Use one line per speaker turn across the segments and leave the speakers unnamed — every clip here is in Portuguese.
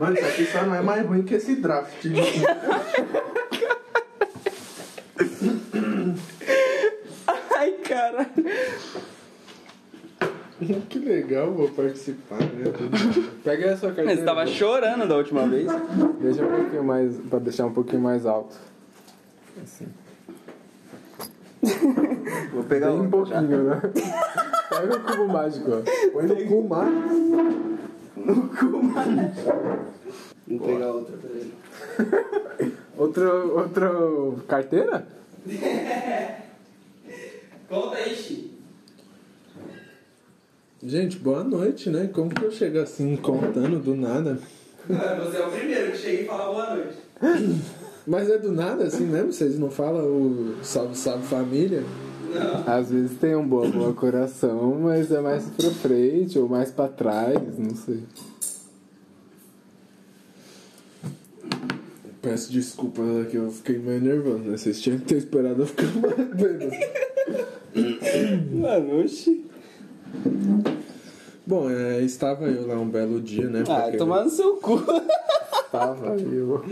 Mano, isso aqui só não é mais ruim que esse draft.
Ai, caralho.
que legal, vou participar, né?
Pega essa carteira.
Você tava chorando da última vez.
Deixa um pouquinho mais, pra deixar um pouquinho mais alto. Assim.
Vou pegar
Bem um
pouquinho.
pouquinho, né? Pega o cubo mágico, ó.
Põe no cu, mano.
Vou pegar outra, peraí.
Outra, outra carteira?
Conta aí, Xi.
Gente, boa noite, né? Como que eu chego assim, contando do nada?
Você é o primeiro que chega e fala boa noite.
Mas é do nada assim mesmo? Vocês não falam o salve, salve família?
Às vezes tem um boa, boa coração, mas é mais pra frente ou mais pra trás, não sei.
Peço desculpa que eu fiquei meio nervoso, né? Vocês tinham que ter esperado eu ficar mais bêbado.
Mano, oxi.
Bom, é, estava eu lá um belo dia, né?
Ah, tomar no seu cu.
Tava eu.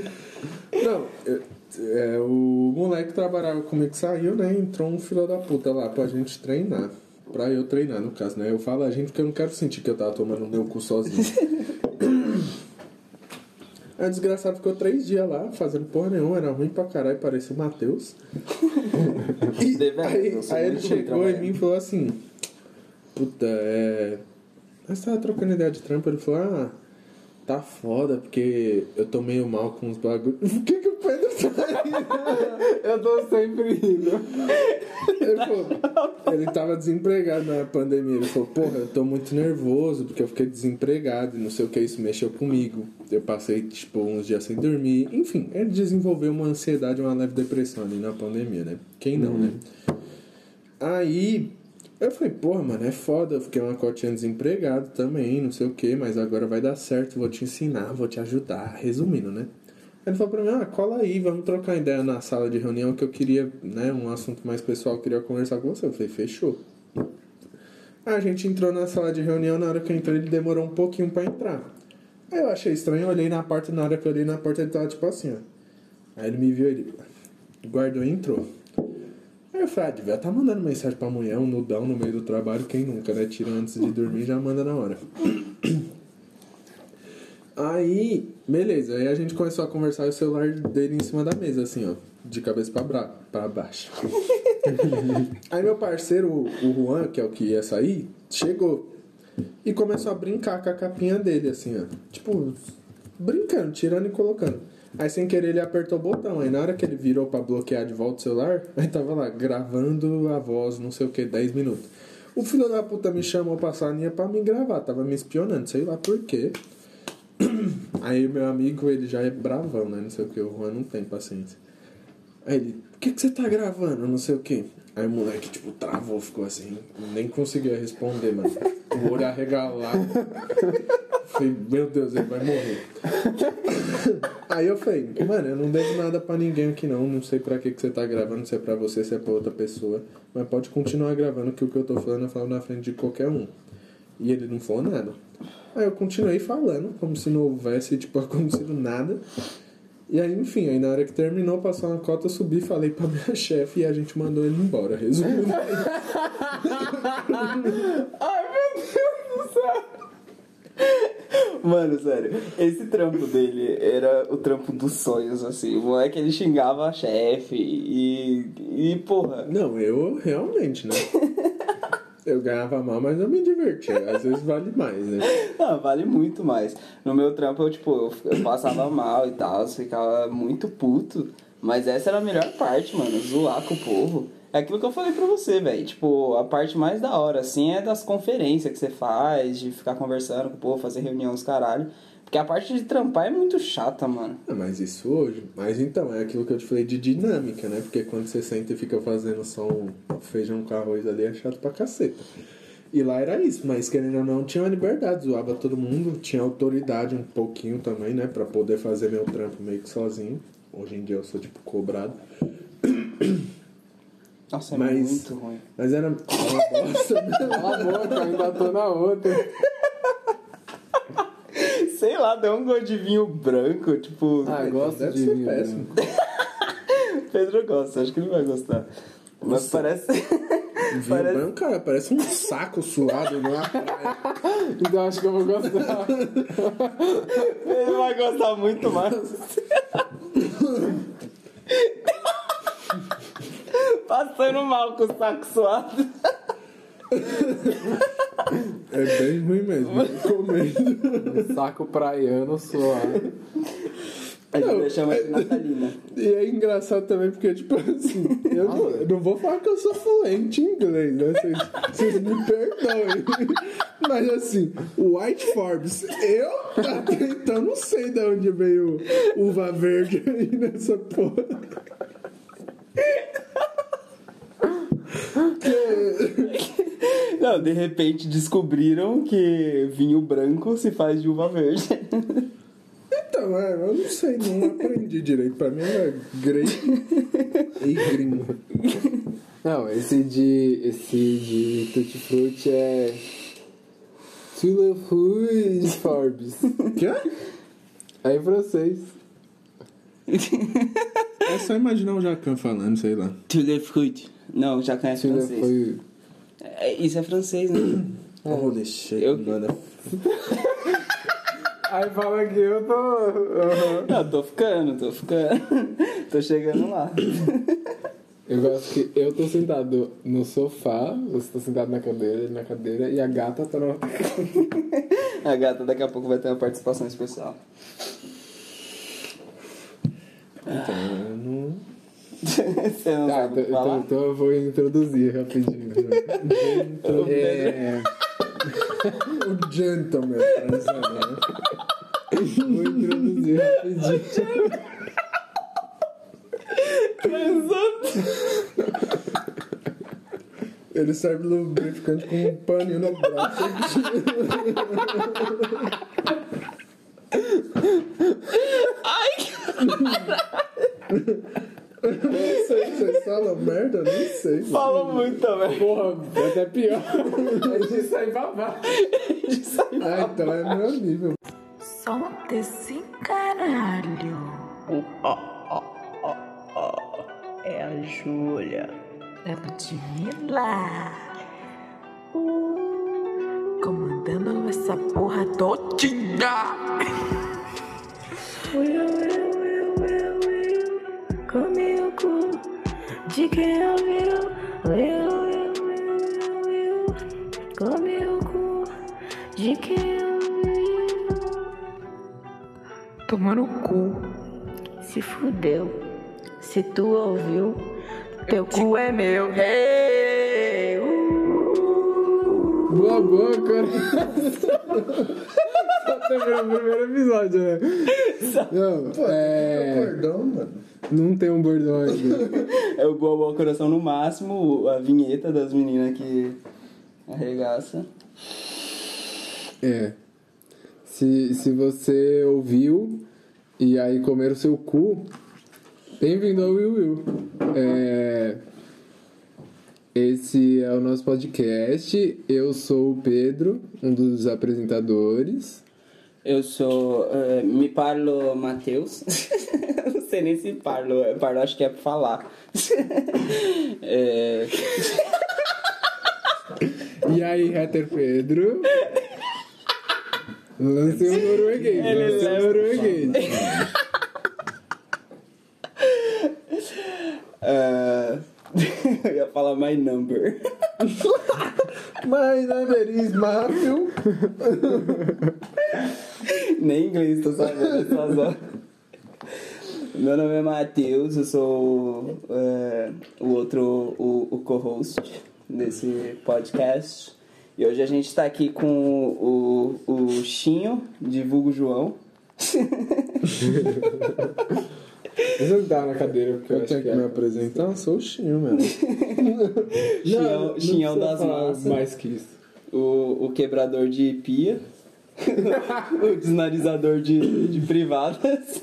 Não, é, é, o moleque que trabalhava comigo saiu, né? Entrou um filho da puta lá pra gente treinar. Pra eu treinar, no caso, né? Eu falo a gente porque eu não quero sentir que eu tava tomando meu cu sozinho. Aí o desgraçado ficou três dias lá, fazendo porra nenhuma, era ruim pra caralho, parecia o Matheus. E
Deve-
aí, aí ele chegou em mim e falou assim: Puta, é. Nós tava trocando ideia de trampo, ele falou: Ah, tá foda, porque eu tô meio mal com os bagulhos. O que que o Pedro tá rindo?
Eu tô sempre rindo.
Ele, falou, ele tava desempregado na pandemia. Ele falou, porra, eu tô muito nervoso porque eu fiquei desempregado e não sei o que, isso mexeu comigo. Eu passei, tipo, uns dias sem dormir. Enfim, ele desenvolveu uma ansiedade, uma leve depressão ali na pandemia, né? Quem não, né? Aí eu falei, porra, mano, é foda, eu fiquei uma cotinha desempregado também, não sei o que, mas agora vai dar certo, vou te ensinar, vou te ajudar. Resumindo, né? Ele falou pra mim, ah, cola aí, vamos trocar ideia na sala de reunião que eu queria, né, um assunto mais pessoal, eu queria conversar com você. Eu falei, fechou. A gente entrou na sala de reunião, na hora que eu entrei ele demorou um pouquinho pra entrar. Aí eu achei estranho, eu olhei na porta, na hora que eu olhei na porta ele tava tipo assim, ó. Aí ele me viu, ele guardou e entrou. Aí eu falei, ah, devia tá mandando mensagem pra mulher, um nudão no meio do trabalho, quem nunca, né? Tira antes de dormir já manda na hora. Aí, beleza, aí a gente começou a conversar e o celular dele em cima da mesa, assim, ó, de cabeça pra, bra pra baixo. aí meu parceiro, o o Juan, que é o que ia sair, chegou e começou a brincar com a capinha dele, assim, ó. Tipo, brincando, tirando e colocando. Aí sem querer ele apertou o botão, aí na hora que ele virou pra bloquear de volta o celular, aí tava lá, gravando a voz, não sei o que, 10 minutos. O filho da puta me chamou pra salinha pra me gravar, tava me espionando, sei lá por quê. Aí meu amigo, ele já é bravão, né? Não sei o que, o Juan não tem paciência. Aí ele, o que, que você tá gravando? Não sei o que. Aí o moleque, tipo, travou, ficou assim, nem conseguia responder, mano. O olho arregalado. Falei, meu Deus, ele vai morrer. Aí eu falei, mano, eu não devo nada pra ninguém aqui não. Não sei pra que, que você tá gravando, se é pra você, se é pra outra pessoa. Mas pode continuar gravando, que o que eu tô falando eu falo na frente de qualquer um. E ele não falou nada. Aí eu continuei falando, como se não houvesse, tipo, acontecido nada. E aí, enfim, aí na hora que terminou, passou uma cota, eu subi, falei pra minha chefe e a gente mandou ele embora. Resumindo.
Ai, meu Deus do céu. Mano, sério, esse trampo dele era o trampo dos sonhos, assim. O moleque ele xingava a chefe e. e porra.
Não, eu realmente, né? Eu ganhava mal, mas eu me divertia. Às vezes vale mais, né?
Não, vale muito mais. No meu trampo eu, tipo, eu, eu passava mal e tal, ficava muito puto. Mas essa era a melhor parte, mano, zoar com o povo. É aquilo que eu falei pra você, velho. Tipo, a parte mais da hora, assim, é das conferências que você faz, de ficar conversando com o povo, fazer reunião os caralho. Porque a parte de trampar é muito chata, mano.
Ah, mas isso hoje. Mas então, é aquilo que eu te falei de dinâmica, né? Porque quando você senta e fica fazendo só um feijão com arroz ali, é chato pra caceta. E lá era isso, mas querendo ou não, tinha uma liberdade, zoava todo mundo, tinha autoridade um pouquinho também, né? Pra poder fazer meu trampo meio que sozinho. Hoje em dia eu sou, tipo, cobrado.
Nossa, é
Mas-
muito ruim.
Mas era uma bosta.
Cala a boca, ainda tô na outra.
Sei lá, deu um gosto de vinho branco, tipo.
Ah, eu gosto
Deve
de
ser
vinho
péssimo.
branco.
Pedro gosta, acho que ele vai gostar. Mas parece.
Vinho
parece.
branco, cara, parece um saco suado praia.
Então acho que eu vou gostar.
Ele vai gostar muito mais. Passando mal com o saco suado.
É bem ruim mesmo. Recomendo.
Saco praiano suado.
A
Não,
gente chama de Natalina.
E é engraçado também porque, tipo assim, eu não, eu não vou falar que eu sou fluente em inglês, né? Vocês, vocês me perdoem. Mas assim, o White Forbes, eu tá tentando, não sei de onde veio uva verde aí nessa porra.
Não, de repente descobriram que vinho branco se faz de uva verde.
Então, é, eu não sei, não aprendi direito. Pra mim é grape e green.
Não, esse de. Esse de Tutti Frutti é. Tula Fruit Forbes.
Quê?
É em francês.
É só imaginar o Jacan falando, sei lá.
Tu le fruit. Não, já conhece
Tula
francês.
Fruit.
É, isso é francês, né?
Holy shit,
Eu-
mano.
Aí fala que eu tô. Aham.
Não, tô ficando, tô ficando. tô chegando lá.
Eu gosto que eu tô sentado no sofá, você tá sentado na cadeira, na cadeira, e a gata tá na outra
A gata daqui a pouco vai ter uma participação especial.
Então,
Tá,
sabe
então,
falar?
então, eu vou introduzir rapidinho. é,
O gentleman transando, né?
vou introduzir rapidinho.
Ele serve lubrificante com um paninho no braço. Não falam merda? Não sei.
Falou muito também.
Porra, é até pior. A gente sai babado.
Ah, então é meu nível.
Som desse caralho.
É a Júlia.
É Ludmilla. Comandando essa porra todinha.
Will, will, de quem ouviu. Will, will, will, will, will. Come o cu de quem ouviu.
Toma no cu.
Se fudeu. Se tu ouviu,
Teu cu é meu. Hey! Uh!
Boa, boa, coração. Teve no primeiro episódio, né? Não, é.
Perdão, mano.
Não tem um bordão ainda.
É o Boa Boa Coração no máximo, a vinheta das meninas que arregaça.
É. Se, se você ouviu e aí comer o seu cu, bem-vindo ao Will Will. É, esse é o nosso podcast. Eu sou o Pedro, um dos apresentadores.
Eu sou. eh, me parlo Matheus. Não sei nem se parlo. Parlo acho que é pra falar. É,
E aí, Hatter Pedro? Lancei um norueguês.
Ele
Lancei
leva-
norueguês.
eh, eu ia falar my number.
My number is Matthew.
Nem inglês tô sabendo. Meu nome é Matheus, eu sou é, o outro, o, o co-host desse podcast. E hoje a gente tá aqui com o, o Chinho, de vulgo João.
Deixa eu dar na cadeira, porque eu,
Eu tenho
que
que me
é.
apresentar, eu sou o Chinho, mano.
Chinhão,
não
Chinhão
precisa
das
falar
massas.
Mais que isso.
O, o quebrador de pia. o desnarizador de, de privadas.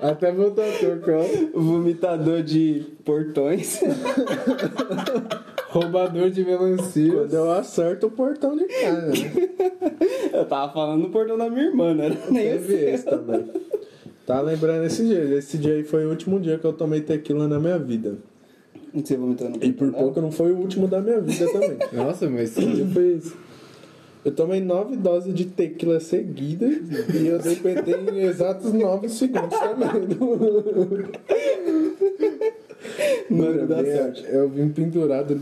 Até tocar.
o vomitador de portões.
Roubador de melancia.
Quando eu acerto o portão de casa, né?
Eu tava falando no portão da minha irmã, não era nem
Teve
esse.
esse também. Tá lembrando esse dia? Esse dia aí foi o último dia que eu tomei tequila na minha vida.
Você vomitou no
E por pouco não foi o último da minha vida também.
Nossa, mas
Esse dia foi isso. Eu tomei nove doses de tequila seguidas e eu dei PT em exatos nove segundos também. Mano,
dá
eu,
certo.
eu vim pendurado,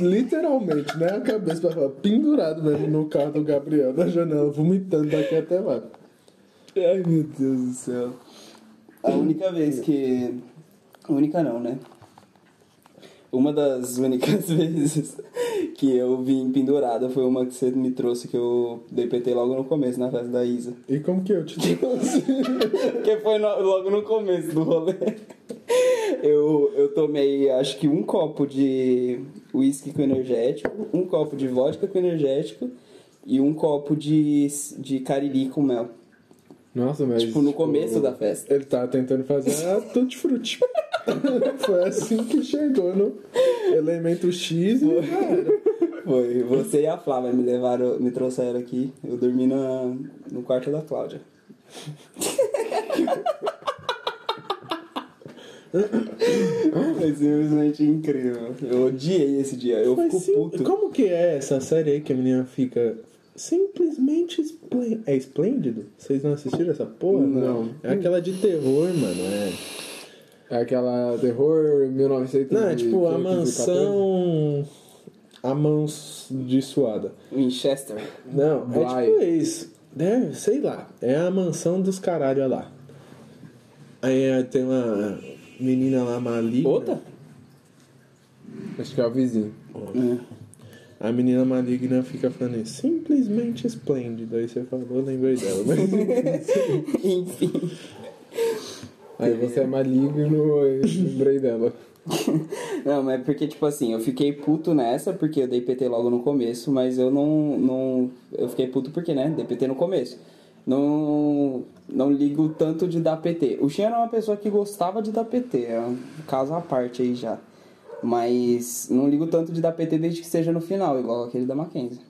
literalmente, né? A cabeça pra fora, pendurado mesmo no carro do Gabriel, na janela, vomitando daqui até lá.
Ai, meu Deus do céu. A única vez que. Única não, né? Uma das únicas vezes que eu vim pendurado foi uma que você me trouxe que eu dei PT logo no começo, na festa da Isa.
E como que eu te trouxe?
Porque foi no- logo no começo do rolê. Eu, eu tomei acho que um copo de uísque com energético, um copo de vodka com energético e um copo de, de cariri com mel.
Nossa, mas.
Tipo, no começo da festa.
Ele tava tentando fazer a tutti frutti. Foi assim que chegou no elemento X e era.
Foi, você e a Flávia me levaram, me trouxeram aqui. Eu dormi na, no quarto da Cláudia. Foi simplesmente incrível. Eu odiei esse dia. Eu
Mas
fico
sim,
puto.
como que é essa série aí que a menina fica simplesmente é esplêndido? Vocês não assistiram essa porra?
Não.
É aquela de terror, mano. É,
É aquela terror 1900
não, é tipo a
514.
mansão amaldiçoada.
Winchester.
Não,
Vai.
é tipo isso. É, sei lá. É a mansão dos caralho lá. Aí é, tem uma menina lá maligna.
Outra?
Acho que é o vizinho.
A menina maligna fica falando assim, simplesmente esplêndida. Aí você falou, eu lembrei dela. Mas...
Enfim.
Aí você é maligno e lembrei dela.
Não, mas porque, tipo assim, eu fiquei puto nessa, porque eu dei PT logo no começo, mas eu não. não eu fiquei puto porque, né? Dei PT no começo. Não, não ligo tanto de dar PT. O Xen era uma pessoa que gostava de dar PT, é um caso à parte aí já. Mas não ligo tanto de dar PT desde que seja no final, igual aquele da Mackenzie.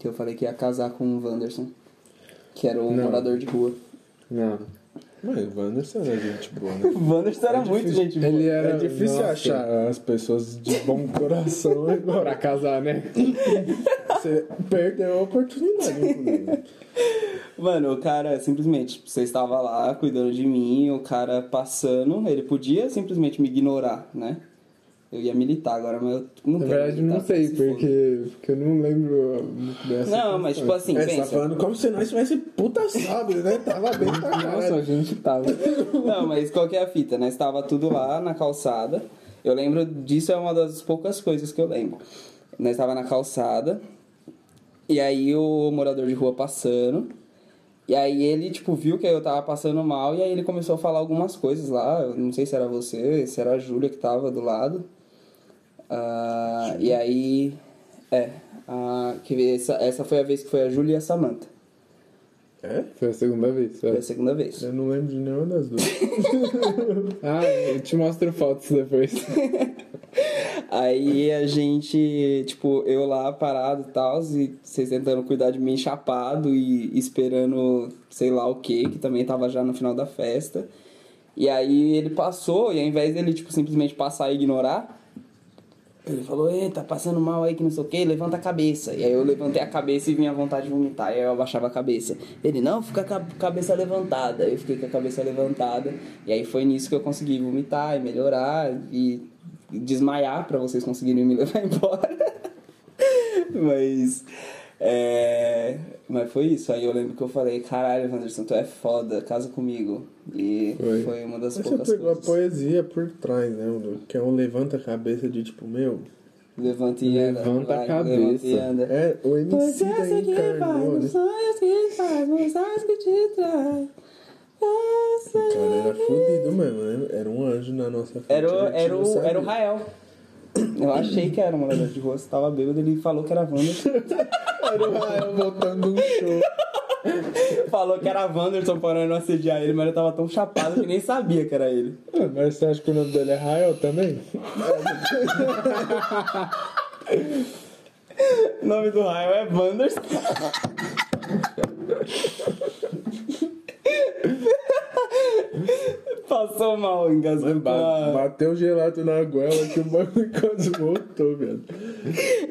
Que eu falei que ia casar com o Wanderson, que era o
Não.
morador de rua.
Não.
Mas o Wanderson era gente boa, né?
O Wanderson era muito gente boa.
Ele era.
É difícil
nossa,
achar as pessoas de bom coração igual.
Pra casar, né?
Você perdeu a oportunidade.
Mano, o cara simplesmente, você estava lá cuidando de mim, o cara passando, ele podia simplesmente me ignorar, né? Eu ia militar agora, mas eu não
Na
quero
verdade, não sei,
se
porque, porque eu não lembro muito dessa.
Não, mas tipo assim,
É, você tá
pensa.
falando como se nós tivesse puta sábio, né? Tava bem pra
Nossa, a gente tava.
Não, mas qual que é a fita, né? Estava tudo lá na calçada. Eu lembro disso, é uma das poucas coisas que eu lembro. Nós estava na calçada, e aí o morador de rua passando. E aí ele, tipo, viu que eu tava passando mal, e aí ele começou a falar algumas coisas lá. Eu não sei se era você, se era a Júlia que tava do lado. Ah, e aí. É. ah, que essa, essa foi a vez que foi a Júlia e a Samantha.
É?
Foi a segunda vez.
Foi
é.
a segunda vez.
Eu não lembro de nenhuma das duas.
Ah, eu te mostro fotos depois.
Aí a gente, tipo, eu lá parado e tal, e vocês tentando cuidar de mim chapado e esperando sei lá o que, que também tava já no final da festa. E aí ele passou, e ao invés dele, tipo, simplesmente passar e ignorar, ele falou, ei, tá passando mal aí que não sei o que, levanta a cabeça. E aí eu levantei a cabeça e vinha vontade de vomitar, e aí eu abaixava a cabeça. Ele, não, fica com a cabeça levantada. Eu fiquei com a cabeça levantada, e aí foi nisso que eu consegui vomitar e melhorar e desmaiar pra vocês conseguirem me levar embora. mas. É, mas foi isso. Aí eu lembro que eu falei, caralho, Anderson, tu é foda, casa comigo. E
Foi.
foi, uma das
Mas você
poucas
pegou a
coisas.
poesia por trás, né? o- Que é um levanta-cabeça de tipo, meu.
Levanta e anda.
Levanta a cabeça.
Levanta.
É, o MC
Pois
da
essa que vai
encarnou, né?
sonhos que faz, nos sonhos que te traz. Você-
O cara era fudido mesmo, né? Era um anjo na nossa frente.
Era, o-
a
era, o, era o Rael. Eu achei que era um morador de rua, você tava bêbado, ele falou que era Wanda.
Era o Rael voltando um show.
Falou que era Wanderson parando assediar ele, mas eu tava tão chapado que nem sabia que era ele.
Ah, Mas você acha que o nome dele é Rael também?
O nome do raio é Wanderson. Passou mal, engasgou
Ba-. Bateu gelato na goela que o bagulho quase voltou, velho.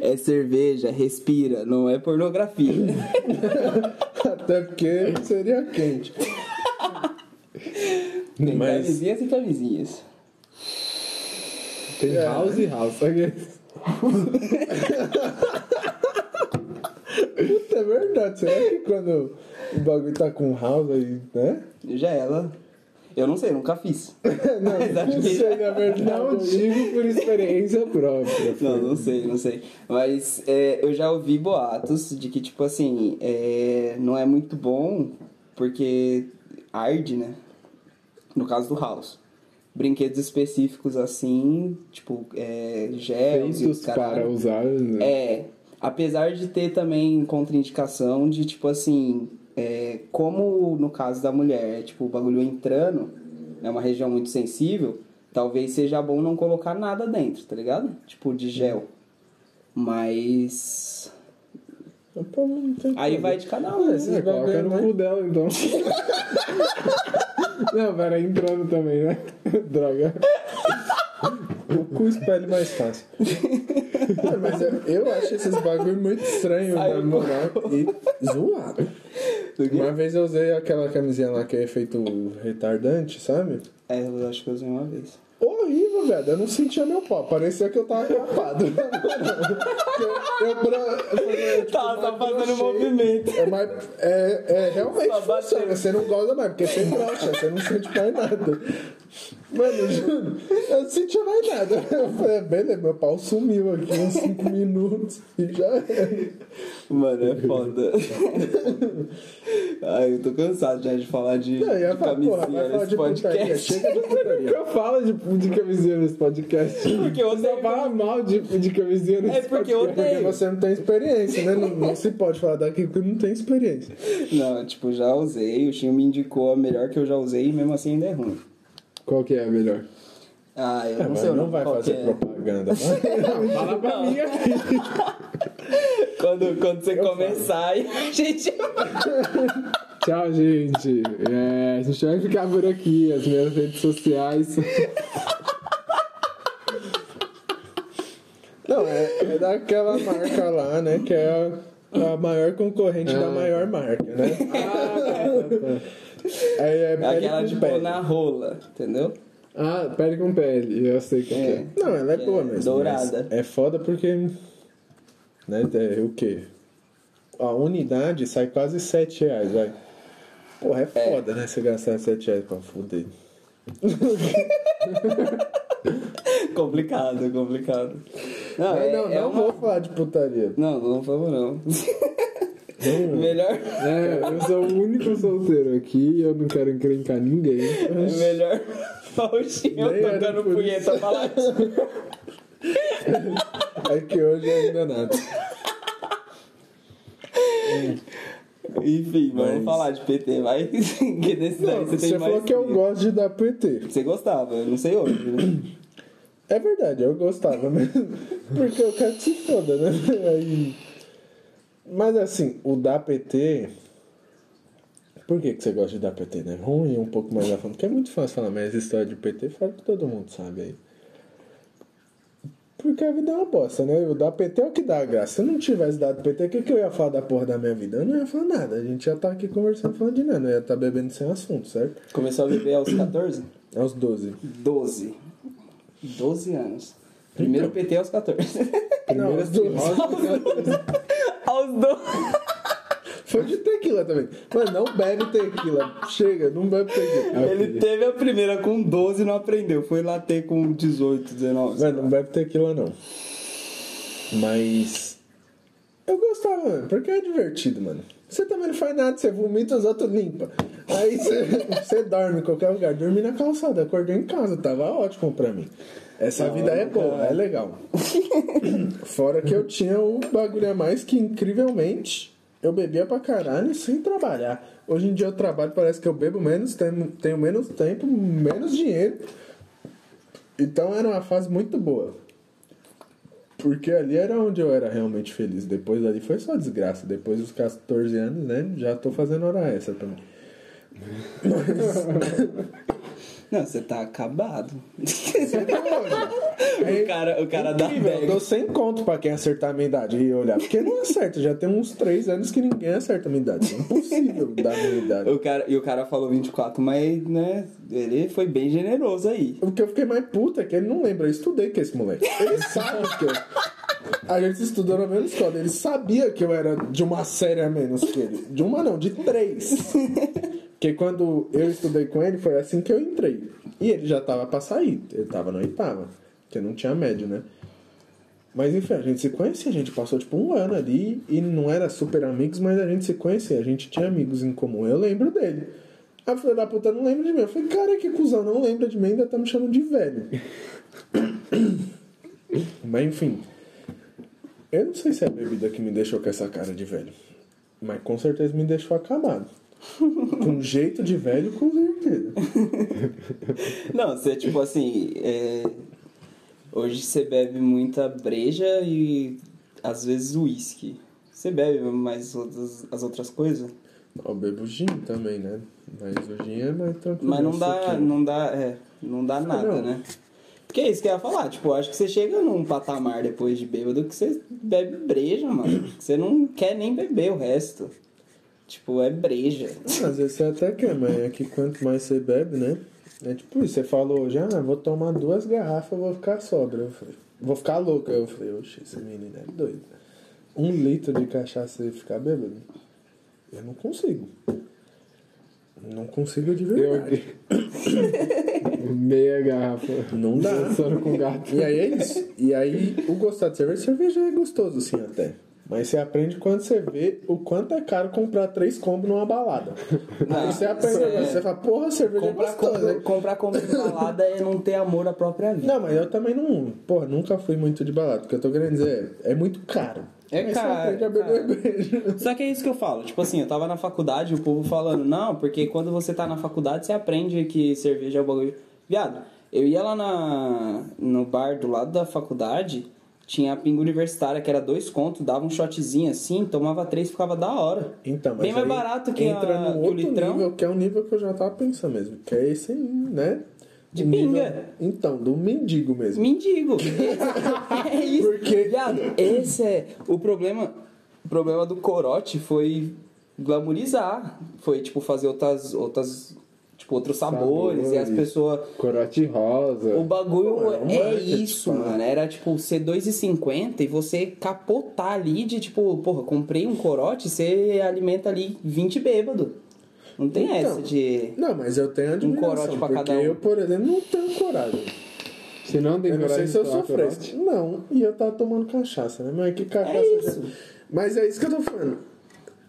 É cerveja, respira, não é pornografia.
Até porque seria quente.
Tem
Mas-
camisinhas e camisinhas.
Tem house e house. Sabe?
Puta, é verdade. Será que quando o bagulho tá com house aí, né?
Já ela. Eu não sei, nunca fiz.
Não,
Mas acho
não
que-
sei, na verdade.
Não digo por experiência própria.
Não, não sei, não sei. Mas é, eu já ouvi boatos de que, tipo assim, é, não é muito bom porque arde, né? No caso do House. Brinquedos específicos assim, tipo, é, gels e os
Feitos para
caralho.
usar. né?
É, apesar de ter também contraindicação de, tipo assim, é, como no caso da mulher, é, tipo, o bagulho entrando, é uma região muito sensível, talvez seja bom não colocar nada dentro, tá ligado? Tipo, de gel. Mas.
Pô, não tem
Aí vai de cada um.
Esses
É, coloca no
né?
cu dela, então. Não, pera, entrando também, né? Droga.
O cu espelha mais fácil. Ah, mas eu, eu acho esses bagulho muito estranho,
Aí
na moral, e zoado. Uma vez eu usei aquela camisinha lá que é efeito retardante, sabe?
É, eu acho que eu usei uma vez.
Horrível, velho. Eu não sentia meu pau. Parecia que eu tava capado. eu, eu, bra- eu, tipo,
Tá, tá fazendo movimento.
É, mais, é, é realmente funciona. Você não goza mais, porque você brocha, você não sente mais nada. Mano, eu juro, eu não sentia mais nada. Eu falei, beleza, meu pau sumiu aqui uns 5 minutos e já era.
Mano, é foda. Ai, eu tô cansado já de falar de,
Não, eu
de camisinha nesse podcast.
Chega de putaria.
Eu falo de, de camisinha nesse podcast.
Porque eu
Você
odeio
fala mal de, de camisinha nesse
É porque eu
podcast.
Porque
odeio.
você não tem experiência, né? Não, não se pode falar daquilo que não tem experiência.
Não, tipo, já usei, o Chinho me indicou a melhor que eu já usei e mesmo assim ainda é ruim.
Qual que é a melhor?
Ah, eu
É,
não sei
não vai fazer
é.
propaganda.
Fala pra mim aqui.
Quando, quando você começar, aí a gente.
Tchau, gente. É, a gente vai ficar por aqui. As minhas redes sociais.
Não, é, é daquela marca lá, né? Que é a, a maior concorrente da maior marca, né? Aí é pele
Aquela
com
de
pele.
pôr na rola, entendeu?
Ah, pele com pele. Eu sei que
É.
é.
Não, ela é boa mesmo.
Dourada.
mas É foda porque. Né, é o quê? A unidade sai quase 7 reais, vai. Porra, é foda, né? Você gastar 7 reais pra fuder.
complicado, complicado. Não, é,
não,
é
não
uma-
vou falar de putaria.
Não, não vamos não. melhor,
É, eu sou o único solteiro aqui. Eu não quero encrencar ninguém.
é melhor o Chinho
Nem era
tocando punheta pra lá.
É que hoje ainda nada.
Enfim, vamos
Mas-
falar de PT, vai. que desse
Não,
você
falou que eu gosto de dar PT.
Você gostava, eu não sei hoje, né?
É verdade, eu gostava mesmo. Porque eu quero que se foda, né? Aí... Mas assim, o dar PT. Por que, que você gosta de dar PT, né? Ruim um pouco mais a fundo. Porque é muito fácil falar, mas essa história de PT fala que todo mundo sabe aí. Porque a vida é uma bosta, né? O dar PT é o que dá a graça. Se eu não tivesse dado PT, o que, que eu ia falar da porra da minha vida? Eu não ia falar nada. A gente já tá aqui conversando falando de nada. Eu ia estar bebendo sem assunto, certo?
Começou a beber aos 14?
Aos 12.
12. 12 anos. Primeiro PT aos 14.
Não, aos 12.
aos 12.
Foi de tequila também. Mas não bebe tequila. Chega, não bebe tequila.
Ele teve a primeira com 12 e não aprendeu. Foi lá ter com 18, 19.
Mas não bebe tequila, não. Mas. Eu gostava, mano, porque é divertido, mano. Você também não faz nada, você vomita, os outros limpa. Aí você, você dorme em qualquer lugar. Dormi na calçada, acordei em casa, tava ótimo pra mim. Essa vida é boa, é legal. Fora que eu tinha um bagulho a mais que, incrivelmente, eu bebia pra caralho sem trabalhar. Hoje em dia eu trabalho, parece que eu bebo menos, tenho, tenho menos tempo, menos dinheiro. Então era uma fase muito boa. Porque ali era onde eu era realmente feliz. Depois dali foi só desgraça. Depois dos 14 anos, né? Já tô fazendo hora extra também.
Não, você tá acabado.
É
o cara, o cara dá
incrível, Eu dou sem conto pra quem acertar a minha idade e olhar. Porque não acerta. Já tem uns 3 anos que ninguém acerta a minha idade. É impossível dar a minha idade.
O cara, e o cara falou 24, mas, né, ele foi bem generoso aí.
O que eu fiquei mais puta é que ele não lembra. Eu estudei com esse moleque. Ele sabe que eu. A gente estudou na mesma escola. Ele sabia que eu era de uma série a menos que ele. De uma não, de três. Porque quando eu estudei com ele, foi assim que eu entrei. E ele já tava pra sair. Ele tava na oitava. Porque não tinha médio, né? Mas enfim, a gente se conhecia. A gente passou tipo um ano ali. E não era super amigos, mas a gente se conhecia. A gente tinha amigos em comum. Eu lembro dele. A filha da puta não lembra de mim. Eu falei, cara, que cuzão, não lembra de mim, ainda tá me chamando de velho. Mas enfim. Eu não sei se é a bebida que me deixou com essa cara de velho. Mas com certeza me deixou acabado. Com jeito de velho, com certeza.
Não, você, tipo assim, é, hoje você bebe muita breja e às vezes uísque. Você bebe mais outras, as outras coisas?
Eu bebo gin também, né? Mas o gin é mais tranquilo.
Mas não dá,
suquinho.
não dá, é, não dá nada,
Não.
né? Porque é isso que eu ia falar, tipo, acho que você chega num patamar depois de bêbado que você bebe breja, mano. Que você não quer nem beber o resto. Tipo, é breja.
Às vezes você até quer, mas é que quanto mais você bebe, né? É tipo isso, você falou, já vou tomar duas garrafas, vou ficar sobra. Eu falei, vou ficar louca. Eu falei, oxe, esse menino é doido. Um litro de cachaça e ficar bêbado? Eu não consigo. Não consigo de
Eu
verdade.
meia garrafa.
Não dá.
Dançando com gato.
E aí é isso. E aí, o gostar de cerveja, cerveja é gostoso, sim, até. Mas você aprende quando você vê o quanto é caro comprar três combos numa balada. aí você aprende,
é.
você fala, porra, cerveja
Comprar
é gostosa.
compra,
hein?
comprar compra de balada é não ter amor à própria vida.
Não, mas eu também não. Porra, nunca fui muito de balada. O que eu tô querendo dizer é, é muito caro.
É
Mas
caro,
Você aprende a beber
caro.
breja.
Só que é isso que eu falo. Tipo assim, eu tava na faculdade, o povo falando, não, porque quando você tá na faculdade, você aprende que cerveja é o bagulho. Viado, eu ia lá na, no bar do lado da faculdade, tinha a pinga universitária, que era dois contos, dava um shotzinho assim, tomava três, ficava da hora.
Então, mas
Bem mais barato que,
entra
a,
no
que o
outro
litrão.
nível, que é um nível que eu já tava pensando mesmo. Que é esse aí, né?
De
O nível-
pinga.
Então, do mendigo mesmo.
Mendigo. é isso.
Porque-
Viado, esse é o problema. O problema do corote foi glamorizar. Foi, tipo, fazer outras. outras tipo, outros sabores, e as
Sabores.
pessoas.
Corote rosa.
O bagulho
Não, é um
é isso,
pá.
mano. Era tipo ser 2,50 e você capotar ali de tipo, porra, comprei um corote, você alimenta ali 20 bêbado. Não tem
Então,
essa de.
Não, mas eu tenho admiração.
corote pra cada um.
eu, por exemplo, não tenho coragem.
Se não tem
Eu não sei
coragem
se eu
de
fresco. Não, e eu tava tomando cachaça, né? Mas que cachaça.
É isso.
já- Mas é isso que eu tô falando.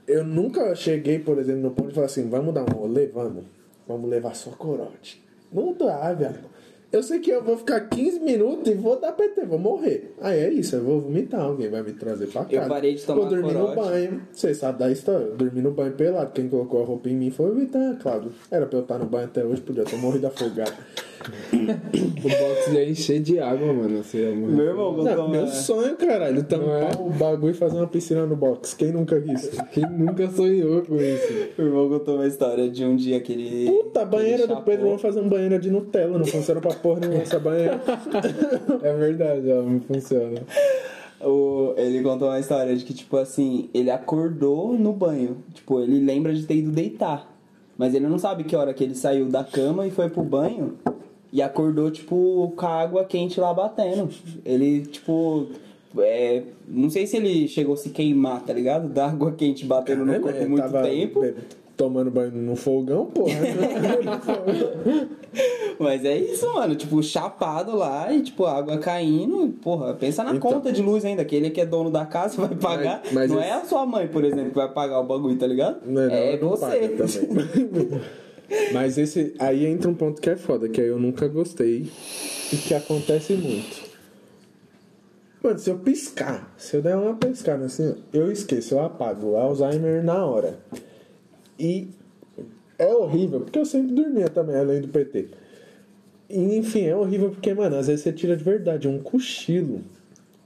Eu nunca cheguei, por exemplo, no ponto de falar assim: vamos dar um rolê? Vamos. Vamos levar só corote. Não dá, velho. Eu sei que eu vou ficar 15 minutos e vou dar PT, vou morrer. Aí é isso, eu vou vomitar, alguém vai me trazer pra casa.
Eu parei de tomar
Vou dormir
corote.
no banho. Vocês sabem da história. Eu dormi no banho pelado. Quem colocou a roupa em mim foi o Vitor, claro. Era pra eu estar no banho até hoje, podia ter morrido afogado.
O box ia encher de água, mano. Você ia morrer.
Meu irmão,
Não, meu sonho, caralho, tampar
Não é?
o bagulho e fazer uma piscina no box. Quem nunca quis?
Quem nunca sonhou com isso?
Meu irmão contou uma história de um dia que ele.
Puta, a banheira
ele
do Pedro, vamos fazer uma banheira de Nutella. Não funciona pra porra nenhuma essa banheira.
É verdade, ó, não funciona.
O- ele contou uma história de que, tipo assim, ele acordou no banho. Tipo, ele lembra de ter ido deitar. Mas ele não sabe que hora que ele saiu da cama e foi pro banho. E acordou, tipo, com a água quente lá batendo. Ele, tipo. é, não sei se ele chegou a se queimar, tá ligado? Da água quente batendo no corpo
Ele
muito
tava
tempo.
Tomando banho no fogão, porra.
Mas é isso, mano. Tipo, chapado lá e, tipo, água caindo. Porra, pensa na
Então.
conta de luz ainda. Aquele que é dono da casa vai pagar.
mas
não
esse-
é a sua mãe, por exemplo, que vai pagar o bagulho, tá ligado?
Não, não,
é
não
você.
Mas esse aí entra um ponto que é foda, que aí eu nunca gostei e que acontece muito. Mano, se eu piscar, se eu der uma piscada assim, eu esqueço, eu apago. Alzheimer na hora. E é horrível, porque eu sempre dormia também, além do PT. E, enfim, é horrível porque, mano, às vezes você tira de verdade um cochilo.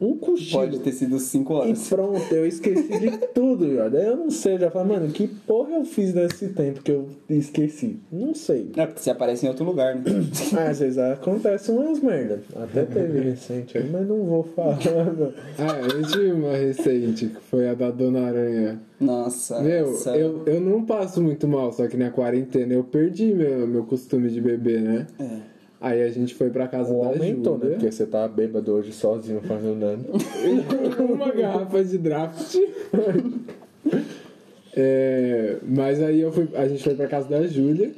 Um cochilo.
Pode ter sido 5
E
horas.
pronto, eu esqueci de tudo, já. Daí eu não sei, já falo, mano, que porra eu fiz nesse tempo que eu esqueci? Não sei.
É porque você aparece em outro lugar, né?
Ah, às vezes acontece umas merda. Até teve recente aí, mas não vou falar. Não.
Ah, eu tive uma recente, que foi a da Dona Aranha.
Nossa.
Meu,
essa-
eu, eu não passo muito mal, só que na quarentena eu perdi meu, meu costume de beber, né?
É.
Aí a gente foi pra casa
Ou
da
aumentou, né?
Júlia.
Porque você tá bêbado hoje sozinho fazendo nada.
uma garrafa de draft. É, mas aí eu fui, a gente foi pra casa da Júlia.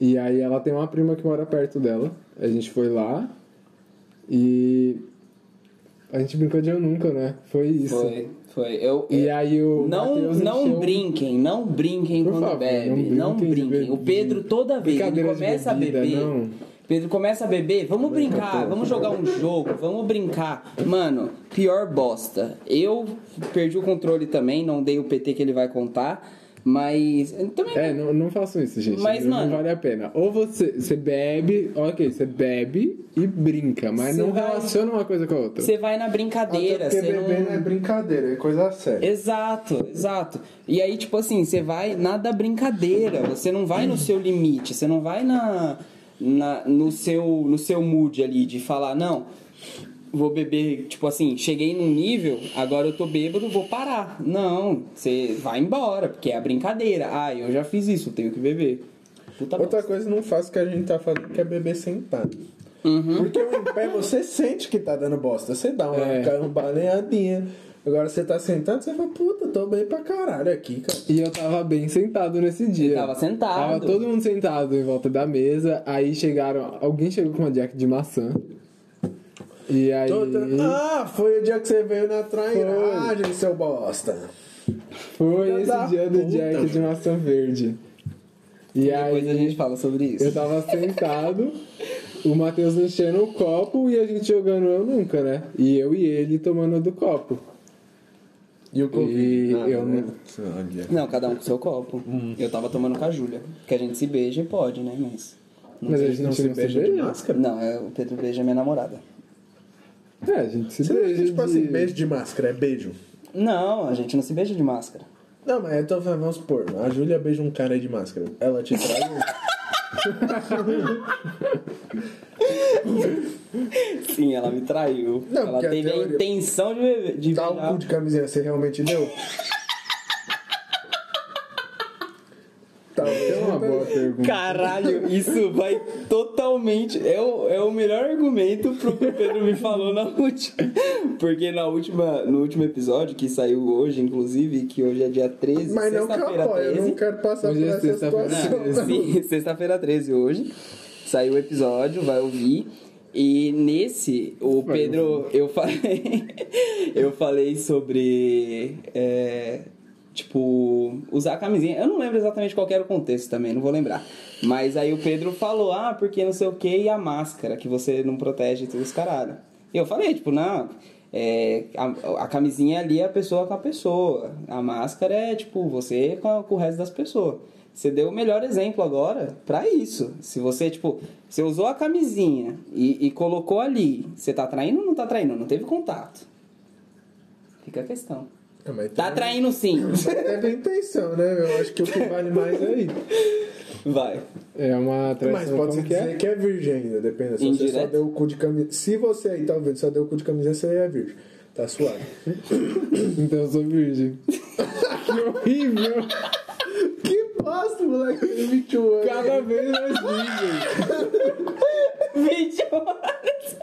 E aí ela tem uma prima que mora perto dela. A gente foi lá. E. A gente brincou de eu nunca, né? Foi isso.
Foi, foi. Eu,
E aí o.
Não,
Matheus
não
encheu-
brinquem, não brinquem
Por
quando
favor,
bebe.
não
Não
brinquem de
brinquem. O. Pedro, toda vez, ele começa a
bebida,
beber.
não.
Pedro começa a beber, vamos brincar, vamos jogar um jogo, vamos brincar. Mano, pior bosta. Eu perdi o controle também, não dei o PT que ele vai contar, mas. Também
É, não, não façam isso, gente.
Mas,
não,
mano-
não vale a pena. Ou você, você bebe, ok, você bebe e brinca, mas não
vai-
relaciona uma coisa com a outra.
você vai na brincadeira,
Até
você
porque beber
não.
não é brincadeira, é coisa séria.
Exato, exato. E aí, tipo assim, você vai na da brincadeira, você não vai no seu limite, você não vai na, na, no, seu, no seu mood ali de falar, não, vou beber, tipo assim, cheguei num nível, agora eu tô bêbado, vou parar. Não, você vai embora, porque é a brincadeira. Ah, eu já fiz isso, tenho que beber. Puta
Outra
bosta.
coisa não faço que a gente tá falando que é beber sentado.
Uhum.
Porque o em pé você sente que tá dando bosta. Você dá uma,
É.
Agora você tá sentado, você fala, puta, tô bem pra caralho aqui, cara.
E eu tava bem sentado nesse dia.
tava sentado.
Tava todo mundo sentado em volta da mesa. Aí chegaram. Alguém chegou com uma jack de maçã. E aí.
Ah, foi o dia que você veio na trairagem, seu bosta.
Foi
Filha
esse dia do
puta.
jack de maçã verde. E
Depois
aí.
a gente fala sobre isso.
Eu tava sentado, o Matheus enchendo o copo e a gente jogando eu nunca, né? E eu e ele tomando do copo.
E o Covid?
E
Nada,
eu
né?
não-.
Não, cada um com seu copo. Eu tava tomando com a Júlia. Que a gente se beija e pode, né? Mas.
Mas a gente
Não
não
se
se
beija de máscara?
Não, é, o Pedro beija minha namorada.
É, a gente se
Você não
beija.
tipo
de-
assim, beijo de máscara, é beijo.
Não, a gente não se beija de máscara.
Não, mas então vamos supor, a Júlia beija um cara de máscara. Ela te traz um.
Sim, ela me traiu.
Não,
ela
a
teve a,
teoria-
intenção de, beber- de
Dá o cu de camisinha, você realmente deu? Talvez
É uma boa pergunta.
Caralho, isso vai totalmente. É o, é o melhor argumento pro que o Pedro me falou na última. Porque na última, no último episódio, que saiu hoje, inclusive, que hoje é dia 13,
Mas não que eu apoio, eu
13.
não quero passar
Hoje
por
é
essa
sexta-feira
situação.
13.
Sim, sexta-feira 13 hoje. Saiu o episódio, vai ouvir. E nesse, o Pedro, eu falei. eu falei sobre. é, tipo, usar a camisinha. Eu não lembro exatamente qual era o contexto também, não vou lembrar. Mas aí o Pedro falou, ah, porque não sei o que, e a máscara, que você não protege todos os caralho. E eu falei, tipo, não. É, a, a camisinha ali é a pessoa com a pessoa. A máscara é, tipo, você com, com o resto das pessoas. Você deu o melhor exemplo agora pra isso. Se você, tipo, você usou a camisinha e, e colocou ali, você tá traindo ou não tá traindo? Não teve contato. Fica a questão.
Mas
Tá
tem-
traindo sim.
Teve intenção, né? Eu acho que o que vale mais é aí.
Vai.
É uma
Mas
traição
pode se
como que é?
que é virgem ainda, depende. Se você só
Indireto?
deu o cu de camisinha. Se você aí tá ouvindo, só deu o cu de camisinha, você é virgem. Tá suave.
Então eu sou virgem. que horrível!
que bosta, moleque. Tem 21 anos.
Cada vez mais virgem.
20 horas.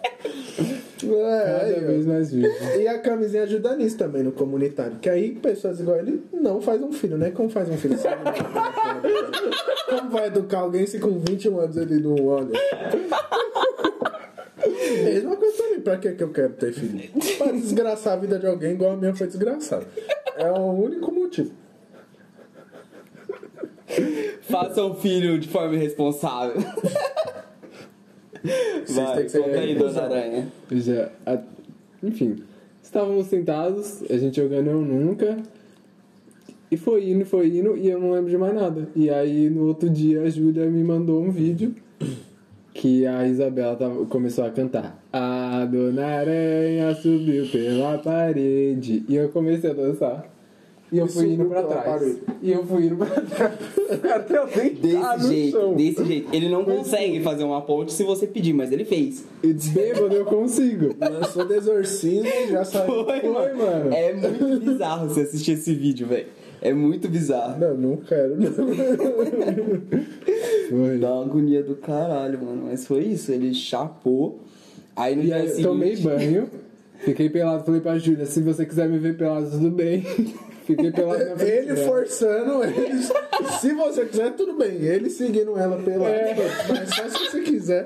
É,
Cada
aí, ó.
vez mais virgem.
E a camisinha ajuda nisso também no comunitário. Que aí pessoas igual ele não faz um filho, né? Como faz um filho? Como vai educar alguém se com 21 anos ele não olha? Mesma coisa também, pra que, que eu quero ter filho? Pra desgraçar a vida de alguém igual a minha foi desgraçada. É o único motivo.
Faça um filho de forma irresponsável.
Vocês
Vai,
têm que ser
conta aí. Dona Aranha.
Já, a- enfim, estávamos sentados, a gente jogando Eu Nunca. E foi indo, foi indo, e eu não lembro de mais nada. E aí no outro dia a Júlia me mandou um vídeo que a Isabela tava- começou a cantar. A Dona Aranha subiu pela parede. E eu comecei a dançar. E eu fui indo pra trás. E eu fui indo pra trás. Até eu deitar
Desse
no
jeito,
chão.
desse jeito. Ele não consegue fazer uma ponte se você pedir, mas ele fez.
E bêbado eu consigo.
Lançou do exorcismo e já saiu.
Foi,
Foi, mano.
É muito bizarro você assistir esse vídeo, velho. É muito bizarro.
Não, não quero, não.
Foi.
Dá uma agonia do caralho, mano. Mas foi isso, ele chapou. Aí no
E
dia
aí
seguinte...
tomei banho, fiquei pelado, falei pra Júlia, se você quiser me ver pelado, tudo bem. Fiquei pelado na frente
Ele
dela.
forçando ele. Se você quiser, tudo bem. Ele seguindo ela pela.
É.
Mas só se você quiser.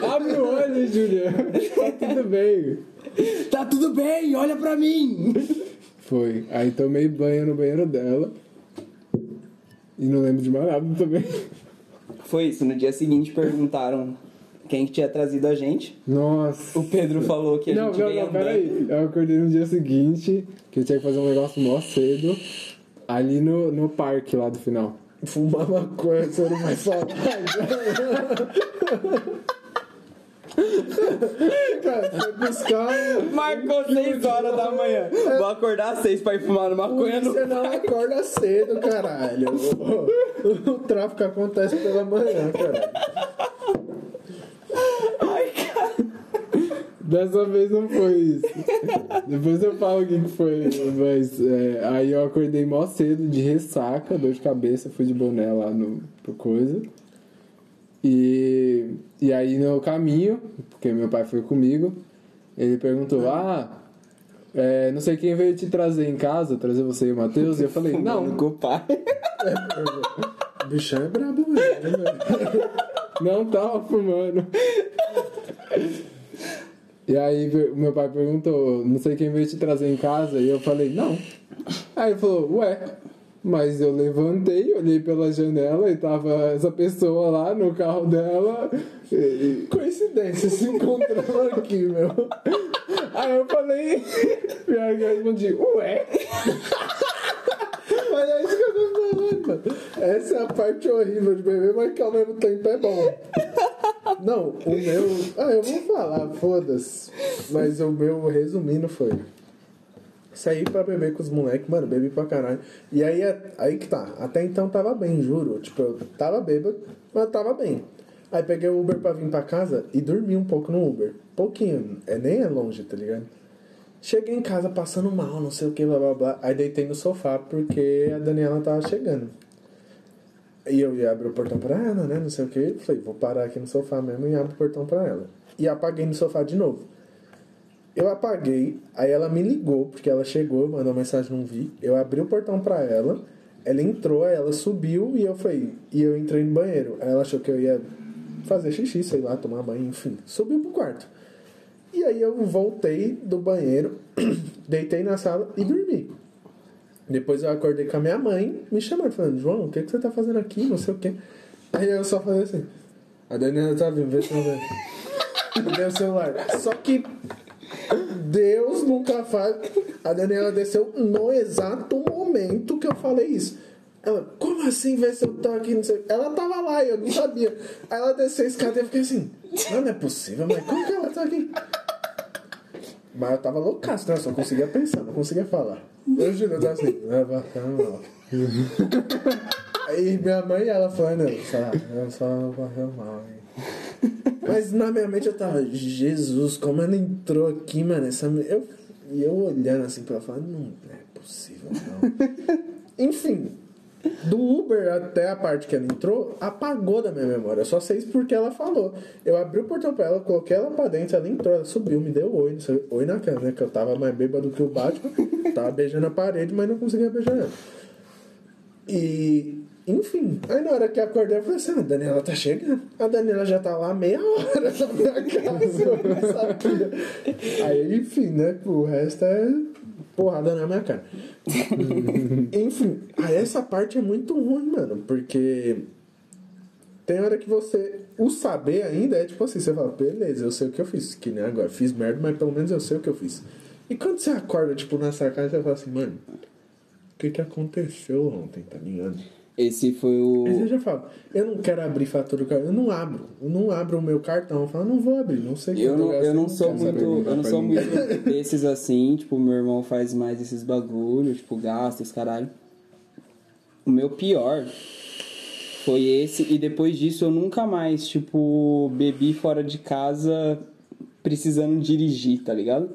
Abre o olho, Júlia. Tá tudo bem.
Tá tudo bem, olha pra mim!
Foi. Aí tomei banho no banheiro dela. E não lembro de mais nada também.
Foi isso, no dia seguinte perguntaram quem que tinha trazido a gente.
Nossa.
O Pedro falou que a
Não,
gente
não,
veio
não,
andando.
peraí. Eu acordei no dia seguinte, que eu tinha que fazer um negócio mó cedo, ali no, no parque lá do final.
Fumar maconha, você não vai falar. Cara, foi buscar.
Marcou 6 horas da manhã. Vou acordar às 6 pra ir fumar no maconha no
Você não acorda cedo, caralho. O, o- o tráfico acontece pela manhã, caralho.
Dessa vez não foi isso. Depois eu falo o que que foi. Mas é, aí eu acordei mó cedo de ressaca, dor de cabeça, fui de boné lá no pro coisa. E, e aí no caminho, porque meu pai foi comigo, ele perguntou, ah, é, não sei quem veio te trazer em casa, trazer você e o Matheus, e eu falei, não,
com o pai.
O bichão é brabo mesmo, né, velho?
Não tava fumando. E aí meu pai perguntou, não sei quem veio te trazer em casa, e eu falei, não. Aí ele falou, ué, mas eu levantei, olhei pela janela e tava essa pessoa lá no carro dela. E,
Coincidência, se encontrando aqui, meu.
Aí eu falei, e aí eu respondi, ué.
Mas é isso que eu tô falando, mano. Essa é a parte horrível de beber, mas que ao mesmo tempo é bom. Não, o meu. Ah, eu vou falar, foda-se. Mas o meu, resumindo, foi. Saí pra beber com os moleques, mano, bebi pra caralho. E aí, é- aí que tá. Até então tava bem, juro. Tipo, eu tava bêbado, mas tava bem. Aí peguei o Uber pra vir pra casa e dormi um pouco no Uber. Pouquinho, é, nem é longe, tá ligado? Cheguei em casa passando mal, não sei o que, blá blá blá. Aí deitei no sofá porque a Daniela tava chegando. E eu ia abrir o portão pra ela, né? Não sei o que. Falei, vou parar aqui no sofá mesmo e abro o portão pra ela. E apaguei no sofá de novo. Eu apaguei, aí ela me ligou, porque ela chegou, mandou mensagem, não vi. Eu abri o portão pra ela, ela entrou, ela subiu e eu falei, e eu entrei no banheiro. Aí ela achou que eu ia fazer xixi, sei lá, tomar banho, enfim. Subiu pro quarto. E aí eu voltei do banheiro, deitei na sala e dormi. Depois eu acordei com a minha mãe me chamando, falando, João, o que, que você tá fazendo aqui? Não sei o quê. Aí eu só falei assim, a Daniela tá vindo, vê se não. Deu o celular. Só que Deus nunca faz. A Daniela desceu no exato momento que eu falei isso. Ela, como assim, vê se eu tô aqui? Não sei. Ela tava lá eu não sabia. Aí ela desceu a escada e eu fiquei assim, não, não é possível, mas como que ela tá aqui? Mas eu tava loucaço, né? Eu só conseguia pensar, não conseguia falar. Eu juro, eu tava assim, vai passando mal. Aí minha mãe, ela falando, eu só, eu só mal. Mas na minha mente eu tava, Jesus, como ela entrou aqui, mano, essa eu E eu olhando assim pra ela, falando, não é possível, não. Enfim, do Uber até a parte que ela entrou, apagou da minha memória. Eu só sei isso porque ela falou. Eu abri o portão pra ela, coloquei ela pra dentro, ela entrou, ela subiu, me deu oi, oi na cara, né? Que eu tava mais bêbado que o Batman, tava beijando a parede, mas não conseguia beijar ela. E, enfim, aí na hora que eu acordei, eu falei assim: a Daniela tá chegando. A Daniela já tá lá meia hora na minha casa, eu não sabia. Aí, enfim, né? O resto é porrada na minha cara. enfim, essa parte é muito ruim, mano, porque tem hora que você. O saber ainda é tipo assim: você fala, beleza, eu sei o que eu fiz. Que nem agora, fiz merda, mas pelo menos eu sei o que eu fiz. E quando você acorda, tipo, na sacada, você fala assim, mano, o que que aconteceu ontem, tá ligado?
Esse foi o.
Aí você já fala, eu não quero abrir fatura do cartão, eu não abro, eu não abro o meu cartão. Eu falo, não vou abrir, não sei
Eu não,
gastei,
eu não sou muito, eu não sou muito desses assim, tipo, meu irmão faz mais esses bagulho, tipo, gasta, esse caralho. O meu pior foi esse, e depois disso eu nunca mais, tipo, bebi fora de casa precisando dirigir, tá ligado?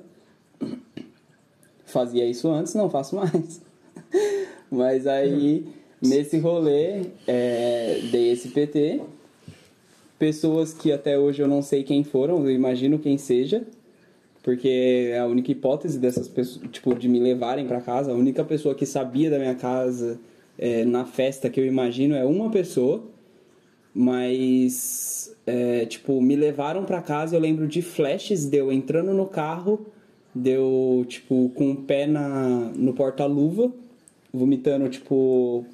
Fazia isso antes, não faço mais. Mas aí, nesse rolê, é, dei esse PT. Pessoas que até hoje eu não sei quem foram, eu imagino quem seja. Porque é a única hipótese dessas pessoas, tipo, de me levarem pra casa, a única pessoa que sabia da minha casa é, na festa que eu imagino é uma pessoa. Mas, é, tipo, me levaram pra casa, eu lembro de flashes, deu entrando no carro, deu, tipo, com o pé na, no porta-luva, vomitando, tipo,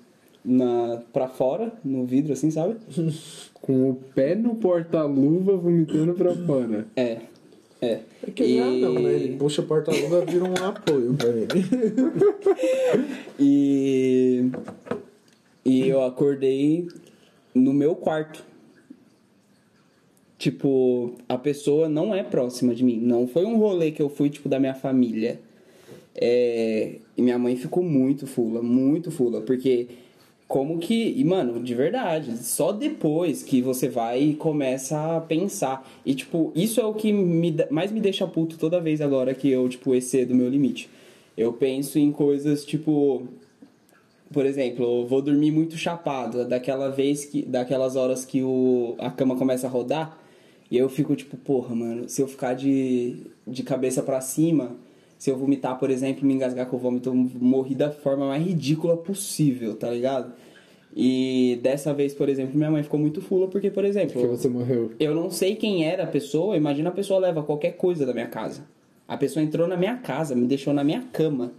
na, pra fora, no vidro, assim, sabe?
Com o pé no porta-luva vomitando pra fora.
É, é.
É que ah, não, né? Ele puxa a porta-luva vira um apoio pra ele.
E, e eu acordei no meu quarto. Tipo, a pessoa não é próxima de mim. Não foi um rolê que eu fui, tipo, da minha família. É, e minha mãe ficou muito fula, muito fula. Porque, como que. E, mano, de verdade, só depois que você vai e começa a pensar. E, tipo, isso é o que me, mais me deixa puto toda vez agora que eu, tipo, excedo o meu limite. Eu penso em coisas, tipo por exemplo, eu vou dormir muito chapado, daquela vez que, daquelas horas que o, a cama começa a rodar, e eu fico tipo, porra, mano, se eu ficar de, de cabeça pra cima, se eu vomitar, por exemplo, me engasgar com o vômito, eu morri da forma mais ridícula possível, tá ligado? E dessa vez, por exemplo, minha mãe ficou muito fula porque, por exemplo,
Porque você morreu.
eu não sei quem era a pessoa, imagina a pessoa leva qualquer coisa da minha casa. A pessoa entrou na minha casa, me deixou na minha cama.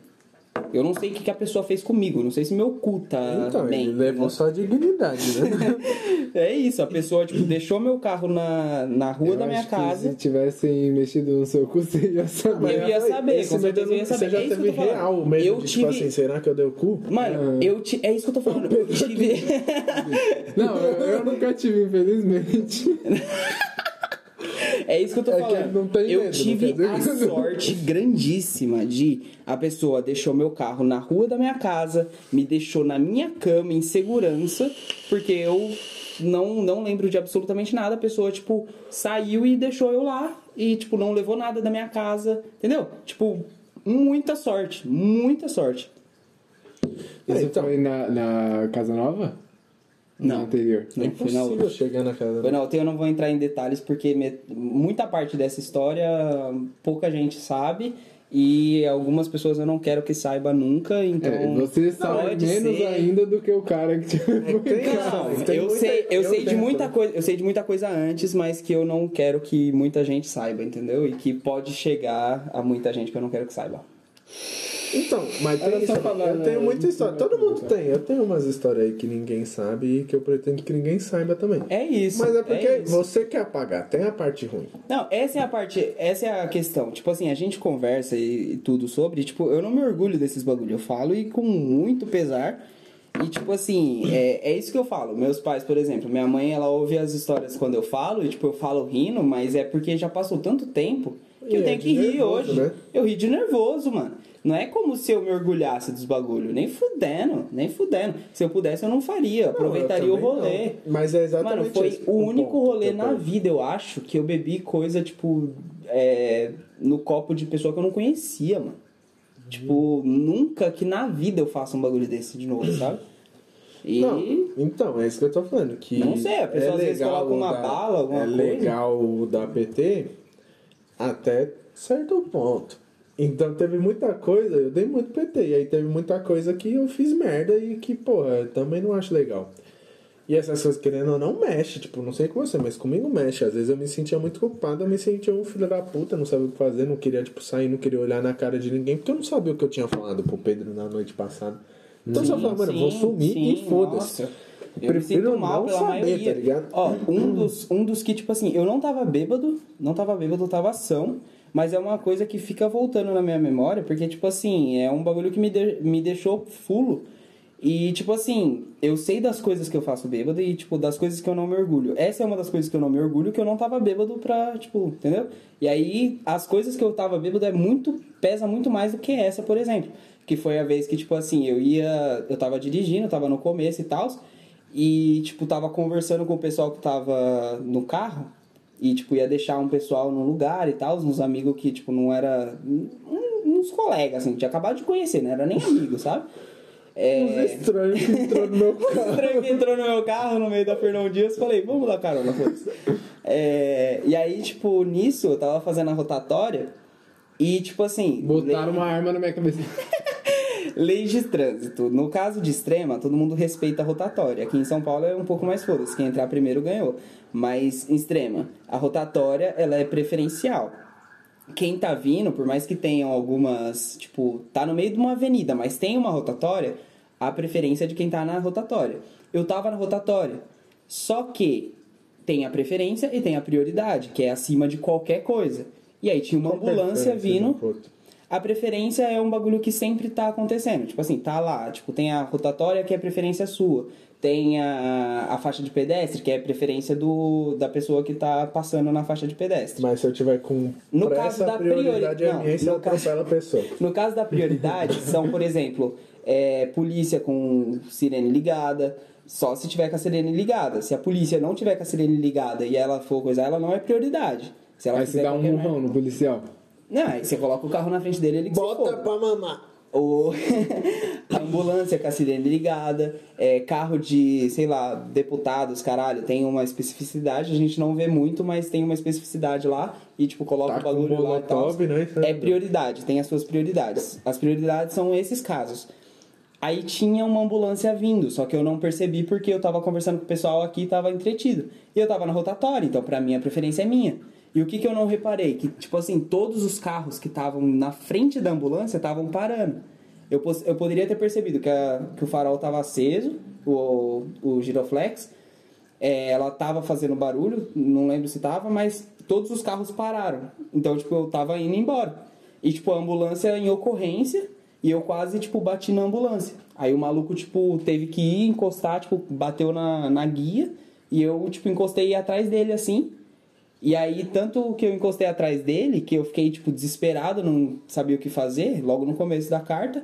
Eu não sei o que, a pessoa fez comigo, não sei se meu cu tá
Então,
bem.
ele levou só a dignidade, né?
É isso, a pessoa tipo, deixou meu carro na, na rua
Eu
da minha
acho que
casa.
Se tivessem mexido no seu cu, você ia saber.
Eu ia saber,
Esse
com certeza eu ia
Você
saber.
já
É
teve real medo
Eu
de, tipo
tive-
assim, será que eu dei o cu?
Mano, eu te... é isso que eu tô falando. Eu tive.
Não, eu, eu nunca tive, infelizmente.
É isso que eu tô
É que
falando.
não tem
eu
medo,
tive a sorte grandíssima de a pessoa deixou meu carro na rua da minha casa, me deixou na minha cama em segurança, porque eu não, não lembro de absolutamente nada. A pessoa, tipo, saiu e deixou eu lá e, tipo, não levou nada da minha casa, entendeu? Tipo, muita sorte, muita sorte.
Isso
então.
foi na, na Casa Nova?
Não.
Na anterior.
Não,
É
foi na
impossível
outra.
chegar na casa
Foi na outra, eu não vou entrar em detalhes porque me- muita parte dessa história pouca gente sabe e algumas pessoas eu não quero que saiba nunca, então
É, você sabe menos
ser-
ainda do que o cara que te
Não,
tem
eu
muita-
sei, eu sei de muita
né?
coisa, eu sei de muita coisa antes, mas que eu não quero que muita gente saiba, entendeu? E que pode chegar a muita gente que eu não quero que saiba.
Então, mas tem isso,
só falar,
eu
né?
tenho muita história. Todo mundo tem. Eu tenho umas histórias aí que ninguém sabe e que eu pretendo que ninguém saiba também.
É isso.
Mas é porque
isso.
você quer apagar, tem a parte ruim.
Não, essa é a parte, essa é a questão. Tipo assim, a gente conversa e, e tudo sobre, tipo, eu não me orgulho desses bagulho, eu falo e com muito pesar. E tipo assim, é, é isso que eu falo. Meus pais, por exemplo, minha mãe, ela ouve as histórias quando eu falo, e tipo, eu falo rindo, mas é porque já passou tanto tempo que
E
eu
é
tenho que rir
nervoso,
hoje.
né?
Eu ri de nervoso, mano. Não é como se eu me orgulhasse dos bagulho, nem fudendo, nem fudendo. Se eu pudesse, eu não faria, aproveitaria
eu
o rolê.
não. Mas é exatamente
Mano, foi o único rolê na vida, eu acho, que eu bebi coisa, tipo, é, no copo de pessoa que eu não conhecia, mano. Tipo, nunca que na vida eu faça um bagulho desse de novo, sabe? E.
Não, então, é isso que eu tô falando. Que
Não sei, a pessoa
é
às vezes coloca uma
da-
bala, alguma
É
coisa.
legal o da PT até certo ponto. Então teve muita coisa, eu dei muito PT, e aí teve muita coisa que eu fiz merda e que, porra, eu também não acho legal. E essas coisas, querendo ou não, mexe, tipo, não sei com você, mas comigo mexe. Às vezes eu me sentia muito culpado, eu me sentia um filho da puta, não sabia o que fazer, não queria, tipo, sair, não queria olhar na cara de ninguém, porque eu não sabia o que eu tinha falado pro Pedro na noite passada. Então eu só falava, mano, eu vou
Sim,
sumir
sim,
e foda-se.
Eu me
Prefiro
sinto mal
não
pela
saber,
maioria.
tá ligado?
Ó, um dos, um dos que, tipo assim, eu não tava bêbado, não tava bêbado, eu tava ação, Mas é uma coisa que fica voltando na minha memória, porque, tipo assim, é um bagulho que me, de- me deixou fulo. E, tipo assim, eu sei das coisas que eu faço bêbado e, tipo, das coisas que eu não me orgulho. Essa é uma das coisas que eu não me orgulho, que eu não tava bêbado pra, tipo, entendeu? E aí, as coisas que eu tava bêbado é muito, pesa muito mais do que essa, por exemplo. Que foi a vez que, tipo assim, eu ia, eu tava dirigindo, eu tava no começo e tal, e, tipo, tava conversando com o pessoal que tava no carro, e, tipo, ia deixar um pessoal num lugar e tal, uns amigos que, tipo, não era... um- uns colegas, assim, tinha acabado de conhecer, não era nem amigo, sabe? É...
Uns estranhos que entrou no meu carro.
estranho que entrou no meu carro no meio da Fernão Dias, falei, vamos dar carona, foda-se. É, e aí, tipo, nisso, eu tava fazendo a rotatória e, tipo assim...
Botaram uma arma na minha cabeça.
Leis de trânsito. No caso de extrema, todo mundo respeita a rotatória. Aqui em São Paulo é um pouco mais foda-se. Quem entrar primeiro ganhou. Mas em extrema, a rotatória, ela é preferencial. Quem tá vindo, por mais que tenham algumas, tipo, tá no meio de uma avenida, mas tem uma rotatória, a preferência é de quem tá na rotatória. Eu tava na rotatória. Só que tem a preferência e tem a prioridade, que é acima de qualquer coisa. E aí tinha uma ambulância vindo. A preferência é um bagulho que sempre tá acontecendo. Tipo assim, tá lá. Tipo, tem a rotatória que é preferência sua. Tem a, a faixa de pedestre, que é preferência do, da pessoa que tá passando na faixa de pedestre.
Mas se eu tiver com
No
pressa,
caso da
a prioridade
priori-
é
não,
minha e
no caso-
atropela a pessoa.
No caso da prioridade, são, por exemplo, é, polícia com sirene ligada, só se tiver com a sirene ligada. Se a polícia não tiver com a sirene ligada e ela for coisa, ela não é prioridade. Se ela
Aí você dá um murrão no policial.
Não, aí você coloca o carro na frente dele ele que se
Bota
foda.
pra mamar.
Ou ambulância com a sirene ligada, é, carro de, sei lá, deputados, caralho, tem uma especificidade, a gente não vê muito, mas tem uma especificidade lá e, tipo, coloca
Tá
o bagulho lá e tal.
né?
É prioridade, tem as suas prioridades. As prioridades são esses casos. Aí tinha uma ambulância vindo, só que eu não percebi porque eu tava conversando com o pessoal aqui e tava entretido. E eu tava na rotatória, então pra mim a preferência é minha. E o que que eu não reparei? Que, tipo assim, todos os carros que estavam na frente da ambulância estavam parando. Eu, eu poderia ter percebido que, a- que o farol tava aceso, o, o giroflex, é, ela tava fazendo barulho, não lembro se tava, mas todos os carros pararam. Então, tipo, eu tava indo embora. E, tipo, a ambulância em ocorrência, e eu quase, tipo, bati na ambulância. Aí o maluco, tipo, teve que ir encostar, tipo, bateu na, na guia, e eu, tipo, encostei atrás dele, assim. E aí, tanto que eu encostei atrás dele, que eu fiquei, tipo, desesperado, não sabia o que fazer, logo no começo da carta,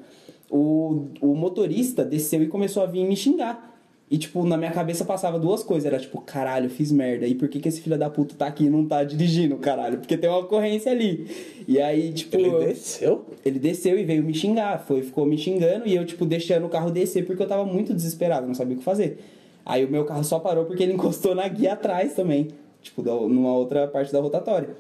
o, o motorista desceu e começou a vir me xingar. E, tipo, na minha cabeça passava duas coisas. Era tipo, caralho, fiz merda. E por que, que esse filho da puta tá aqui e não tá dirigindo, caralho? Porque tem uma ocorrência ali. E aí, tipo.
Ele
eu-
desceu?
ele desceu e veio me xingar. Foi, ficou me xingando e eu, tipo, deixando o carro descer porque eu tava muito desesperado, não sabia o que fazer. Aí o meu carro só parou porque ele encostou na guia atrás também. Tipo, da- numa outra parte da rotatória.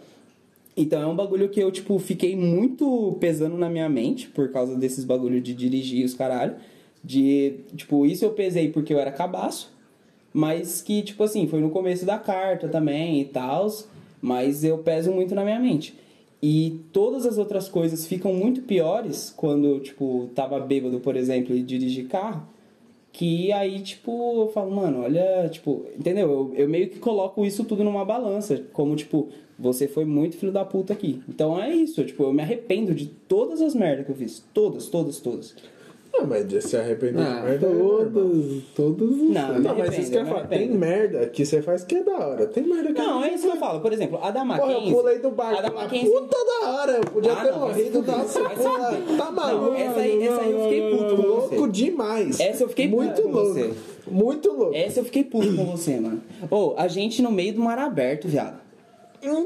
Então é um bagulho que eu, tipo, fiquei muito pesando na minha mente por causa desses bagulhos de dirigir os caralho. De, tipo, isso eu pesei porque eu era cabaço. Mas que, tipo assim, foi no começo da carta também e tal. Mas eu peso muito na minha mente. E todas as outras coisas ficam muito piores quando, tipo, tava bêbado, por exemplo, e dirigir carro. Que aí, tipo, eu falo, mano, olha, tipo, entendeu? Eu, eu meio que coloco isso tudo numa balança. Como, tipo, você foi muito filho da puta aqui. Então é isso, tipo, eu me arrependo de todas as merdas que eu fiz. Todas, todas, todas.
Não, mas de se arrepender
Ah,
de merda. é
todos, todos.
Não, me
Não, mas isso que eu falar. Tem merda que você faz que é da hora. Tem merda que
Não, é isso que eu falo. Por exemplo, a da
Porra,
Mackenzie...
eu pulei do
A
barco.
da
lá,
Mackenzie...
Puta da hora. Eu podia
Ah,
ter
não,
morrido da porra.
fuder.
Tá
Não,
maluco.
essa aí, essa aí eu fiquei puto com você.
Louco demais.
Essa eu fiquei
muito
puto com
louco.
você.
Muito louco.
Essa eu fiquei puto com você, mano. Ô, a gente no meio do mar aberto, viado.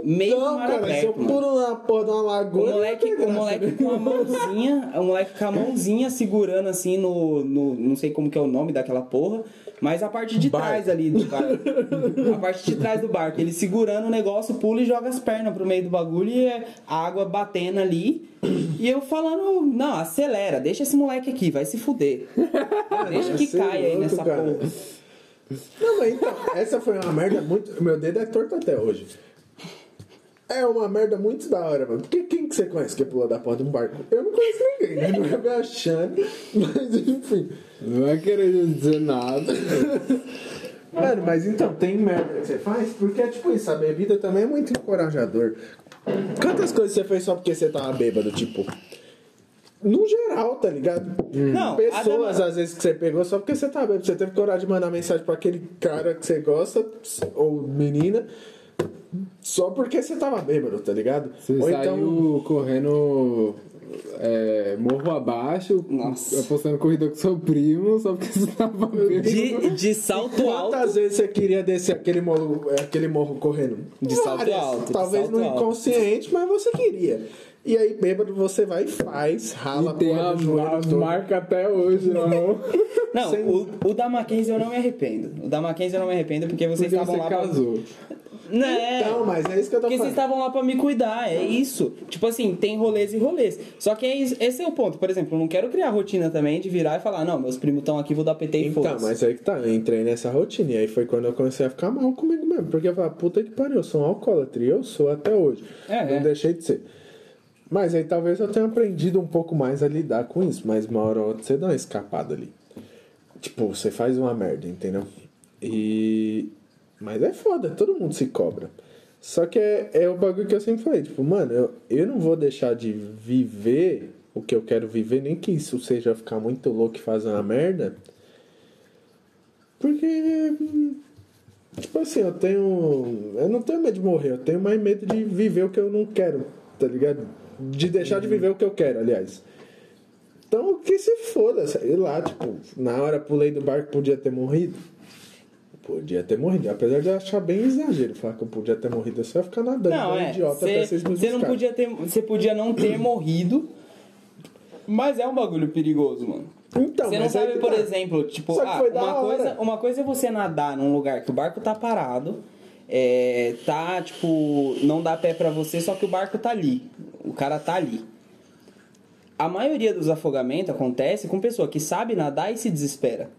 Meio do
Então,
mar
cara, se eu
aberto, mano.
pulo na porra de uma
O
lagoa.
moleque,
não tem
o moleque com a mãozinha, o moleque com a mãozinha segurando assim no, no. Não sei como que é o nome daquela porra, mas a parte de
Barco.
trás ali do barco. A parte de trás do barco. Ele segurando o negócio, pula e joga as pernas pro meio do bagulho e é a água batendo ali. E eu falando, não, acelera, deixa esse moleque aqui, vai se fuder. Deixa que
é
caia aí nessa
cara.
porra.
Não, mas então, essa foi uma merda muito. Meu dedo é torto até hoje. É uma merda muito da hora, mano. Porque quem que você conhece que pulou da porta de um barco? Eu não conheço ninguém, né? Nunca me achando. Mas enfim.
Não vai querer dizer nada.
Mano, mas então, tem merda que você faz? Porque é tipo isso, a bebida também é muito encorajador. Quantas coisas você fez só porque você tava bêbado, tipo? No geral, tá ligado?
Não,
Pessoas, às vezes, que você pegou só porque você tava bêbado. Você teve coragem de mandar mensagem pra aquele cara que você gosta, ou menina, só porque você tava bêbado, tá ligado?
Você
ou
saiu
então.
correndo é, morro abaixo,
Nossa.
apostando corrida com seu primo, só porque você tava bêbado.
De, de salto alto.
Quantas vezes você queria descer aquele morro, aquele morro correndo?
De salto
Várias.
alto,
Talvez
salto
no
alto.
inconsciente, mas você queria. E aí, bêbado, você vai e faz, rala
E tem a, marca até hoje na mão.
Não,
Sem-
o, o da Mackenzie eu não me arrependo. O da Mackenzie eu não me arrependo porque vocês
Porque
estavam
você
lá pra-
casou.
Não, é.
Então, mas é isso que eu tô
Porque vocês
falando.
estavam lá pra me cuidar, é isso. Tipo assim, tem rolês e rolês. Só que é isso- esse é o ponto. Por exemplo, eu não quero criar rotina também de virar e falar, não, meus primos estão aqui, vou dar PT e
Então,
foda-se.
mas aí que tá, eu entrei nessa rotina. E aí foi quando eu comecei a ficar mal comigo mesmo. Porque eu falei, puta que pariu, eu sou um alcoólatra. E eu sou até hoje.
É,
não
é.
deixei de ser. Mas aí talvez eu tenha aprendido um pouco mais a lidar com isso. Mas uma hora ou outra você dá uma escapada ali. Tipo, você faz uma merda, entendeu? E. Mas é foda, todo mundo se cobra. Só que é, é o bagulho que eu sempre falei, tipo, mano, eu, eu não vou deixar de viver o que eu quero viver, nem que isso seja ficar muito louco e fazer uma merda. Porque. Tipo assim, eu tenho. Eu não tenho medo de morrer, eu tenho mais medo de viver o que eu não quero, tá ligado? De deixar de viver o que eu quero, aliás. Então que se foda, sei lá, tipo, na hora pulei do barco podia ter morrido. Podia ter morrido. Apesar de eu achar bem exagero falar que eu podia ter morrido, eu só ia ficar nadando,
Não, é.
idiota até vocês me
Você não podia ter. Você podia não ter morrido. Mas é um bagulho perigoso, mano.
Então,
você não sabe, por
tá.
exemplo, tipo, ah, uma, coisa, uma coisa é você nadar num lugar que o barco tá parado, é, tá, tipo, não dá pé pra você, só que o barco tá ali. O cara tá ali. A maioria dos afogamentos acontece com pessoa que sabe nadar e se desespera.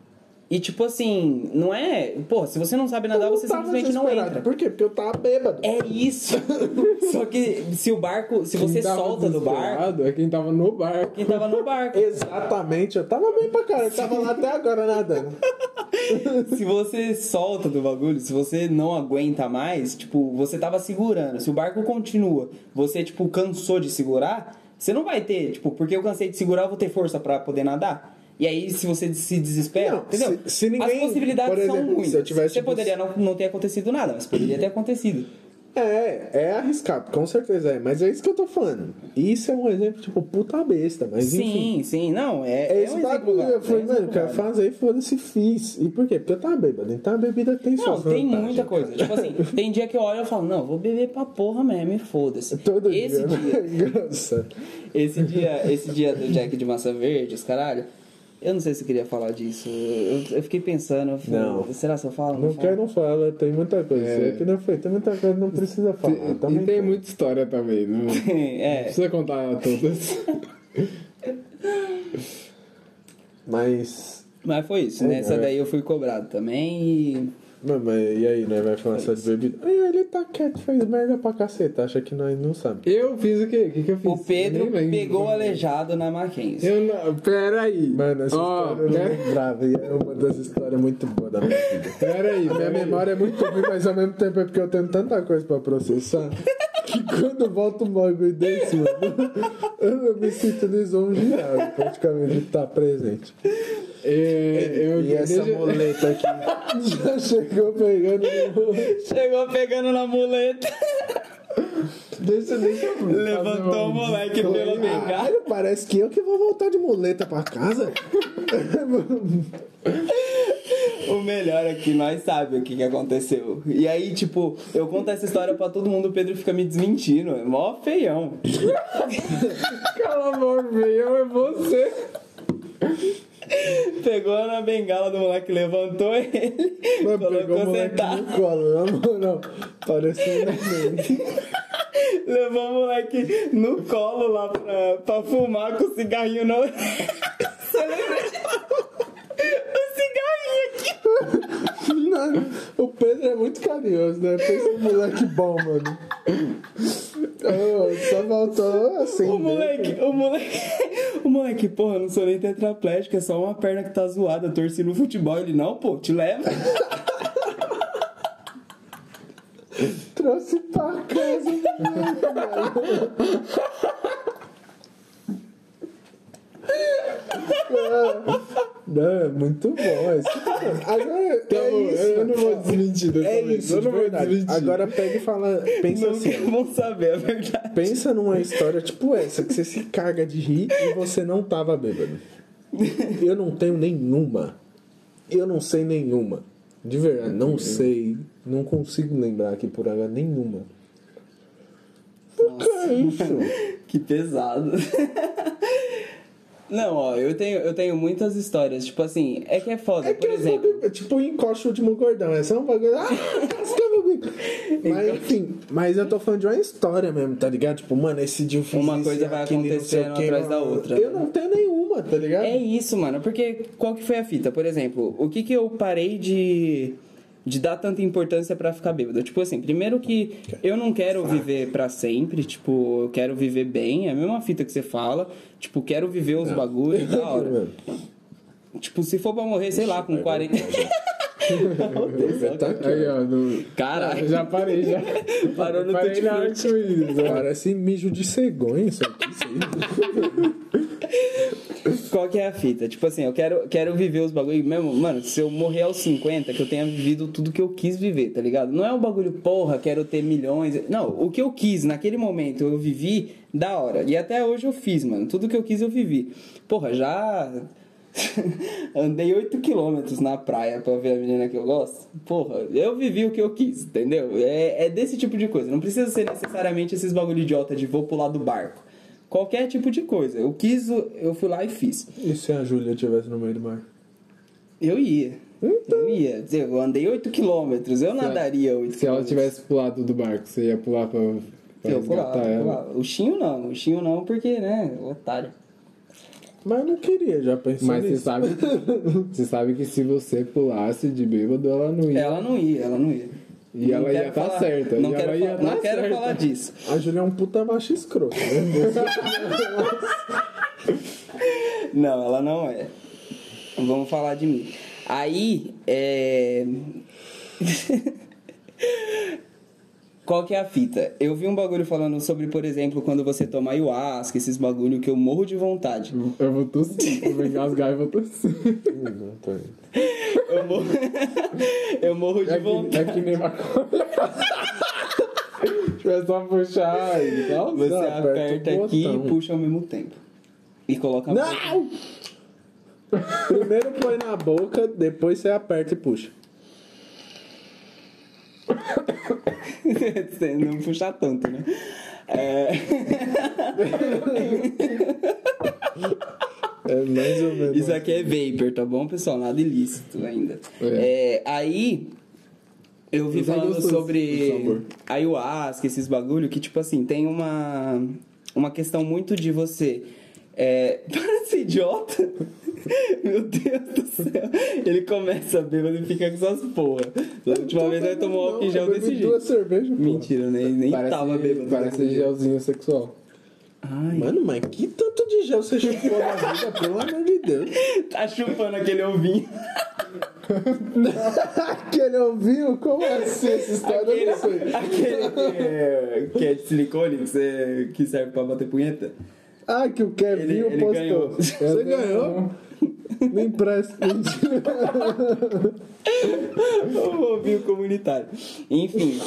E tipo assim, não é. Pô, se você não sabe nadar, você simplesmente não entra.
Por quê? Porque eu tava bêbado.
É isso. Só que se o barco. Se você
Quem
solta do barco,
É quem tava no barco.
quem tava no barco.
Exatamente, eu tava bem pra caralho, eu tava lá até agora nadando.
se você solta do bagulho, se você não aguenta mais, tipo, você tava segurando. Se o barco continua, você, tipo, cansou de segurar, você não vai ter, tipo, porque eu cansei de segurar, eu vou ter força pra poder nadar. E aí, se você se desespera,
Não,
entendeu?
se- se ninguém-
As possibilidades
exemplo,
são muitas.
se eu tivesse,
você
tipo,
poderia não, não ter acontecido nada, mas poderia ter acontecido.
É, é arriscado, com certeza é. Mas é isso que eu tô falando. Isso é um exemplo, tipo, puta besta, mas enfim.
Sim, sim, não, é.
É
é
esse
um
bagulho. Eu falei,
é
mano, quero fazer, foda-se, fiz. E por quê? Porque eu tava bêbado. Então a bebida tem
Não, tem muita coisa.
cara.
Tipo assim, tem dia que eu olho e falo, não, vou beber pra porra mesmo, e foda-se.
Todo
Esse
dia.
dia,
Nossa.
esse dia, esse dia do Jack de massa verde, os caralho, eu não sei se eu queria falar disso. Eu, eu fiquei pensando, eu falei,
Não.
será que eu falo?
Não
falo?
quer, não fala. Tem muita coisa.
É.
É. que não foi. Tem muita coisa que não precisa falar.
E
Também
tem muita história também. Não, não
é.
precisa contar todas.
Mas.
Mas foi isso,
É,
nessa
é.
daí eu fui cobrado também e.
Mas, mas e aí, né? Vai falar só de bebida? Aí ele tá quieto, fez merda pra caceta. Acha que nós não sabe.
Eu fiz o quê? O que, que eu fiz?
O Pedro
Eu nem
pegou aleijado na Mackenzie.
Eu não. Peraí.
Mano, essa
Ó,
história eu
pera-
não lembrava. E é uma das histórias muito boas da minha vida.
Peraí,
Minha memória é muito ruim, mas ao mesmo tempo é porque eu tenho tanta coisa pra processar que quando volta um bagulho desse, mano, eu me sinto lisonjeado praticamente de estar presente.
É, eu,
E essa
deixa-
moleta aqui já chegou pegando no
Chegou pegando na muleta,
Deixa, deixa eu
levantou o moleque bengala.
Caralho, parece que eu que vou voltar de muleta pra casa.
O melhor é que nós sabemos o que, que aconteceu. E aí, tipo, eu conto essa história pra todo mundo, o Pedro fica me desmentindo. É mó feião.
Cala a boca, velho, é você.
Pegou na bengala do moleque, levantou ele,
Mano, pegou o moleque
sentado.
no colo, na moral. Parecendo um neném.
Levou o moleque no colo lá pra, pra fumar com o cigarrinho no. Você lembra disso?
Não, o Pedro é muito carinhoso, né? Pensa um moleque bom, mano. Oh, só faltou assim.
O moleque, o moleque, o moleque, porra, eu não sou nem tetraplégico, é só uma perna que tá zoada, eu torci no futebol. Ele, não, pô, te leva.
Trouxe pra casa. Não, é muito bom. É isso. Agora,
Tá
é
bom,
isso,
eu não vou desmentir dessa
É
vez,
isso,
eu não vou desmentir.
Agora pega e fala, pensa
Nunca
assim.
vão saber a verdade.
Pensa numa história tipo essa, que você se caga de rir e você não tava bêbado. Eu não tenho nenhuma. Eu não sei nenhuma. De verdade, não sei. Não consigo lembrar aqui por agora nenhuma. Por que isso?
Que pesado. Não, ó, eu tenho, eu tenho muitas histórias. Tipo assim, é que é foda,
É
por exemplo.
sou- tipo encosta o último cordão. É só um bagulho. Ah, bico. Mas enfim, mas eu tô falando de uma história mesmo, tá ligado? Tipo, mano, esse dia eu fiz
Uma
isso
coisa
e
vai
e o
acontecendo atrás da outra.
Eu não tenho nenhuma, tá ligado?
É isso, mano. Porque qual que foi a fita? Por exemplo, o que que eu parei de, de dar tanta importância pra ficar bêbado? Tipo assim, primeiro que eu não quero viver pra sempre, tipo, eu quero viver bem, é a mesma fita que você fala. Tipo, quero viver os bagulhos da hora. Tipo, se for pra morrer, sei lá, com 40.
Tá aqui,
Aí,
ó.
no...
Caralho.
já parei, já.
Parou no
parei na arco-íris. né?
Parece mijo de cegonha isso aqui. Isso aí.
Qual que é a fita? Tipo assim, eu quero, quero viver os bagulhos mesmo. Mano, se eu morrer aos 50, que eu tenha vivido tudo que eu quis viver, tá ligado? Não é um bagulho, porra, quero ter milhões. Não, o que eu quis naquele momento eu vivi da hora. E até hoje eu fiz, mano. Tudo que eu quis eu vivi. Porra, já. Andei 8 quilômetros na praia pra ver a menina que eu gosto. Porra, eu vivi o que eu quis, entendeu? É, é desse tipo de coisa. Não precisa ser necessariamente esses bagulho idiota de vou pular do barco. Qualquer tipo de coisa. Eu quis, eu fui lá e fiz.
E se a Júlia estivesse no meio do mar?
Eu ia. Eu ia. Dizer, Eu andei 8 quilômetros. Eu nadaria 8
Se ela tivesse pulado do barco, você ia pular pra, pra
Eu pulava,
resgatar
eu
ela?
pulava. O Chinho não. O Chinho não, porque, né? Otário.
Mas eu não queria, já pensou
Mas você
nisso.
sabe, você sabe que se você pulasse de bêbado, ela não ia.
Ela não ia, ela não ia.
E ela
Não
ia
quero
tá certa,
Não quero,
ela
fa- não
tá
quero
certa.
falar disso.
A Júlia é um puta macho escroto, né?
Não, ela não é. Vamos falar de mim. Aí, é. Qual que é a fita? Eu vi um bagulho falando sobre, por exemplo, quando você toma ayahuasca, esses bagulho que eu morro de vontade.
Eu vou tossir, vou engasgar e vou tossir.
Eu morro, eu morro de
É que,
vontade.
é que nem maconha. É só puxar e tal.
Você
aperta
aperta aqui
botão.
e puxa ao mesmo tempo. E coloca a
Não! Primeiro põe na boca, depois você aperta e puxa.
Não puxa tanto, né? É...
É mais ou menos.
Isso aqui é vapor, tá bom, pessoal? Nada ilícito ainda. É, aí, eu vi
é
falando sobre ayahuasca, esses bagulho, que, tipo assim, tem uma, uma questão muito de você... É... Para de ser idiota! Meu Deus do céu! Ele começa bêbado e fica com essas porra. Da última vez ele tomou álcool em gel desse jeito.
duas cervejas, pô.
Mentira, nem, nem tava bêbado.
Parece gelzinho sexual.
Ai,
Mano, mas que tanto de gel você chupou na vida, pelo amor de Deus.
tá chupando aquele ovinho.
Aquele ouviu? Como assim essa história? Eu não sei.
Aquele que é, que é de silicone que, você, que serve pra bater punheta.
Ah, que o Kevin
Ele- ele
postou.
ganhou.
Você ganhou? Me empresta.
O ovinho comunitário. Enfim.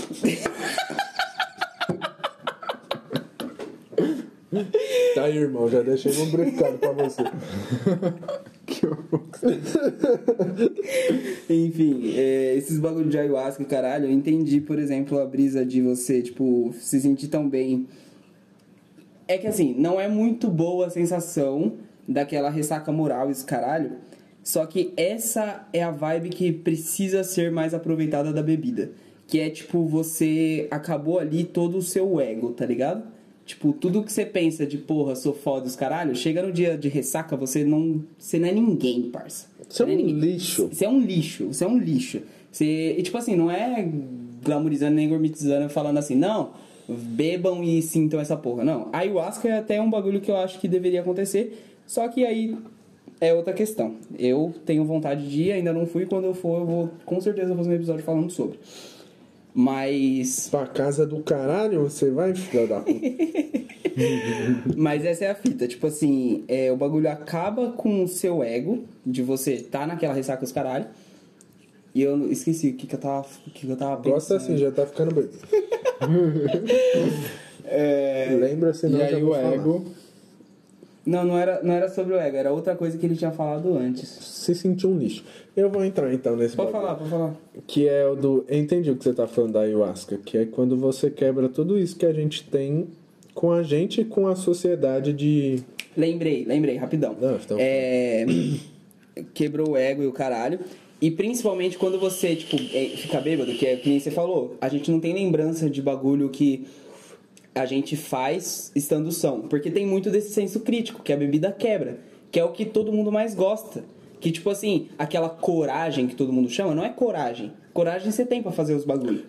Tá aí, irmão, já deixei lubrificado pra você.
Enfim, é, esses bagulho de ayahuasca, caralho, eu entendi, por exemplo, a brisa de você, tipo, se sentir tão bem. É que assim, não é muito boa a sensação daquela ressaca moral, esse caralho. Só que essa é a vibe que precisa ser mais aproveitada da bebida. Que é tipo, você acabou ali todo o seu ego, tá ligado? Tipo, tudo que você pensa de porra, sou foda os caralho, chega no dia de ressaca, você não. Você não é ninguém, parça.
Você é
não
um lixo.
Você é um lixo, você é um lixo. Você, e tipo assim, não é glamorizando nem gourmetizando falando assim, não, bebam e sintam essa porra. Não, a ayahuasca é até um bagulho que eu acho que deveria acontecer, só que aí é outra questão. Eu tenho vontade de ir, ainda não fui, quando eu for eu vou com certeza fazer um episódio falando sobre. Mas.
Pra casa do caralho, você vai, filha da puta.
Mas essa é a fita, tipo assim, é, o bagulho acaba com o seu ego, de você tá naquela ressaca os caralho. E eu esqueci o que, que eu tava. O que, que eu tava pensando.
Gosta assim, já tá ficando bem.
É,
Lembra, senão
E aí o
falar.
ego.
Não, não era, não era sobre o ego, era outra coisa que ele tinha falado antes.
Se sentiu um lixo. Eu vou entrar então nesse
Pode
bagulho.
falar, pode falar.
Que é o do. Eu entendi o que você tá falando da ayahuasca. Que é quando você quebra tudo isso que a gente tem com a gente e com a sociedade de.
Lembrei, lembrei, rapidão.
Não, então-
É, Quebrou o ego e o caralho. E principalmente quando você, tipo, é, fica bêbado, que é que nem você falou, a gente não tem lembrança de bagulho que a gente faz estando são. Porque tem muito desse senso crítico, que a bebida quebra. Que é o que todo mundo mais gosta. Que, tipo assim, aquela coragem que todo mundo chama, não é coragem. Coragem você tem pra fazer os bagulhos.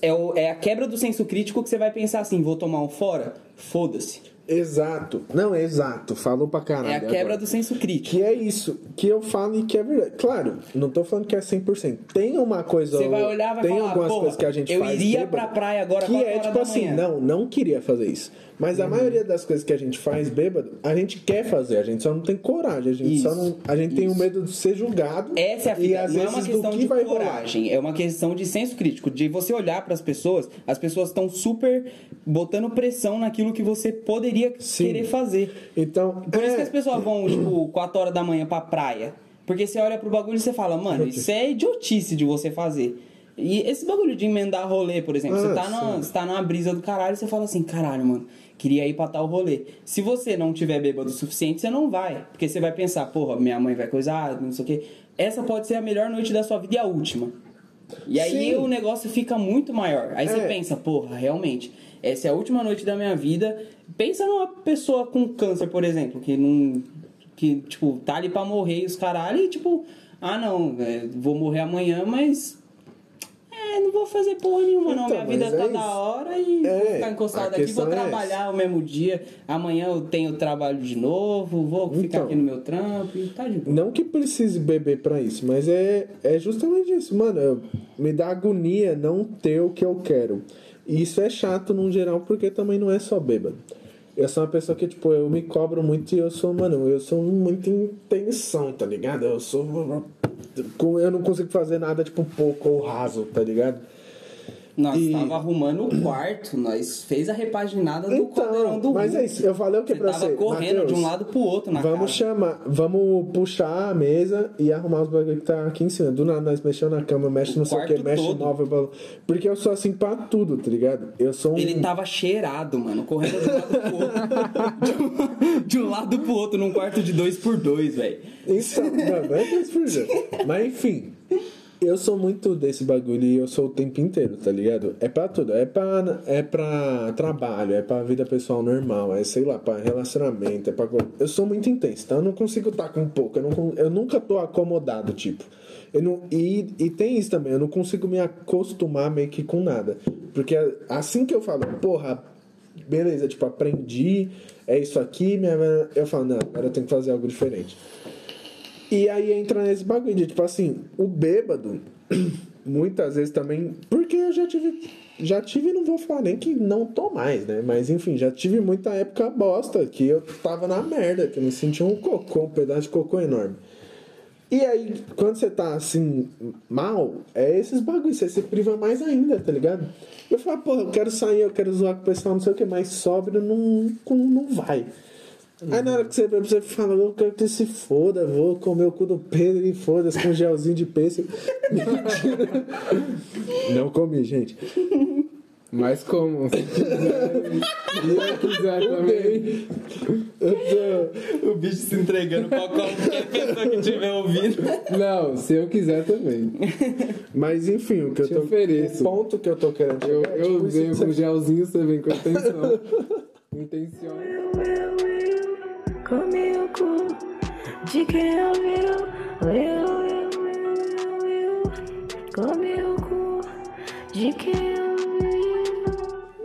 É, o- é a quebra do senso crítico que você vai pensar assim, vou tomar um fora? Foda-se.
Exato. Não, é exato. Falou pra caralho.
É a quebra
agora.
do senso crítico.
Que é isso, que eu falo e que é verdade. Claro, não tô falando que é 100%. Tem uma coisa.
Você vai olhar vai
Tem
falar,
algumas
"Porra,
coisas que a gente
eu
faz.
iria
bêbado,
pra praia agora,
Que é tipo assim,
manhã.
não, não queria fazer isso. Mas
Uhum.
a maioria das coisas que a gente faz bêbado, a gente quer fazer, a gente só não tem coragem. A gente
Isso,
só não. A gente tem o medo de ser julgado.
Essa é a
e às
Não é
vezes
uma
do
questão
que
de
vai rolar.
coragem, é uma questão de senso crítico. De você olhar pras pessoas, as pessoas estão super botando pressão naquilo que você poderia
Sim.
querer fazer.
Então,
Por isso
é,
que as pessoas vão, tipo, 4 horas da manhã pra praia. Porque você olha pro bagulho e você fala, mano, isso é idiotice de você fazer. E esse bagulho de emendar rolê, por exemplo,
Ah,
você, tá na, você tá numa brisa do caralho e você fala assim, caralho, mano, queria ir pra tal rolê. Se você não tiver bêbado o suficiente, você não vai. Porque você vai pensar, porra, minha mãe vai coisar, não sei o quê. Essa pode ser a melhor noite da sua vida e a última. E aí
Sim.
o negócio fica muito maior. Aí você
É.
pensa, porra, realmente, essa é a última noite da minha vida. Pensa numa pessoa com câncer, por exemplo, que não. que, tipo, tá ali pra morrer e os caralho, e tipo, ah não, é, vou morrer amanhã, mas. É, não vou fazer porra nenhuma, não.
Então,
Minha vida
mas
tá
é
da
isso.
hora e
É,
vou ficar encostado aqui, vou
é
trabalhar o mesmo dia. Amanhã eu tenho trabalho de novo, vou ficar
Então.
aqui no meu trampo e tá de boa.
Não que precise beber pra isso, mas é, é justamente isso, mano. eu- me dá agonia não ter o que eu quero. E isso é chato no geral, porque também não é só bêbado. Eu sou uma pessoa que, tipo, eu me cobro muito e eu sou, mano, eu sou muito intenção, tá ligado? Eu sou. Eu não consigo fazer nada, tipo, pouco ou raso, tá ligado?
Nós
E-
tava arrumando o quarto, nós fez a repaginada do caldeirão
Então,
do
mas
Gu.
é isso. Eu falei o que
Você
pra
tava
você?
correndo
Mateus,
de um lado pro outro na
Vamos
casa.
chamar, vamos puxar a mesa e arrumar os bagulho que tá aqui em cima. Do nada nós mexemos na cama, mexe
O
não sei o que, mexe
todo.
móvel. Porque eu sou assim pra tudo, tá ligado? Eu sou um.
Ele tava cheirado, mano, correndo de um lado pro outro. De um- lado pro outro, num quarto de dois por dois, velho.
Então, não, não é que isso fuja. Mas enfim, eu sou muito desse bagulho e eu sou o tempo inteiro, tá ligado? É pra tudo. É pra, é pra trabalho, é pra vida pessoal normal, é sei lá, pra relacionamento, é pra. Eu sou muito intenso, então eu não consigo estar com pouco. Eu, não, eu nunca tô acomodado, tipo. Eu não, e, e tem isso também, eu não consigo me acostumar meio que com nada. Porque assim que eu falo, porra, beleza, tipo, aprendi, é isso aqui, minha, eu falo, não, agora eu tenho que fazer algo diferente. E aí entra nesse bagulho de, tipo assim, o bêbado, muitas vezes também. Porque eu já tive. Já tive, não vou falar nem que não tô mais, né? Mas enfim, já tive muita época bosta que eu tava na merda, que eu me sentia um cocô, um pedaço de cocô enorme. E aí, quando você tá assim, mal, é esses bagulhos, você se priva mais ainda, tá ligado? Eu falo, porra, eu quero sair, eu quero zoar com o pessoal, não sei o que, mas sóbrio não, não vai. Aí na hora que você bebe, você fala, eu quero que se foda, vou comer o cu do Pedro e foda-se com gelzinho de pêssego. Mentira. Não comi, gente.
Mas como? Se quiser, eu quiser também.
Eu
O bicho se entregando pra qualquer pessoa que estiver ouvindo.
Não, se eu quiser também.
Mas enfim, o que eu
Te
tô.
ofereço.
O ponto que eu tô querendo
Eu,
chegar é,
eu
tipo,
venho
que você-
com gelzinho, você vem com intenção. Intenção.
Come o cu de quem eu, eu, eu, eu. Come o cu de quem ouviu.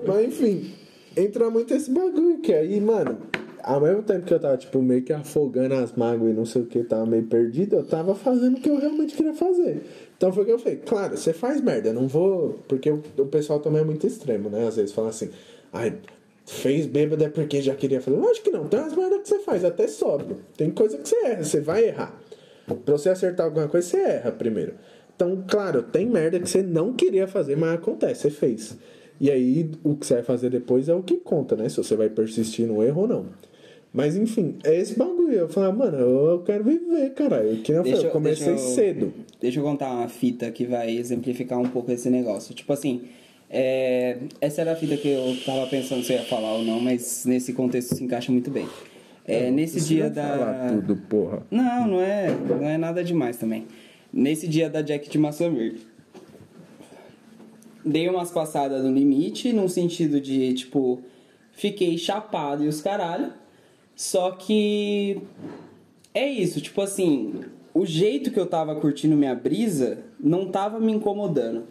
Mas enfim, entra muito esse bagulho que aí, mano, ao mesmo tempo que eu tava, tipo, meio que afogando as mágoas e não sei o que, tava meio perdido, eu tava fazendo o que eu realmente queria fazer. Então foi o que eu falei, claro, você faz merda, eu não vou. Porque o pessoal também é muito extremo, né? Às vezes fala assim, ai, fez bêbado é porque já queria fazer. Lógico que não, tem umas merdas que você faz, até sóbrio. Tem coisa que você erra, você vai errar. Pra você acertar alguma coisa, você erra primeiro. Então, claro, tem merda que você não queria fazer, mas acontece, você fez. E aí, o que você vai fazer depois é o que conta, né? Se você vai persistir no erro ou não. Mas enfim, é esse bagulho. Eu falei, mano, eu quero viver, caralho. Que eu falei, eu comecei
deixa eu-
cedo.
Deixa eu contar uma fita que vai exemplificar um pouco esse negócio. Tipo assim, é, essa era a fita que eu tava pensando se eu ia falar ou não, mas nesse contexto se encaixa muito bem. É, nesse dia
vai
da.
falar tudo, porra.
Não, não é, não é nada demais também. Nesse dia da Jack de Verde. Dei umas passadas no limite, num sentido de, tipo, fiquei chapado e os caralho. Só que é isso, tipo assim, o jeito que eu tava curtindo minha brisa não tava me incomodando.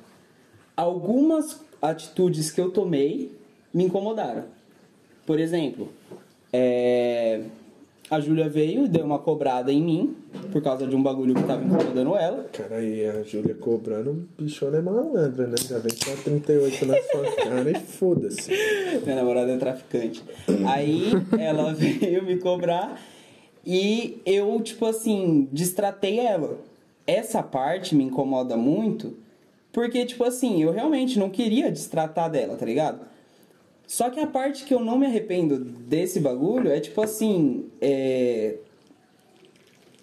Algumas atitudes que eu tomei me incomodaram. Por exemplo, é, a Júlia veio e deu uma cobrada em mim por causa de um bagulho que tava incomodando ela.
Cara, e a Júlia cobrando, bichona é malandra, né? Já vem com a 38 na sua cara e foda-se.
Minha namorada é traficante. Aí ela veio me cobrar e eu, tipo assim, destratei ela. Essa parte me incomoda muito porque, tipo assim, eu realmente não queria destratar dela, tá ligado? Só que a parte que eu não me arrependo desse bagulho é, tipo assim, é...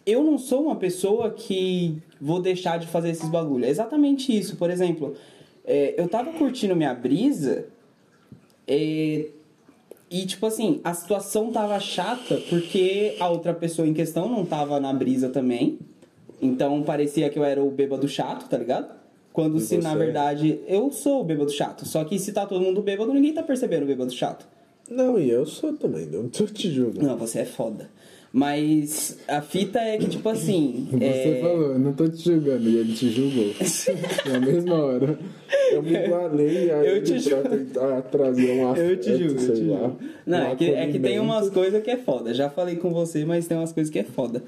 eu não sou uma pessoa que vou deixar de fazer esses bagulhos. É exatamente isso. Por exemplo, é, eu tava curtindo minha brisa é, e, tipo assim, a situação tava chata porque a outra pessoa em questão não tava na brisa também. Então parecia que eu era o bêbado chato, tá ligado? Quando
E
se na
você?
verdade eu sou o bêbado chato. Só que se tá todo mundo bêbado, ninguém tá percebendo o bêbado chato.
Não, e eu sou também, não tô te julgando.
Não, você é foda. Mas a fita é que, tipo assim.
Você
é...
falou, eu não tô te julgando, e ele te julgou. Na mesma hora.
Eu me igualei a
Eu te
pra
julgo.
tentar trazer um afeto,
Eu te julgo, eu te
lá,
julgo. Não,
um
é que, é que tem umas coisas que é foda. Já falei com você, mas tem umas coisas que é foda.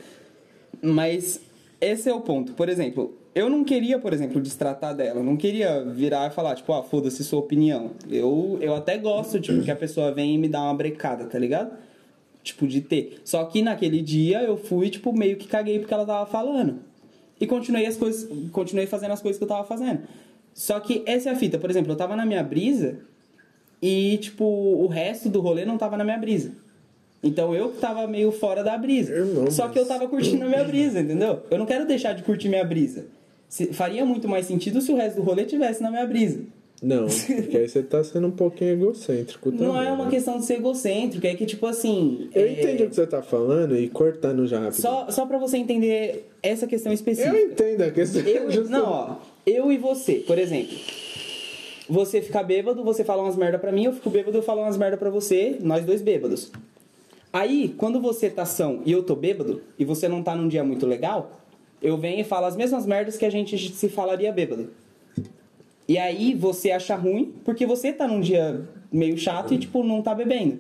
Mas esse é o ponto. Por exemplo, eu não queria, por exemplo, destratar dela. Não queria virar e falar, tipo, ah, foda-se sua opinião. Eu, eu até gosto, tipo, que a pessoa vem e me dá uma brecada, tá ligado? Tipo, de ter. Só que naquele dia eu fui, tipo, meio que caguei porque ela tava falando. E continuei as coisas. Continuei fazendo as coisas que eu tava fazendo. Só que essa é a fita. Por exemplo, eu tava na minha brisa e, tipo, o resto do rolê não tava na minha brisa. Então eu tava meio fora da brisa. Só que eu tava curtindo a minha brisa, entendeu? Eu não quero deixar de curtir minha brisa. Faria muito mais sentido se o resto do rolê tivesse na minha brisa.
Não, porque aí você tá sendo um pouquinho egocêntrico também.
Não é uma
né?
questão de ser egocêntrico, é que, tipo assim.
Eu
é,
entendi o que você tá falando e cortando já rápido.
Só, só pra você entender essa questão específica.
Eu entendo a questão.
Eu,
Justo-
não, ó, eu e você, por exemplo. Você fica bêbado, você fala umas merda pra mim, eu fico bêbado, eu falo umas merda pra você, nós dois bêbados. Aí, quando você tá são e eu tô bêbado, e você não tá num dia muito legal, eu venho e falo as mesmas merdas que a gente se falaria bêbado. E aí você acha ruim, porque você tá num dia meio chato e, tipo, não tá bebendo.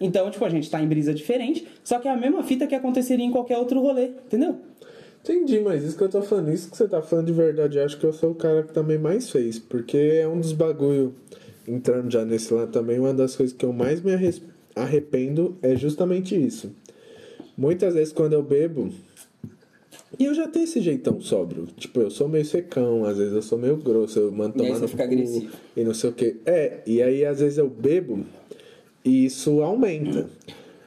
Então, tipo, a gente tá em brisa diferente, só que é a mesma fita que aconteceria em qualquer outro rolê, entendeu?
Entendi, mas isso que eu tô falando, isso que você tá falando de verdade, acho que eu sou o cara que também mais fez. Porque é um dos bagulho, entrando já nesse lado também, uma das coisas que eu mais me arrependo é justamente isso. Muitas vezes quando eu bebo, e eu já tenho esse jeitão sóbrio. Tipo, eu sou meio secão, às vezes eu sou meio grosso, eu mando tomar no
fica
cu,
agressivo.
E não sei o que. É, e aí às vezes eu bebo e isso aumenta.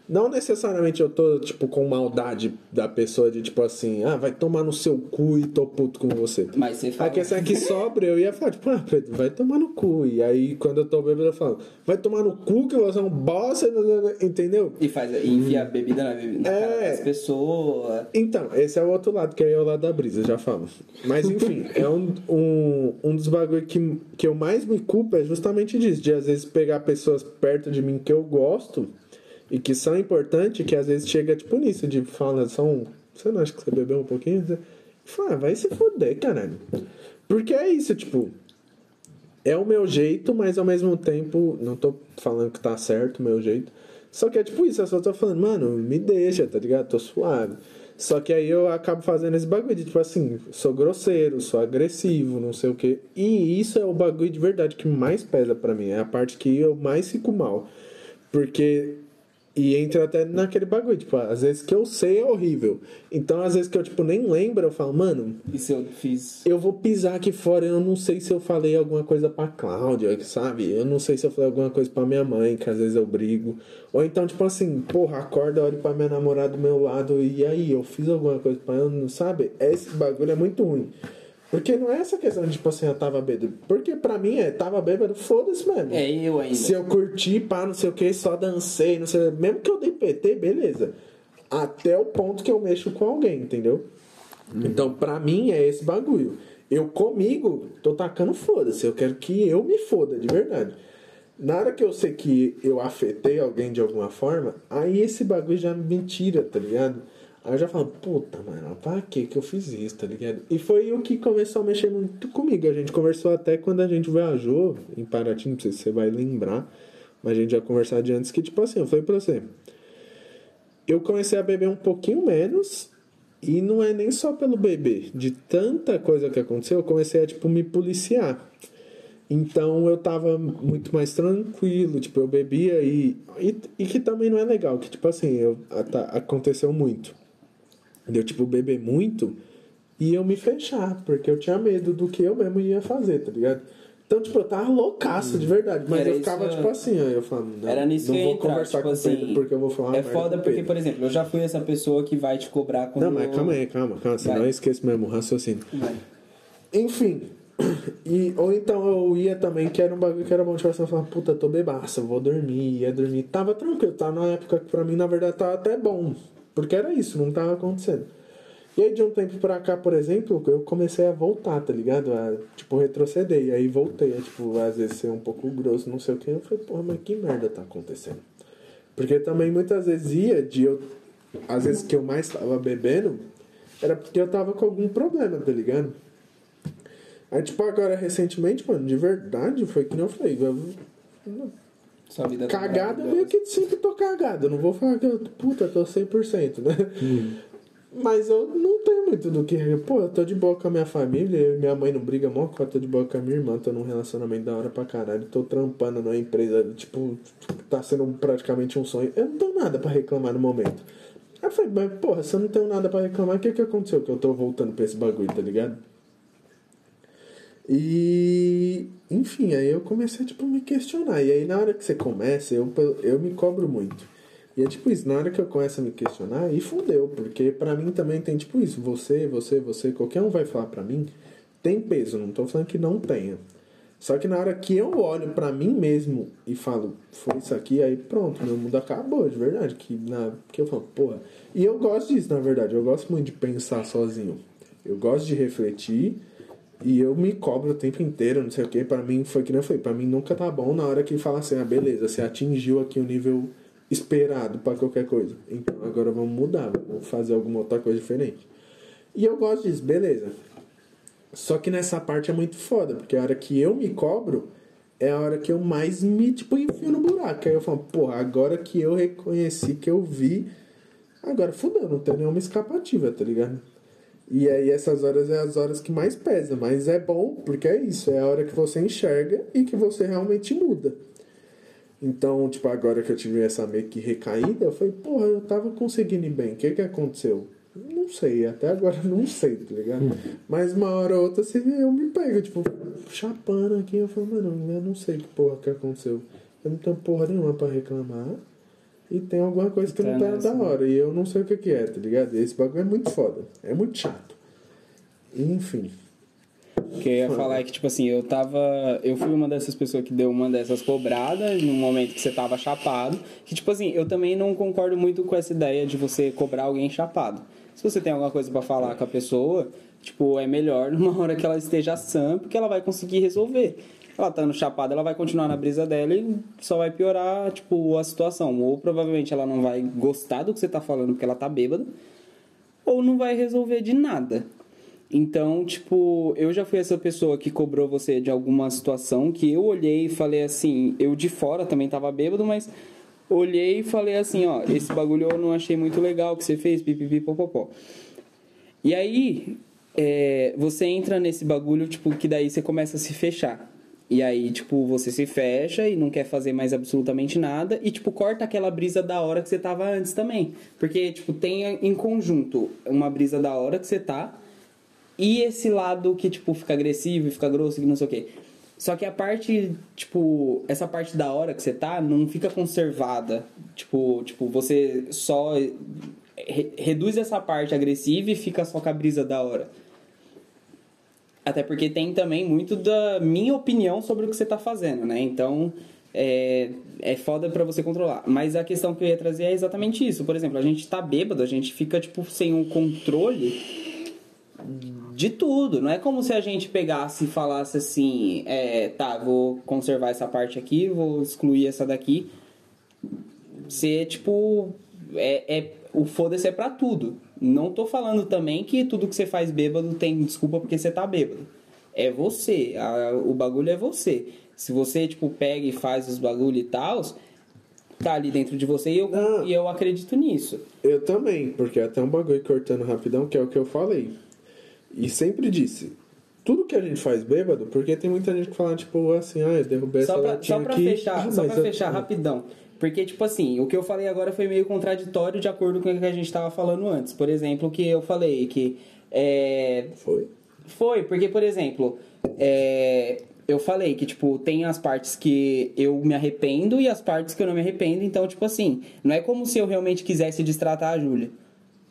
Não necessariamente eu tô, tipo, com maldade da pessoa de, tipo assim, ah, vai tomar no seu cu e tô puto com você.
Mas você fala.
A questão é que sobra, eu ia falar, tipo, ah, Pedro, vai tomar no cu. E aí, quando eu tô bêbado, eu falo, vai tomar no cu que você é um bosta, entendeu?
E faz e enfia a bebida na, bebida, na cara
É.
das pessoas.
Então, esse é o outro lado, que aí é o lado da brisa, já falo. Mas enfim, é um, um, um dos bagulho que, que eu mais me culpo é justamente disso, de às vezes pegar pessoas perto de mim que eu gosto e que são importantes, que às vezes chega tipo nisso, de falar, são. Você não acha que você bebeu um pouquinho? Você fala, ah, vai se foder, caralho. Porque é isso, tipo. É o meu jeito, mas ao mesmo tempo, não tô falando que tá certo o meu jeito. Só que é tipo isso, eu só tô falando, mano, me deixa, tá ligado? Tô suave. Só que aí eu acabo fazendo esse bagulho de, tipo assim, sou grosseiro, sou agressivo, não sei o quê. E isso é o bagulho de verdade que mais pesa pra mim. É a parte que eu mais fico mal. Porque. E entra até naquele bagulho, tipo, às vezes que eu sei é horrível. Então, às vezes que eu, tipo, nem lembro, eu falo, mano,
E se eu fiz.
eu vou pisar aqui fora, eu não sei se eu falei alguma coisa pra Cláudia, sabe? Eu não sei se eu falei alguma coisa pra minha mãe, que às vezes eu brigo. Ou então, tipo assim, porra, acorda, olho pra minha namorada do meu lado e aí, eu fiz alguma coisa pra ela, não sabe? Esse bagulho é muito ruim. Porque não é essa questão de, tipo assim, eu tava bêbado. Porque pra mim é, tava bêbado, foda-se mesmo.
É eu ainda.
Se eu curti, pá, não sei o que, só dancei, não sei. Mesmo que eu dei PT, beleza. Até o ponto que eu mexo com alguém, entendeu? Então, pra mim, é esse bagulho. Eu comigo, tô tacando foda-se. Eu quero que eu me foda, de verdade. Na hora que eu sei que eu afetei alguém de alguma forma, aí esse bagulho já me tira, tá ligado? Aí eu já falo, puta, mano, pra que que eu fiz isso, tá ligado? E foi o que começou a mexer muito comigo. A gente conversou até quando a gente viajou em Paraty, não sei se você vai lembrar, mas a gente já conversou de antes que, tipo assim, eu falei pra você, eu comecei a beber um pouquinho menos e não é nem só pelo beber. De tanta coisa que aconteceu, eu comecei a, tipo, me policiar. Então eu tava muito mais tranquilo, tipo, eu bebia e, e, e que também não é legal, que tipo assim, eu, a- tá- aconteceu muito. Deu tipo beber muito e eu me fechar, porque eu tinha medo do que eu mesmo ia fazer, tá ligado? Então, tipo, eu tava loucaço de verdade, mas
Era
eu ficava
isso-
tipo assim, ó, eu falando, não,
Era nisso
não
que eu
vou
entrar,
conversar
tipo
com
assim,
Pedro porque eu vou falar
É foda porque,
Pedro.
por exemplo, eu já fui essa pessoa que vai te cobrar quando.
Não, mas calma aí, calma, calma, senão eu esqueço mesmo o raciocínio.
Vai.
Enfim. E, ou então eu ia também, que era um bagulho que era bom, tipo assim, eu falava, puta, tô bebaça, vou dormir, ia dormir. Tava tranquilo, tava numa época que pra mim, na verdade, tava até bom. Porque era isso, não tava acontecendo. E aí de um tempo pra cá, por exemplo, eu comecei a voltar, tá ligado? A, tipo, retroceder. E aí voltei a, tipo, às vezes ser um pouco grosso, não sei o que. Eu falei, porra, mas que merda tá acontecendo? Porque também muitas vezes ia de eu. Às vezes que eu mais tava bebendo, era porque eu tava com algum problema, tá ligado? Aí, tipo, agora recentemente, mano, de verdade, foi que nem eu falei. Eu,
Sua vida tá
cagada, meio que sempre tô cagado. Eu não vou falar que eu, puta, tô 100%, né? Mas eu não tenho muito do que. Pô, eu tô de boa com a minha família, minha mãe não briga mó, eu tô de boa com a minha irmã, tô num relacionamento da hora pra caralho, tô trampando numa empresa, tipo, tá sendo praticamente um sonho. Eu não tenho nada pra reclamar no momento. Aí eu falei, mas porra, se eu não tenho nada pra reclamar, o que que aconteceu que eu tô voltando pra esse bagulho, tá ligado? E enfim, aí eu comecei tipo, a me questionar. E aí na hora que você começa, eu, eu me cobro muito. E é tipo isso, na hora que eu começo a me questionar, aí fudeu, porque pra mim também tem tipo isso, você, você, você, qualquer um vai falar pra mim, tem peso, não tô falando que não tenha. Só que na hora que eu olho pra mim mesmo e falo, foi isso aqui, aí pronto, meu mundo acabou, de verdade. Que, na, que eu falo, porra. E eu gosto disso, na verdade, eu gosto muito de pensar sozinho. Eu gosto de refletir e eu me cobro o tempo inteiro, não sei o que. Pra mim, foi que nem eu falei, pra mim nunca tá bom na hora que fala assim, ah, beleza, você atingiu aqui o nível esperado pra qualquer coisa. Então agora vamos mudar, vamos fazer alguma outra coisa diferente. E eu gosto disso, beleza. Só que nessa parte é muito foda, porque a hora que eu me cobro é a hora que eu mais me, tipo, enfio no buraco. Aí eu falo, porra, agora que eu reconheci, que eu vi, agora fudeu, não tem nenhuma escapativa, tá ligado? E aí essas horas é as horas que mais pesam, mas é bom, porque é isso, é a hora que você enxerga e que você realmente muda. Então, tipo, agora que eu tive essa meio que recaída, eu falei, porra, eu tava conseguindo ir bem, o que que aconteceu? Não sei, até agora não sei, tá ligado? Mas uma hora ou outra você, eu me pego, tipo, chapando aqui, eu falo, mano, eu não sei que porra que aconteceu. Eu não tenho porra nenhuma pra reclamar. E tem alguma coisa que não
Tá nessa,
da
né?
hora. E eu não sei o que que é, tá ligado? E esse bagulho é muito foda. É muito chato. Enfim.
O que eu ia falar é que, tipo assim, eu tava. Eu fui uma dessas pessoas que deu uma dessas cobradas no momento que você tava chapado. Que, tipo assim, eu também não concordo muito com essa ideia de você cobrar alguém chapado. Se você tem alguma coisa pra falar com a pessoa, tipo, é melhor numa hora que ela esteja sã, porque ela vai conseguir resolver. Ela tá no chapado, ela vai continuar na brisa dela e só vai piorar, tipo, a situação. Ou provavelmente ela não vai gostar do que você tá falando porque ela tá bêbada, ou não vai resolver de nada. Então, tipo, eu já fui essa pessoa que cobrou você de alguma situação que eu olhei e falei assim, eu de fora também tava bêbado, mas olhei e falei assim, ó, esse bagulho eu não achei muito legal que você fez, pipipi, popopó. E aí, é, você entra nesse bagulho, tipo, que daí você começa a se fechar. E aí, tipo, você se fecha e não quer fazer mais absolutamente nada. E, tipo, corta aquela brisa da hora que você tava antes também. Porque, tipo, tem em conjunto uma brisa da hora que você tá. E esse lado que, tipo, fica agressivo e fica grosso e não sei o quê. Só que a parte, tipo, essa parte da hora que você tá não fica conservada. Tipo, tipo você só re- reduz essa parte agressiva e fica só com a brisa da hora. Até porque tem também muito da minha opinião sobre o que você tá fazendo, né? Então, é, é foda pra você controlar. Mas a questão que eu ia trazer é exatamente isso. Por exemplo, a gente tá bêbado, a gente fica, tipo, sem um controle de tudo. Não é como se a gente pegasse e falasse assim, é, tá, vou conservar essa parte aqui, vou excluir essa daqui. Ser, tipo, é, é, o foda-se é pra tudo. Não tô falando também que tudo que você faz bêbado tem desculpa porque você tá bêbado. É você, a- o bagulho é você. Se você, tipo, pega e faz os bagulho e tal, tá ali dentro de você e eu, e eu acredito nisso.
Eu também, porque até um bagulho cortando rapidão, que é o que eu falei. E sempre disse. Tudo que a gente faz bêbado, porque tem muita gente que fala, tipo, assim, ah, eu derrubei
Só
essa
pra,
latinha
só pra
aqui.
fechar,
Ah,
só pra fechar rapidão. Porque, tipo assim, o que eu falei agora foi meio contraditório de acordo com o que a gente tava falando antes. Por exemplo, o que eu falei que é,
Foi?
foi, porque, por exemplo, é, eu falei que, tipo, tem as partes que eu me arrependo e as partes que eu não me arrependo. Então, tipo assim, não é como se eu realmente quisesse destratar a Júlia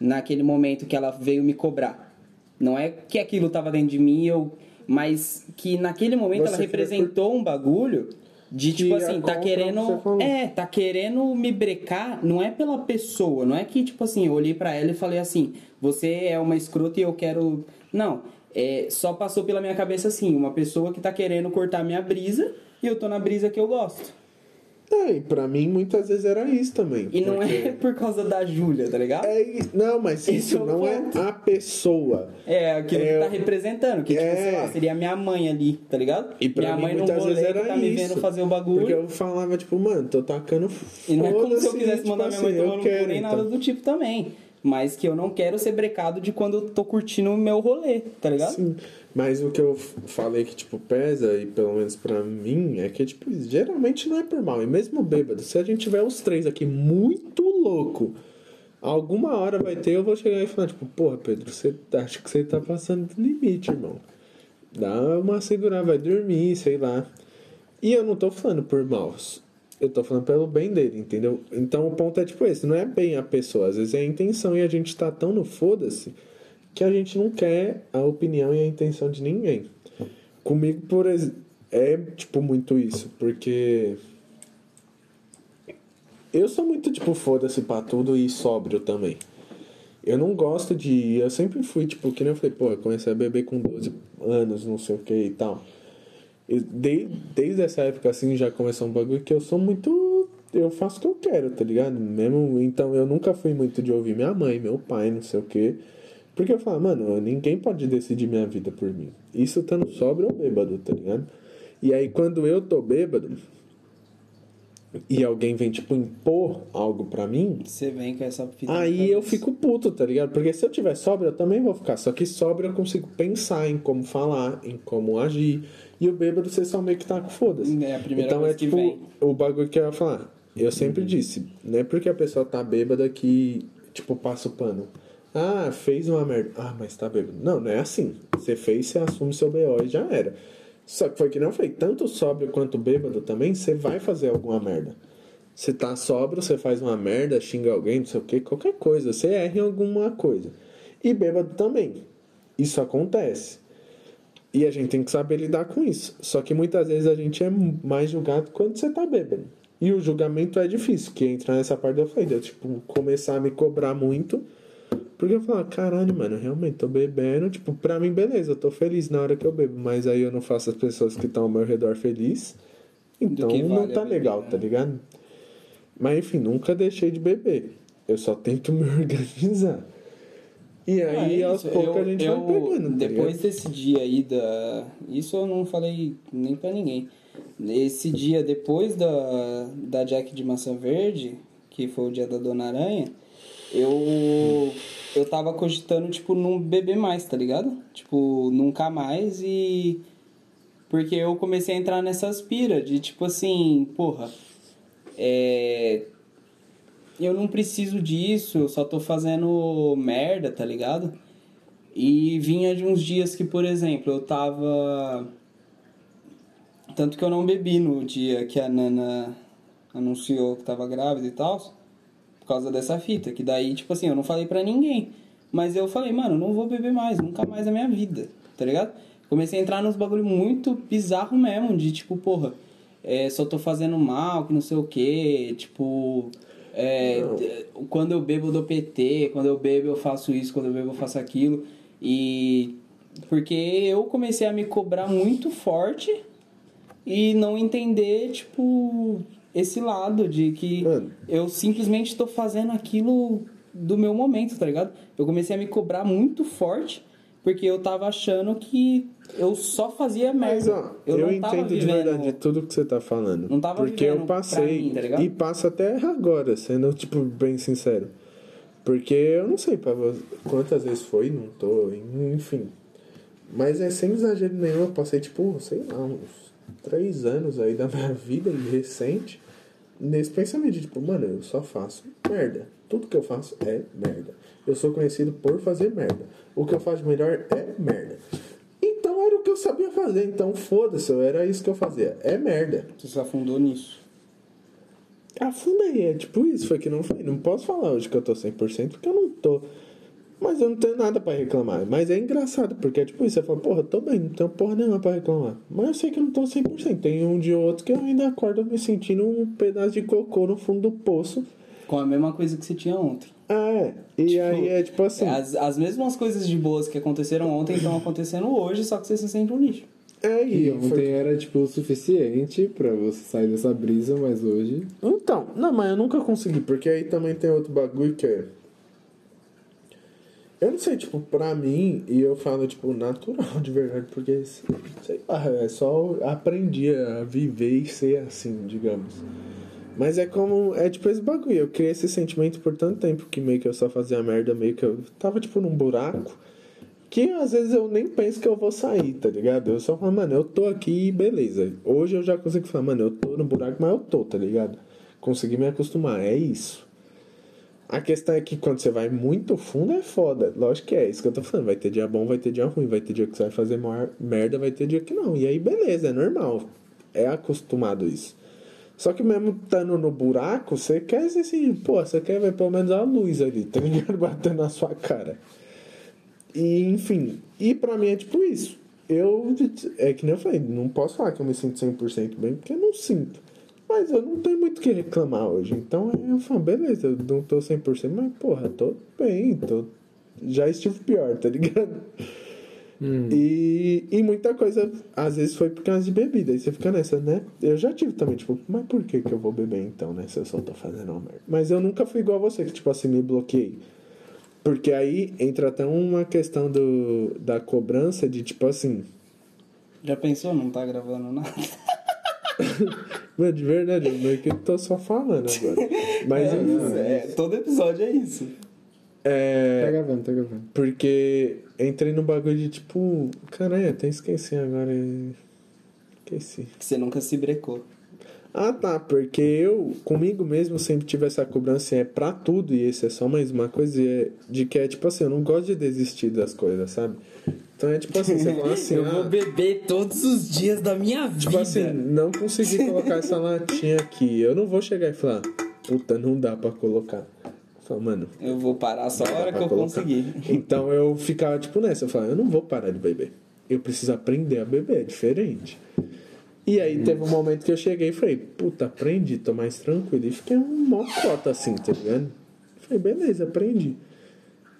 naquele momento que ela veio me cobrar. Não é que aquilo tava dentro de mim, eu, mas que naquele momento
Você
ela representou um bagulho de, tipo
é
assim, tá
o que
querendo. É, tá querendo me brecar, não é pela pessoa, não é que, tipo assim, eu olhei pra ela e falei assim, você é uma escrota e eu quero. Não, é, só passou pela minha cabeça assim, uma pessoa que tá querendo cortar minha brisa e eu tô na brisa que eu gosto.
É, e pra mim muitas vezes era isso também.
E não
porque-
é por causa da Júlia, tá ligado?
É, não, mas isso
é
não é a pessoa.
É, aquilo
É,
que tá representando, que, tipo,
é.
sei lá, seria minha mãe ali, tá ligado?
E pra
minha
mim
mãe
muitas vezes era
tá me
isso.
vendo fazer o bagulho.
Porque eu falava, tipo, mano, tô tacando
E não é como se eu quisesse
tipo
mandar minha mãe
assim,
tomar no cu nem nada
então.
do tipo também. Mas que eu não quero ser brecado de quando eu tô curtindo o meu rolê, tá ligado?
Sim, mas o que eu falei que, tipo, pesa, e pelo menos pra mim, é que, tipo, geralmente não é por mal. E mesmo bêbado, se a gente tiver os três aqui muito louco, alguma hora vai ter, eu vou chegar e falar, tipo, porra, Pedro, você acha que você tá passando do limite, irmão. Dá uma segurada, vai dormir, sei lá. E eu não tô falando por mal. Eu tô falando pelo bem dele, entendeu? Então o ponto é tipo esse, não é bem a pessoa, às vezes é a intenção e a gente tá tão no foda-se que a gente não quer a opinião e a intenção de ninguém. Comigo, por exemplo, é tipo muito isso, porque eu sou muito tipo foda-se pra tudo e sóbrio também. Eu não gosto de. Eu sempre fui, tipo, que nem eu falei, pô, eu comecei a beber com 12 anos, não sei o que e tal. Eu, de, desde essa época, assim, já começou um bagulho que eu sou muito. Eu faço o que eu quero, tá ligado? Mesmo, então eu nunca fui muito de ouvir minha mãe, meu pai, não sei o que. Porque eu falo, mano, ninguém pode decidir minha vida por mim. Isso estando sóbrio ou bêbado, tá ligado? E aí quando eu tô bêbado e alguém vem, tipo, impor algo pra mim,
Você vem com essa
Aí eu fico puto, tá ligado? Porque se eu tiver sóbrio, eu também vou ficar. Só que sóbrio eu consigo pensar em como falar, em como agir. E o bêbado você só meio que tá com foda-se.
É a primeira
então é
que
tipo
vem.
o bagulho que eu ia falar. Eu sempre disse, não é porque a pessoa tá bêbada que, tipo, passa o pano. Ah, fez uma merda. Ah, mas tá bêbado. Não, não é assim. Você fez, você assume seu BO e já era. Só que foi que não foi. Tanto sóbrio quanto bêbado também, você vai fazer alguma merda. Você tá sóbrio, você faz uma merda, xinga alguém, não sei o que, qualquer coisa. Você erra em alguma coisa. E bêbado também. Isso acontece. E a gente tem que saber lidar com isso. Só que muitas vezes a gente é mais julgado quando você tá bêbado. E o julgamento é difícil, que entra nessa parte da falei, de eu, tipo, começar a me cobrar muito. Porque eu falo, caralho, mano, eu realmente tô bebendo. Tipo, pra mim, beleza, eu tô feliz na hora que eu bebo. Mas aí eu não faço as pessoas que estão ao meu redor feliz. Então não
vale a
tá
bebida,
legal,
né?
tá ligado? Mas enfim, nunca deixei de beber. Eu só tento me organizar. E aí,
Ah, é
aos
isso.
poucos, a gente
eu,
vai pegando. tá
Depois desse dia aí da. Isso eu não falei nem pra ninguém. Esse dia depois da, da Jack de Maçã Verde, que foi o dia da Dona Aranha, eu. Eu tava cogitando, tipo, não beber mais, tá ligado? Tipo, nunca mais e. Porque eu comecei a entrar nessas piras de tipo assim, porra. É. Eu não preciso disso, eu só tô fazendo merda, tá ligado? E vinha de uns dias que, por exemplo, eu tava. Tanto que eu não bebi no dia que a Nana anunciou que tava grávida e tal, causa dessa fita. Que daí, tipo assim, eu não falei pra ninguém. Mas eu falei, mano, não vou beber mais, nunca mais na minha vida, tá ligado? Comecei a entrar nos bagulho muito bizarro mesmo, de tipo, porra, é, só tô fazendo mal, que não sei o que, tipo. é, quando eu bebo eu dou PT, quando eu bebo eu faço isso, quando eu bebo eu faço aquilo. E. Porque eu comecei a me cobrar muito forte e não entender, tipo, esse lado de que
Mano.
eu simplesmente tô fazendo aquilo do meu momento, tá ligado? Eu comecei a me cobrar muito forte porque eu tava achando que eu só fazia
Mas,
merda.
ó, eu,
não tava
entendo de verdade tudo que você tá falando.
Não tava
Porque eu passei
mim, tá ligado?
e passo até agora, sendo, tipo, bem sincero. Porque eu não sei pra vo- quantas vezes foi, não tô, enfim. Mas é sem exagero nenhum, eu passei, tipo, sei lá, uns três anos aí da minha vida recente nesse pensamento de, tipo, mano, eu só faço merda. Tudo que eu faço é merda. Eu sou conhecido por fazer merda. O que eu faço melhor é merda. Então era o que eu sabia fazer. Então foda-se, era isso que eu fazia. É merda.
Você se afundou nisso.
Afundei, é tipo isso, foi que não foi. Não posso falar hoje que eu tô 100% porque eu não tô. Mas eu não tenho nada pra reclamar. Mas é engraçado, porque é tipo isso, você fala, porra, eu tô bem, não tenho porra nenhuma pra reclamar. Mas eu sei que eu não tô 100%. Tem um ou outro que eu ainda acordo me sentindo um pedaço de cocô no fundo do poço.
Com a mesma coisa que você tinha ontem.
É, e
Tipo,
aí é tipo assim.
As, as mesmas coisas de boas que aconteceram ontem estão acontecendo hoje, só que você se sente um lixo.
É,
E
e
ontem
foi...
era, tipo, o suficiente pra você sair dessa brisa, mas hoje...
Então, não, mas eu nunca consegui, porque aí também tem outro bagulho que é. Eu não sei, tipo, pra mim, e eu falo, tipo, natural de verdade, porque, sei lá, é só aprendi a viver e ser assim, digamos. Mas é como, é tipo esse bagulho, eu criei esse sentimento por tanto tempo que meio que eu só fazia merda, meio que eu tava, tipo, num buraco, que às vezes eu nem penso que eu vou sair, tá ligado? Eu só falo, mano, eu tô aqui beleza. Hoje eu já consigo falar, mano, eu tô no buraco, mas eu tô, tá ligado? Consegui me acostumar, é isso. A questão é que quando você vai muito fundo é foda. Lógico que é isso que eu tô falando. Vai ter dia bom, vai ter dia ruim. Vai ter dia que você vai fazer maior merda, vai ter dia que não. E aí, beleza, é normal. É acostumado isso. Só que mesmo estando no buraco, você quer assim, pô, você quer ver pelo menos a luz ali, tá ligado? Batendo na sua cara. E, enfim, e pra mim é tipo isso. Eu, é que nem eu falei, não posso falar que eu me sinto 100% bem, porque eu não sinto. Mas eu não tenho muito o que reclamar hoje. Então eu falo, beleza, eu não tô 100%, mas porra, tô bem, tô... já estive pior, tá ligado? E, e muita coisa, às vezes foi por causa de bebida. Aí você fica nessa, né? Eu já tive também, tipo, mas por que, que eu vou beber então, né? Se eu só tô fazendo uma merda. Mas eu nunca fui igual a você, que tipo assim, me bloqueei. Porque aí entra até uma questão do, da cobrança de tipo assim.
Já pensou? Não tá gravando nada.
Mano, de verdade, eu meio que tô só falando agora. Mas
É,
enfim,
é, todo episódio é isso.
é.
Tá gravando, tá gravando.
Porque entrei no bagulho de tipo. Caralho, até esqueci agora. Esqueci.
Que você nunca se brecou.
Ah, tá, porque eu, comigo mesmo, sempre tive essa cobrança é pra tudo, e esse é só mais uma coisa, e é de que é tipo assim, eu não gosto de desistir das coisas, sabe? Então é tipo assim, você fala assim,
eu
ah,
vou beber todos os dias da minha vida.
tipo assim, não consegui colocar essa latinha aqui, eu não vou chegar e falar, puta, não dá pra colocar. Eu falo, mano,
Eu vou parar só a hora que eu
colocar.
conseguir.
Então eu ficava tipo nessa, eu falava, eu não vou parar de beber. Eu preciso aprender a beber, é diferente. E aí teve um momento que eu cheguei e falei, puta, aprendi, tô mais tranquilo. E fiquei um mó cota assim, tá ligado? Falei, beleza, aprendi.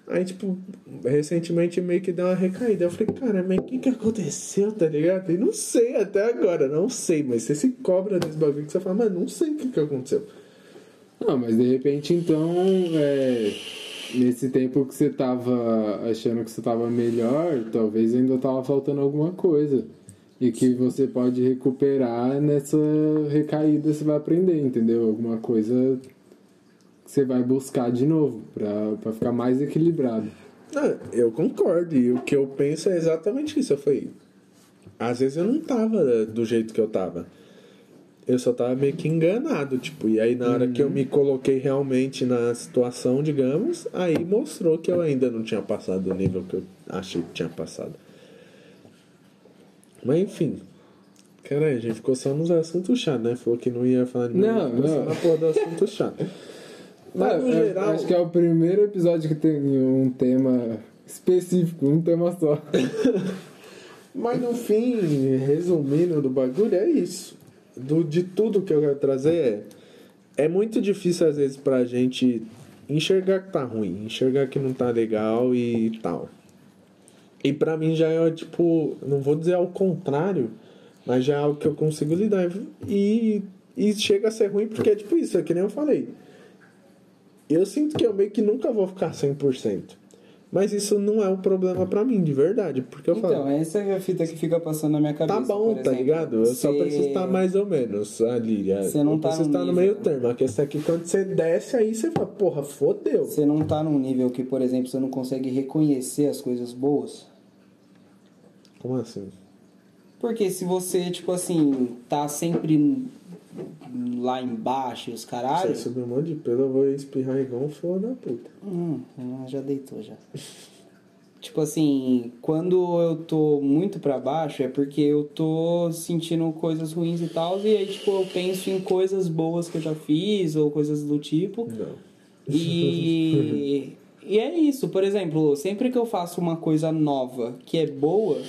Aí, tipo, recentemente meio que deu uma recaída. Eu falei, cara, mas o que que aconteceu, tá ligado? E não sei até agora, não sei. Mas você se cobra desse bagulho que você fala, mas não sei o que que aconteceu.
Não, mas de repente então é, nesse tempo que você tava achando que você tava melhor, talvez ainda tava faltando alguma coisa. E que você pode recuperar nessa recaída, você vai aprender, entendeu? Alguma coisa você vai buscar de novo, pra, pra ficar mais equilibrado.
Eu concordo. E o que eu penso é exatamente isso. Eu falei, às vezes eu não tava do jeito que eu tava. Eu só tava meio que enganado, tipo, e aí na hora que eu me coloquei realmente na situação, digamos, aí mostrou que eu ainda não tinha passado do nível que eu achei que tinha passado. Mas enfim. Caralho, a gente ficou só nos assuntos chatos, né? Falou que não ia falar de
Não, não.
na porra do assunto chato. Mas no
É,
geral.
Acho que é o primeiro episódio que tem um tema específico, um tema só.
Mas no fim, resumindo do bagulho, é isso. Do, de tudo que eu quero trazer é. É muito difícil às vezes pra gente enxergar que tá ruim, enxergar que não tá legal e tal. E pra mim já é tipo, não vou dizer ao contrário, mas já é algo que eu consigo lidar. E, e chega a ser ruim porque é tipo isso, é que nem eu falei. Eu sinto que eu meio que nunca vou ficar 100%. Mas isso não é um problema pra mim, de verdade. Porque eu falo.
Então, essa é a fita que fica passando na minha cabeça.
Tá bom, tá ligado? Eu só
Cê-
preciso estar mais ou menos ali. é.
Você não
eu
tá
preciso
no
estar no meio termo. A questão é que quando você desce aí, você fala, porra, fodeu.
Você não tá num nível que, por exemplo, você não consegue reconhecer as coisas boas?
Como assim?
Porque se você, tipo assim, tá sempre lá embaixo, os
Você
caralho.
subiu um monte de pelo, eu vou espirrar igual um filho da puta.
Hum, ah, já deitou já. tipo assim, quando eu tô muito pra baixo é porque eu tô sentindo coisas ruins e tal, e aí, tipo, eu penso em coisas boas que eu já fiz ou coisas do tipo.
Não.
E, e é isso, por exemplo, sempre que eu faço uma coisa nova que é boa,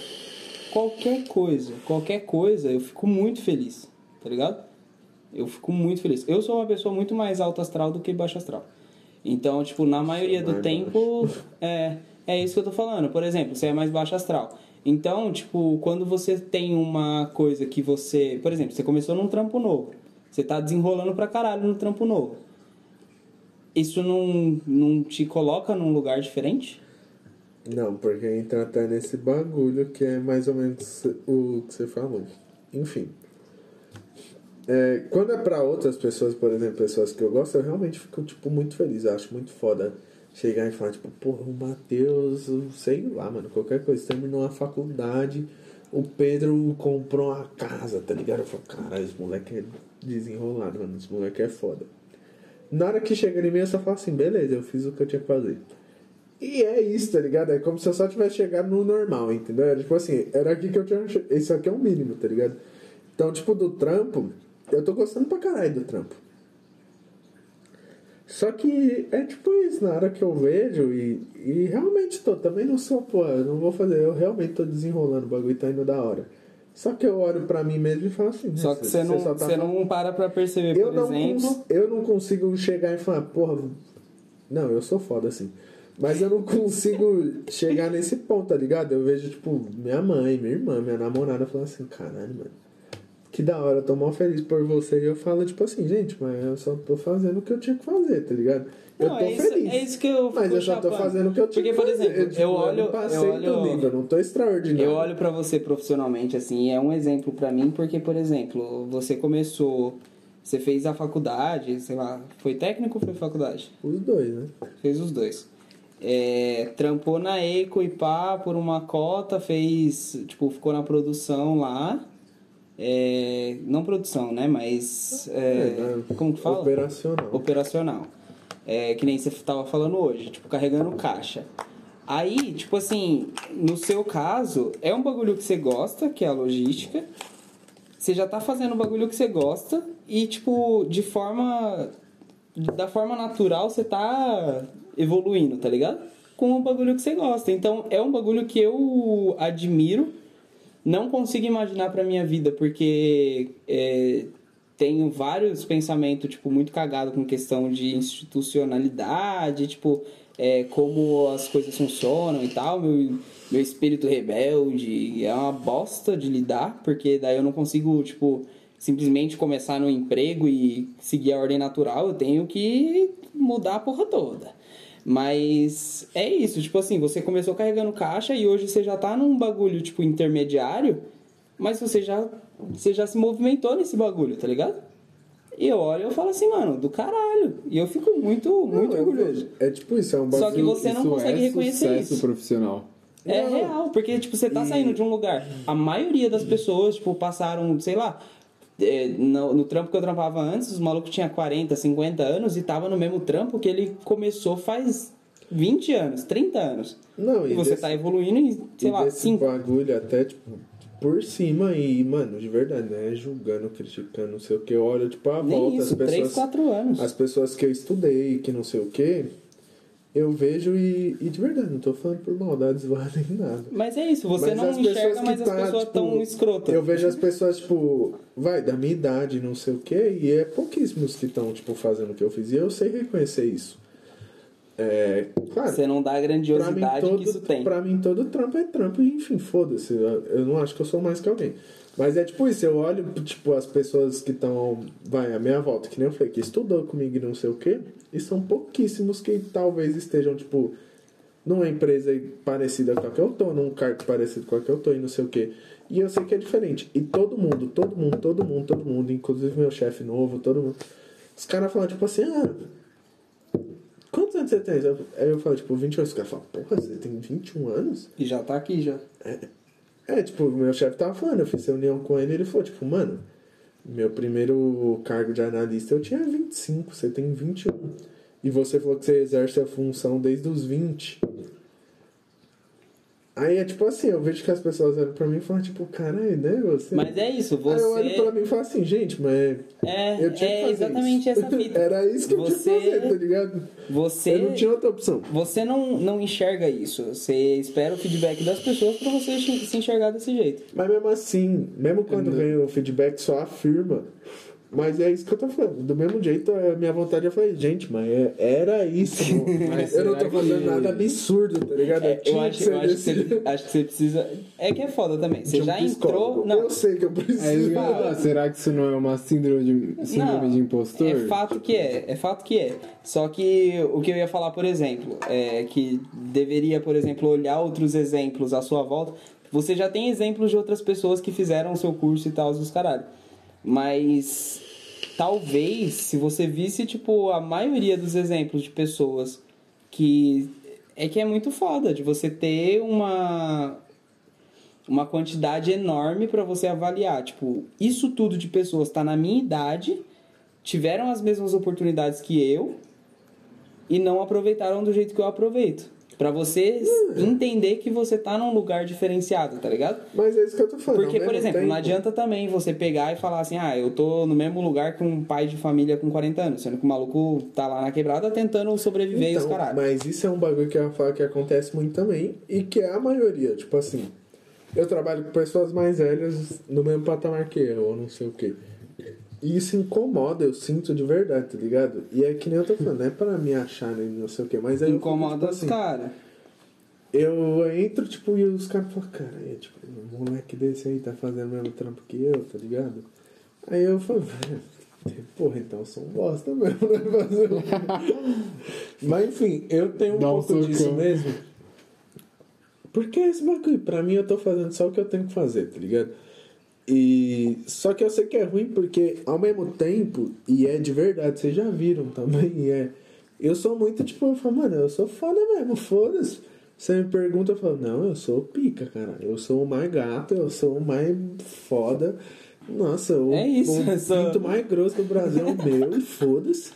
qualquer coisa, qualquer coisa, eu fico muito feliz, tá ligado? Eu fico muito feliz. Eu sou uma pessoa muito mais alto astral do que baixo astral. Então, tipo, na maioria do
mais
tempo, é, é isso que eu tô falando. Por exemplo, você é mais baixo astral. Então, tipo, quando você tem uma coisa que você. Por exemplo, você começou num trampo novo. Você tá desenrolando pra caralho no trampo novo isso não, não te coloca num lugar diferente?
Não, porque entra até nesse bagulho que é mais ou menos o que você falou. Enfim. É, quando é pra outras pessoas, por exemplo, pessoas que eu gosto, eu realmente fico, tipo, muito feliz. Eu acho muito foda chegar e falar, tipo, porra, o Matheus, sei lá, mano, qualquer coisa, terminou a faculdade, o Pedro comprou uma casa, tá ligado? Eu falo, caralho, esse moleque é desenrolado, mano, esse moleque é foda. Na hora que chega em mim, eu só falo assim, beleza, eu fiz o que eu tinha que fazer. E é isso, tá ligado? É como se eu só tivesse chegado no normal, entendeu? Era tipo assim, era aqui que eu tinha. Esse aqui é o mínimo, tá ligado? Então, tipo, do trampo, eu tô gostando pra caralho do trampo. Só que é tipo isso, na hora que eu vejo e, e realmente tô, também não sou, pô, eu não vou fazer, eu realmente tô desenrolando, o bagulho tá indo da hora. Só que eu olho pra mim mesmo e falo assim,
Só
né,
que você não,
só tá
você não para pra perceber,
eu
por
não,
exemplo.
cons- eu não consigo chegar e falar, porra. Não, eu sou foda assim. Mas eu não consigo chegar nesse ponto, tá ligado? Eu vejo, tipo, minha mãe, minha irmã, minha namorada falando assim, caralho, mano. Que da hora, eu tô mal feliz por você. E eu falo, tipo assim, gente, mas eu só tô fazendo o que eu tinha que fazer, tá ligado? Eu
Não,
tô
é isso,
feliz.
é isso que eu
Mas eu só tô fazendo o que eu tinha
Porque,
que
por
fazer.
exemplo,
tipo,
eu olho.
não passei
eu olho
do nível, não tô extraordinário.
Eu olho pra você profissionalmente, assim, é um exemplo pra mim, porque, por exemplo, você começou, você fez a faculdade, sei lá, foi técnico ou foi faculdade?
Os dois, né?
Fez os dois. É, trampou na Eco e pá por uma cota, fez, tipo, ficou na produção lá. É, não produção, né? Mas. é,
né?
como que fala?
Operacional.
Operacional. É, que nem você tava falando hoje, tipo, carregando caixa. Aí, tipo assim, no seu caso, é um bagulho que você gosta, que é a logística. Você já tá fazendo o bagulho que você gosta e, tipo, de forma. Da forma natural, você tá evoluindo, tá ligado? Com o bagulho que você gosta. Então, é um bagulho que eu admiro. Não consigo imaginar pra minha vida, porque é, tenho vários pensamentos, tipo, muito cagado com questão de institucionalidade, tipo, é, como as coisas funcionam e tal. Meu, meu espírito rebelde é uma bosta de lidar, porque daí eu não consigo, tipo, simplesmente começar no emprego e seguir a ordem natural. Eu tenho que mudar a porra toda. Mas é isso, tipo assim, você começou carregando caixa e hoje você já tá num bagulho, tipo, intermediário, mas você já, você já se movimentou nesse bagulho, tá ligado? E eu olho e eu falo assim, mano, do caralho. E eu fico muito, muito
Não,
orgulhoso.
É tipo isso, é um
Só
bagulho.
que você não consegue
é
reconhecer
sucesso
isso.
profissional.
É
Não.
real, porque, tipo, você tá saindo de um lugar. A maioria das pessoas, tipo, passaram, sei lá, no, no trampo que eu trampava antes, os malucos tinham 40, 50 anos e tava no mesmo trampo que ele começou faz 20 anos, 30 anos.
Não,
E
e
você
desse-
tá evoluindo em, sei
e
lá,
desse
5.
bagulho até, tipo, por cima e, mano, de verdade, né? Julgando, criticando, não sei o que. Eu olho, tipo, a volta,
isso,
as
3,
pessoas.
4 anos.
As pessoas que eu estudei, que não sei o que, eu vejo e, e de verdade, não tô falando por maldade zoada nem nada.
Mas é isso, você
Mas
não
as
enxerga, mas as
tá,
pessoas
tipo,
tão escrotas.
Eu vejo as pessoas, tipo, vai, da minha idade, não sei o que, e é pouquíssimos que estão, tipo, fazendo o que eu fiz. E eu sei reconhecer isso. É, claro,
Você não dá a grandiosidade
todo,
que isso tem.
pra mim todo trampo é trampo, e enfim, foda-se. Eu não acho que eu sou mais que alguém. Mas é tipo isso, eu olho, tipo, as pessoas que estão, vai, à minha volta, que nem eu falei, que estudou comigo e não sei o que, e são pouquíssimos que talvez estejam, tipo, numa empresa parecida com a que eu tô, num cargo parecido com a que eu tô e não sei o que. E eu sei que é diferente. E todo mundo, todo mundo, todo mundo, todo mundo, inclusive meu chefe novo, todo mundo. Os caras falam, tipo assim, ah. Quantos anos você tem? Aí eu falo, tipo, 28. Os caras falam, porra, você tem 21 anos?
E já tá aqui já.
É, tipo, o meu chefe tava falando, eu fiz reunião com ele ele falou, tipo, mano, meu primeiro cargo de analista eu tinha 25, você tem 21. E você falou que você exerce a função desde os 20. Aí é tipo assim, eu vejo que as pessoas olham pra mim e falam, tipo, caralho, né? Você.
Mas é isso,
Aí eu olho pra
você.
mim e falo assim, gente, mas.
É,
Eu tinha que
é
fazer
exatamente
isso.
essa.
Era isso que eu
Você-
tinha que fazer, tá ligado?
Você.
Eu não tinha outra opção.
Você não, não enxerga isso. Você espera o feedback das pessoas pra você se se enxergar desse jeito.
Mas mesmo assim, mesmo quando vem o feedback, só afirma. Mas é isso que eu tô falando. Do mesmo jeito, a minha vontade é falar, gente, mas é- era isso.
Mas
eu não tô fazendo
que-
nada absurdo, tá ligado?
É, eu acho,
que
eu acho, que você, acho que você precisa. É que é foda também. Você
de um
já
psicólogo.
entrou. Não,
Eu sei que eu preciso.
É eu ia falar, será que isso não é uma síndrome de, síndrome
Não,
de impostor?
É fato que é, é fato que é. Só que o que eu ia falar, por exemplo, é que deveria, por exemplo, olhar outros exemplos à sua volta. Você já tem exemplos de outras pessoas que fizeram o seu curso e tal, os caralho. Mas talvez, se você visse, tipo, a maioria dos exemplos de pessoas que. É que é muito foda de você ter uma uma quantidade enorme para você avaliar. Tipo, isso tudo de pessoas tá na minha idade, tiveram as mesmas oportunidades que eu e não aproveitaram do jeito que eu aproveito. Pra você entender que você tá num lugar diferenciado, tá ligado?
Mas é isso que eu tô falando.
Porque,
ao
por exemplo, não
tempo-
adianta também você pegar e falar assim, ah, eu tô no mesmo lugar que um pai de família com 40 anos, sendo que o maluco tá lá na quebrada tentando sobreviver e os
Então,
caralho.
mas isso é um bagulho que eu ia falar que acontece muito também e que é a maioria. Tipo assim, eu trabalho com pessoas mais velhas no mesmo patamar que eu, ou não sei o quê. E isso incomoda, eu sinto de verdade, tá ligado? E é que nem eu tô falando, não é pra me achar nem não sei o quê, mas aí
Incomoda
tipo
os
assim,
caras.
Eu entro, tipo, e os caras falam, cara, é, tipo, um moleque desse aí tá fazendo o mesmo trampo que eu, tá ligado? Aí eu falo, porra, então eu sou um bosta mesmo, né? Mas enfim, eu tenho um
Dá um
pouco disso
socão.
mesmo. Porque esse bagulho, pra mim eu tô fazendo só o que eu tenho que fazer, tá ligado? E só que eu sei que é ruim porque ao mesmo tempo, e é de verdade, vocês já viram também, é. Eu sou muito tipo, eu falo, mano, eu sou foda mesmo, foda-se. Você me pergunta, eu falo, não, eu sou pica, cara. Eu sou o mais gato, eu sou o mais foda. Nossa, o,
É isso,
o
sou-
pinto mais grosso do Brasil é o meu, e foda-se.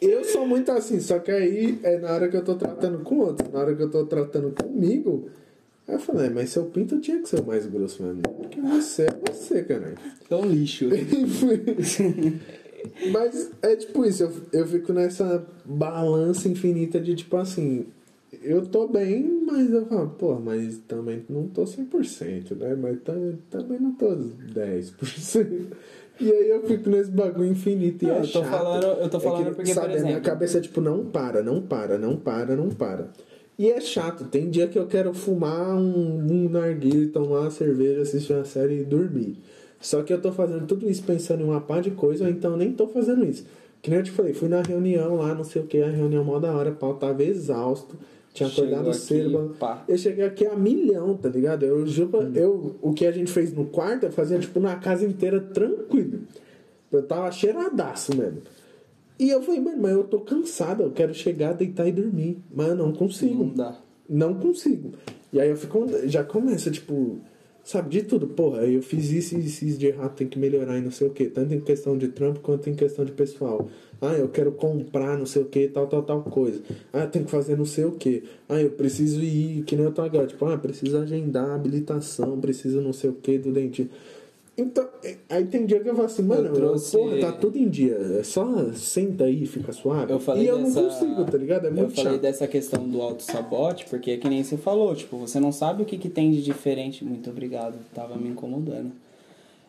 Eu sou muito assim, só que aí é na hora que eu tô tratando com outros, na hora que eu tô tratando comigo, aí eu falei, mas seu pinto tinha que ser o mais grosso mesmo. Porque você é você, caralho.
Tão lixo.
Mas é tipo isso, eu, eu fico nessa balança infinita de tipo assim, eu tô bem, mas eu falo, pô, mas também não tô 100%, né? Mas tam- também não tô 10%. E aí eu fico nesse bagulho infinito e
Não,
é
eu tô
chato.
falando- eu tô
É
falando
que,
porque,
sabe,
por
a minha
exemplo-
cabeça é tipo, não para, não para, não para, não para. E é chato, tem dia que eu quero fumar um, um narguilé, tomar uma cerveja, assistir uma série e dormir. Só que eu tô fazendo tudo isso pensando em uma pá de coisa, ou então nem tô fazendo isso. Que nem eu te falei, fui na reunião lá, não sei o que, a reunião mó da hora, pau tava exausto. Tinha acordado cedo. Eu cheguei aqui a milhão, tá ligado? Eu, juro, eu, o que a gente fez no quarto, eu fazia tipo na casa inteira tranquilo. Eu tava cheiradaço mesmo. E eu falei, mano, mas eu tô cansado, eu quero chegar, deitar e dormir. Mas eu não consigo.
Não dá.
Não consigo. E aí eu fico, já começa, tipo, sabe, de tudo. Porra, eu fiz isso e isso, isso de errado, tem que melhorar e não sei o que. Tanto em questão de trampo quanto em questão de pessoal. Ah, eu quero comprar não sei o que, tal, tal, tal coisa. Ah, eu tenho que fazer não sei o que. Ah, eu preciso ir, que nem eu tô agora. Tipo, ah, preciso agendar a habilitação, preciso não sei o que do dentista. Então, é- aí tem dia que eu falo assim, mano,
trouxe-
porra, tá tudo em dia. É só senta aí e fica suave.
Eu falei
e eu
dessa...
não consigo, tá ligado? É
eu
muito
falei
chato.
dessa questão do auto-sabote, porque é que nem você falou, tipo, você não sabe o que, que tem de diferente. Muito obrigado, tava me incomodando.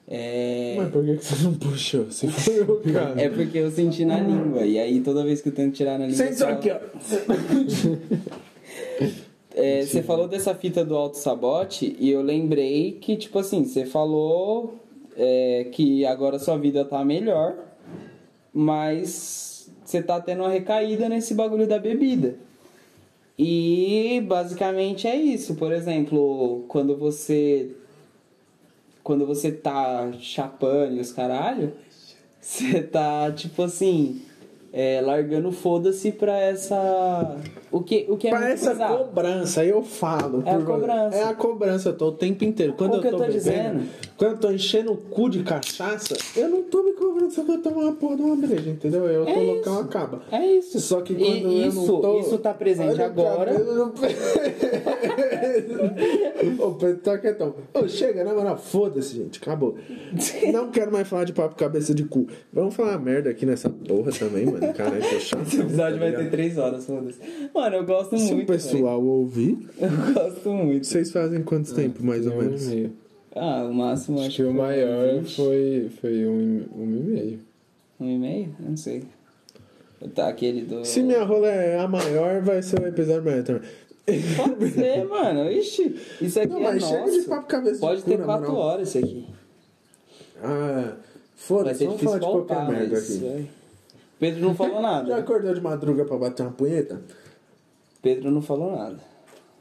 É...
Mas por que que você não puxou? Você foi eu, cara.
É porque eu senti na língua, e aí toda vez que eu tento tirar na língua...
Senta
só-
aqui, ó.
É, você falou dessa fita do auto-sabote e eu lembrei que, tipo assim, você falou é, que agora sua vida tá melhor, mas você tá tendo uma recaída nesse bagulho da bebida. E basicamente é isso. Por exemplo, quando você. Quando você tá chapando os caralho, você tá, tipo assim. É, largando foda-se pra essa. O que, o que é
Pra essa
bizarro.
cobrança, eu falo.
É a cobrança.
É a cobrança, eu tô o tempo inteiro. Quando
O
eu
que eu
tô
tô
bebendo,
dizendo.
quando eu tô enchendo o cu de cachaça, eu não tô me cobrando se eu vou tomar uma porra de uma breja, entendeu? Eu tô
É
loucão,
isso.
acaba.
É isso.
Só que
E
quando eu
isso,
não tô...
isso tá presente agora.
Ô, Pedro, tá quietão. Ô, chega, na moral, foda-se, gente, acabou. Não quero mais falar de papo cabeça de cu. Vamos falar merda aqui nessa porra também, mano. Caralho, tô chato.
Esse episódio
tá
vai ter três horas, foda-se. Mano, eu gosto
Se
muito.
o pessoal ouvir,
velho. Eu gosto muito.
vocês fazem quanto tempo, mais ou
Um e
menos?
meio.
Ah, o máximo
Acho que o maior foi, foi um, e- um e meio.
Um e meio? Eu não sei. Tá aquele do.
Se minha rola é a maior, vai ser o episódio maior também.
Pode ser, mano. Ixi, isso aqui
Não,
é
mas
nosso.
chega de papo cabeça
Pode
de
ter
na
quatro
moral.
horas esse aqui.
Ah, foda-se, vamos falar de qualquer merda aqui.
Pedro não falou
Já
nada.
acordou de madruga pra bater uma punheta?
Pedro não falou nada.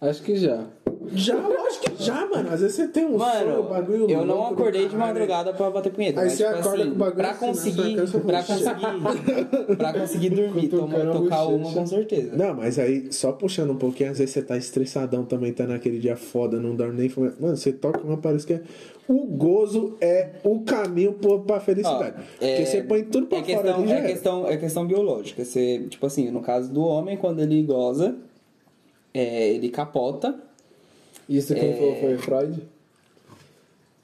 Acho que já.
Já, lógico que já, mano. Às vezes você tem um sonho,
Mano,
bagulho
eu não acordei de madrugada pra bater punheta.
Aí
mas,
você
tipo
acorda
assim,
com o bagulho
pra
assim na
conseguir,
cabeça,
pra conseguir, pra conseguir dormir, tomar, tocar uma com certeza.
Não, mas aí, só puxando um pouquinho, às vezes você tá estressadão também, tá naquele dia foda, não dorme nem. Mano, você toca uma, parece que é. O gozo é o caminho pra felicidade.
Ó,
Porque você põe tudo pra
é
fora
questão, é questão, é questão biológica. Você, tipo assim, no caso do homem, quando ele goza, é, ele capota.
Isso quem
É.
falou foi Freud?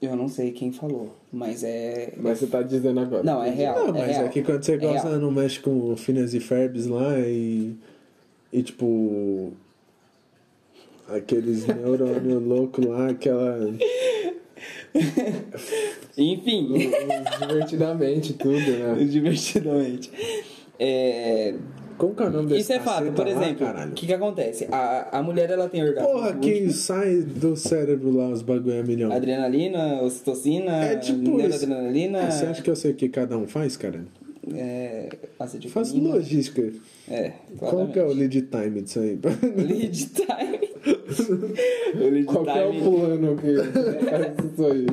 Eu não sei quem falou, mas é.
Mas você tá dizendo agora.
Não, é real.
Não,
é
mas
real.
é que quando você
É real.
não mexe com Phineas e Ferbs lá e. E tipo. Aqueles neurônios loucos lá, aquela.
Enfim,
Divertidamente, tudo, né?
divertidamente. É,
Como que é o nome
Isso é fato, por exemplo, o que, que acontece? A, a mulher ela tem orgasmo.
Porra, que sai do cérebro lá os bagulho a milhão.
Adrenalina, ocitocina,
É tipo isso. Ah, Você acha que eu sei o que cada um faz, cara?
É,
Faz
acetilcolina.
logística.
É,
Qual que é o lead time disso aí?
Lead time. o lead
Qual que é o
time.
plano que faz isso aí?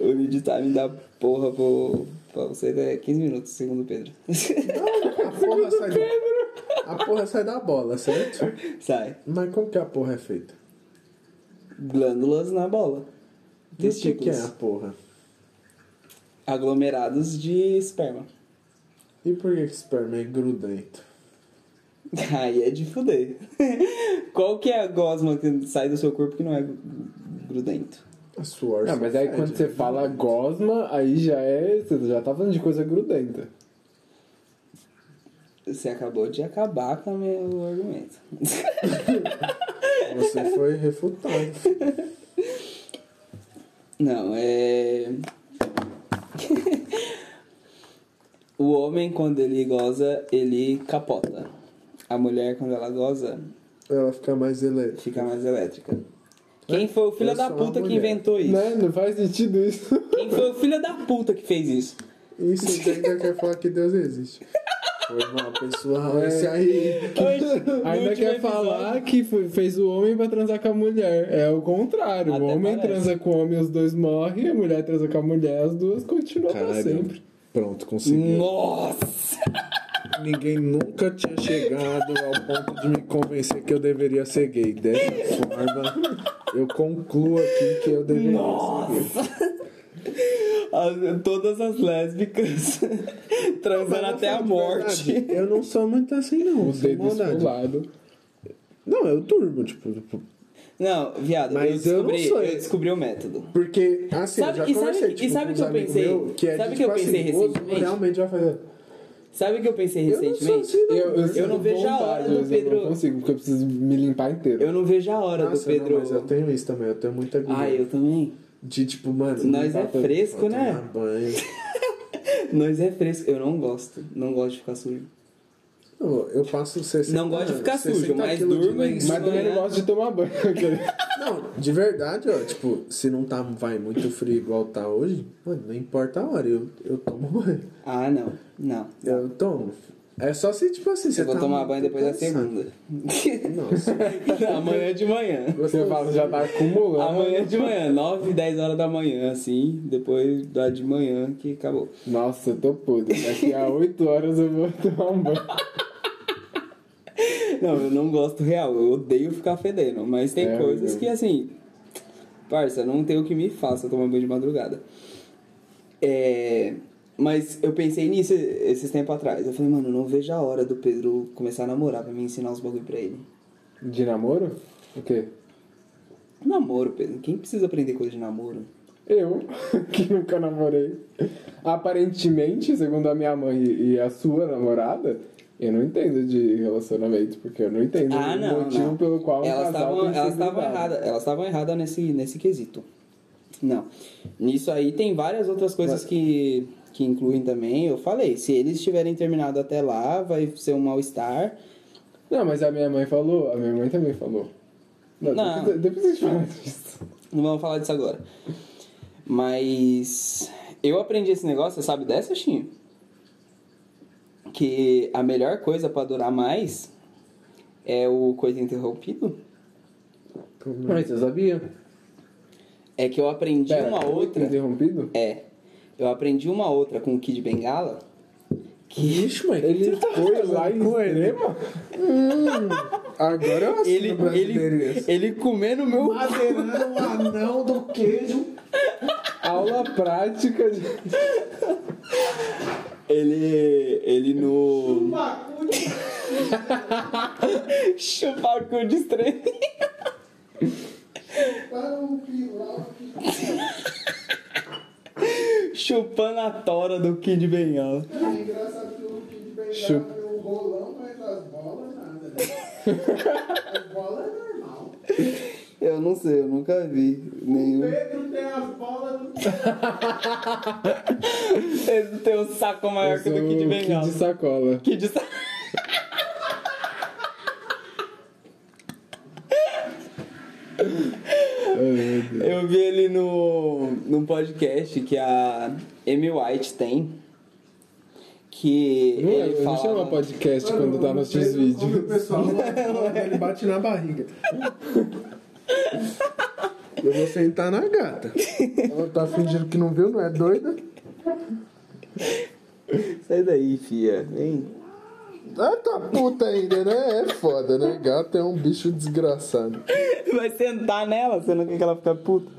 O lead time da porra pro, pra você é 15 minutos, segundo o Pedro.
a, porra sai da, a porra sai da bola, certo?
Sai.
Mas como que a porra é feita?
Glândulas na bola.
O que, que é a porra?
Aglomerados de esperma.
E por que que esperma é grudento?
Aí é de fuder. Qual que é a gosma que sai do seu corpo que não é gru- grudento?
A suor
Não, mas aí
fede.
quando você fala gosma, aí já é. Você já tá falando de coisa grudenta.
Você acabou de acabar com o meu argumento.
Você foi refutado.
Não, é. O homem, quando ele goza, ele capota. A mulher, quando ela goza,
Ela fica mais elétrica.
fica mais elétrica. Quem foi o filho
Eu
da
uma
puta que inventou isso?
Né? Não faz sentido isso.
Quem foi o filho da puta que fez isso?
Isso ainda quer falar que Deus existe. Foi mal, pessoal. Esse aí.
Ainda
último
quer
episódio-
falar que foi- fez o homem pra transar com a mulher. É o contrário.
Até
o homem
parece.
transa com o homem, os dois morrem. A mulher transa com a mulher, as duas continuam pra sempre.
Pronto, conseguiu.
Nossa!
Ninguém nunca tinha chegado ao ponto de me convencer que eu deveria ser gay. Dessa forma, eu concluo aqui que eu deveria ser gay.
As- todas as lésbicas transando até a morte.
Verdade, Eu não sou muito assim, não.
Pro
maldade.
lado.
Não, eu durmo, tipo. Tipo,
Não, viado,
Mas
eu
eu
descobri,
sou-
eu descobri o método.
Porque, assim,
Sabe-
eu já
e sabe-
conversei
e
tipo,
sabe
com
que eu pensei-
meus que é
sabe
de,
que eu
tipo,
pensei
assim,
recentemente?
realmente vai fazer.
Sabe o que eu pensei
Eu não
recentemente?
assim, não.
Eu, eu,
Eu não vejo a hora do
mas eu
Pedro-
não consigo, porque eu preciso me limpar inteiro.
Eu não vejo a hora
Nossa,
do Pedro.
não, mas eu tenho isso também, eu tenho muita agonia.
Ah, eu também.
De tipo, mano.
Nós é fresco, né?
banho.
Nós é fresco. Eu não gosto. Não gosto de ficar sujo.
Não, eu passo 60
Não gosto de ficar
60
sujo, mas durmo e-
lençol.
Mas também não gosto de tomar banho.
Não, de verdade, ó, tipo, se não tá, vai muito frio igual tá hoje, mano, não importa a hora, eu, eu tomo banho.
Ah, não. Não.
Eu tomo. É só se, tipo assim, você
Eu vou
tá
tomar banho depois da
cansado.
segunda.
Nossa.
Amanhã de manhã.
Você fala, já tá acumulando.
Amanhã de manhã, 9, 10 horas da manhã, assim. Depois da de manhã que acabou.
Nossa, eu tô podre. Daqui a 8 horas eu vou tomar um banho.
Não, eu não gosto real. Eu odeio ficar fedendo. Mas tem
É,
coisas que, assim. Parça, não tem o que me faça tomar banho de madrugada. É. Mas eu pensei nisso esses tempos atrás. Eu falei, mano, não vejo a hora do Pedro começar a namorar pra me ensinar os bagulho pra ele.
De namoro? O quê?
Namoro, Pedro. Quem precisa aprender coisa de namoro?
Eu, que nunca namorei. Aparentemente, segundo a minha mãe e a sua namorada, eu não entendo de relacionamento, porque eu não entendo
Ah,
o
não,
motivo
não.
pelo qual
elas estavam elas estavam erradas elas estavam erradas nesse nesse quesito não nisso aí tem várias outras coisas que que incluem também eu falei se eles tiverem terminado até lá vai ser um mal estar
Não, mas a minha mãe falou, a minha mãe também falou. Não,
Não.
Depois, depois a gente fala disso.
não vamos falar disso agora mas eu aprendi esse negócio você sabe dessa Chinho? Que a melhor coisa pra durar mais é o coisa interrompido
Mas você sabia?
é que eu aprendi
Pera,
uma outra
Interrompido?
É. Eu aprendi uma outra com o Kid Bengala. Que
Ixi, mas
Ele
tá
foi
fazendo
lá em
com ele?
extrema?
Agora eu
ele, ele, ele comendo meu.
Madeirando o anão do queijo.
Aula prática de...
Ele. Ele no. Chupacu de estrelinha. Chupando a tora do Kid Bengala.
É engraçado que o Kid Bengala
Chup-
o rolão, mas as bolas nada. Né? As bolas é normal.
Eu não sei, eu nunca vi nenhum.
Pedro tem as bolas do
Ele tem um saco maior que o do Kid
o
Bengala.
Kid Sacola.
Kid Sa-
Ai, meu Deus.
Eu vi ele no, num podcast que a Amy White tem. Que
Não,
ele
não
fala.
chama podcast quando tá nos
O
vídeos.
pessoal ele bate na barriga. Eu vou sentar na gata. Ela tá fingindo que não viu, não é doida?
Sai daí, fia. Vem.
Ah, tá puta ainda, né? É foda, né? Gato é um bicho desgraçado.
Vai sentar nela, você não quer que ela fique puta.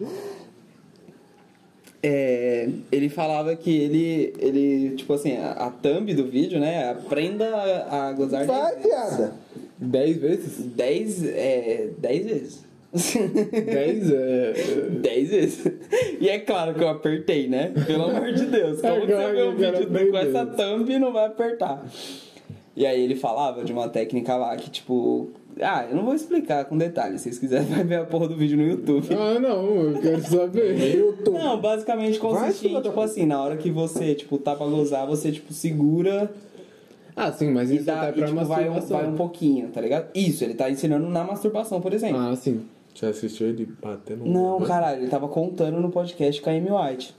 É, ele falava que ele, ele, tipo assim, a, a thumb do vídeo, né? Aprenda a, a gozar
Vai,
10 vezes.
viada.
Dez vezes?
10, é, 10 vezes.
Dez é...
10 vezes. E é claro que eu apertei, né? Pelo amor de Deus. Como que você vê um vídeo com
aprender.
essa thumb e não vai apertar? E aí ele falava de uma técnica lá que, tipo... Ah, eu não vou explicar com detalhes. Se vocês quiserem, vai ver a porra do vídeo no YouTube.
Ah, não, eu quero saber.
YouTube.
Não, basicamente consiste em, tipo assim, na hora que você, tipo, tá pra gozar, você, tipo, segura
Ah, sim, mas
e,
isso
dá, e
pra
tipo, vai, um, vai um pouquinho, tá ligado? Isso, ele tá ensinando na masturbação, por exemplo.
Ah, sim.
Você assistiu ele batendo?
Não, caralho, ele tava contando no podcast com a Amy White.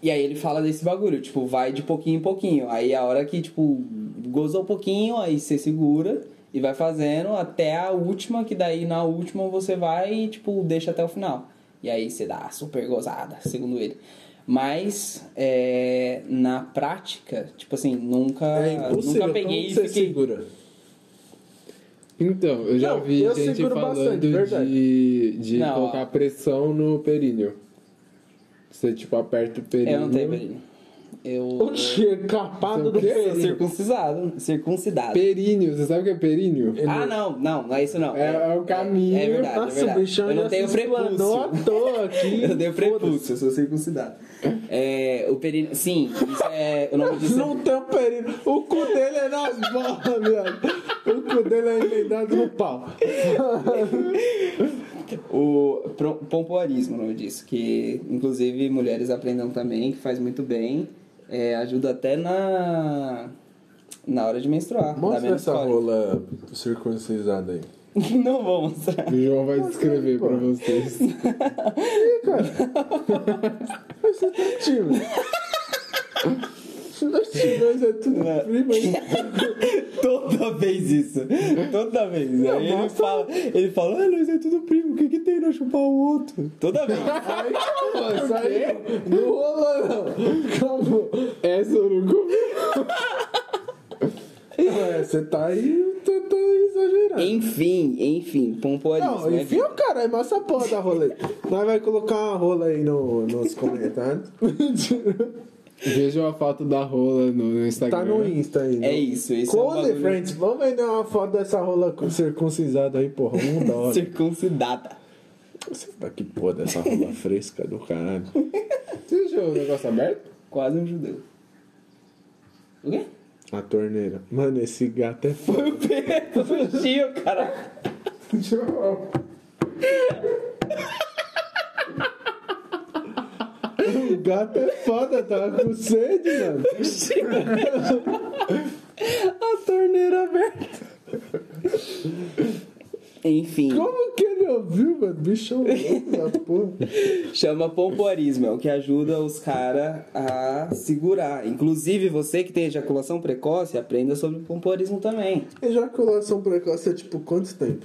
E aí ele fala desse bagulho, tipo, vai de pouquinho em pouquinho. Aí a hora que, tipo, gozou um pouquinho, aí você segura e vai fazendo até a última, que daí na última você vai e, tipo, deixa até o final. E aí você dá a super gozada, segundo ele. Mas é, na prática, tipo assim, nunca,
É
nunca peguei e
você
fiquei.
segura?
Então, eu já
Não,
vi
eu
gente falando
bastante, verdade.
de, de
Não,
colocar
ó.
pressão no períneo. Você, tipo, aperta o períneo.
Eu não tenho períneo. Eu
é capado do
o quê?
sou
períneo.
circuncisado. Circuncidado.
Períneo, você sabe o que é períneo?
Ah, não, não, não é isso não.
É- é o caminho.
É, verdade, é
Nossa, o
verdade. Eu não tenho
explanou à
prepúcio.
toa aqui.
Eu tenho prepúcio, eu sou circuncidado. É, o períneo. Sim, isso é. O nome disso é
Não tem um períneo. O cu dele é nas bolas, viado. O cu dele é emendado no pau.
O pompoarismo, o nome disso, que inclusive mulheres aprendam também, que faz muito bem, é, ajuda até na na hora de menstruar.
Mostra essa
cólica.
rola circuncisada aí.
Não vou mostrar.
O João vai descrever pra vocês.
Você tá tímido. Nós timões é tudo
Não.
primo aí.
Toda vez isso. Toda vez. Aí ele fala, ele fala, ah, nós é tudo primo, o que, que tem nós chupar o outro? Toda vez.
Aí calma, isso aí não rolou não. Calma.
Essa eu não comi.
Ué, Você tá aí tentando exagerar.
enfim, enfim, pompoarismo.
Não,
né,
enfim, o cara, mostra a porra da rola aí. Nós vai colocar uma rola aí no, nos comentários.
Vejam a foto da rola no Instagram.
tá no Insta aí.
É
no-
isso, esse é.
Friends, vamos vender uma foto dessa rola circuncisada aí, porra. Um dólar.
Circuncidada.
Você tá que porra dessa rola fresca do caralho.
Você deixou o negócio aberto?
Quase um judeu. O quê?
A torneira. Mano, esse gato é foda.
Foi o Pedro, fugiu, cara.
O gato é foda, tava com sede, mano.
A torneira aberta. Enfim,
Como que ele ouviu, mano? Louco da porra.
chama pompoarismo, é o que ajuda os caras a segurar. Inclusive, você que tem ejaculação precoce, aprenda sobre pompoarismo também.
Ejaculação precoce é tipo quanto tempo?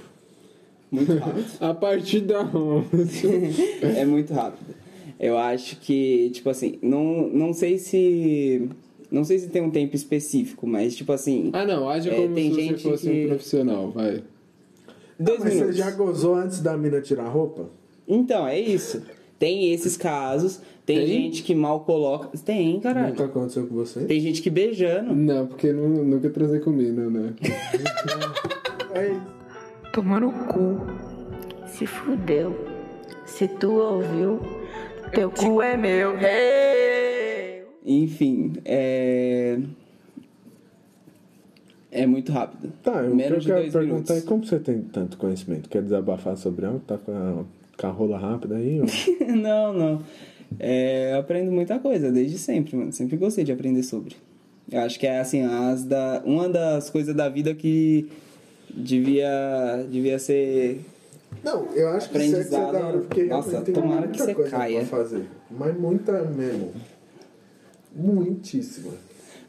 Muito rápido.
A partir da onde?
é muito rápido. Eu acho que, tipo assim, não, não sei se. Não sei se tem um tempo específico, mas tipo assim.
Ah, não. Haja
É,
como
tem
se você
gente
fosse
que-
um profissional, vai.
Dois
Mas
minutos.
você já gozou antes da mina tirar a roupa?
Então, é isso. Tem esses casos, tem,
Tem?
gente que mal coloca. Tem, caralho.
Nunca aconteceu com você?
Tem gente que beijando.
Não, porque nu- nunca transei com mina, né?
É isso.
Tomar no cu.
Se fudeu. Se tu ouviu,
Teu cu é meu rei.
Enfim, é. É muito rápido.
Tá, eu
Menos de
quero perguntar
minutos.
é como você tem tanto conhecimento? Quer desabafar sobre algo? Tá com a, com a rola rápida aí? Ou...
não, não. É, eu aprendo muita coisa desde sempre, mano. Sempre gostei de aprender sobre. Eu acho que é assim, as da, uma das coisas da vida que devia, devia ser.
Não, eu acho que sexo é
Aprendizado.
da hora, porque
Nossa,
tem
tomara
muita
que você
coisa
caia.
pra fazer. Mas muita mesmo. Muitíssima.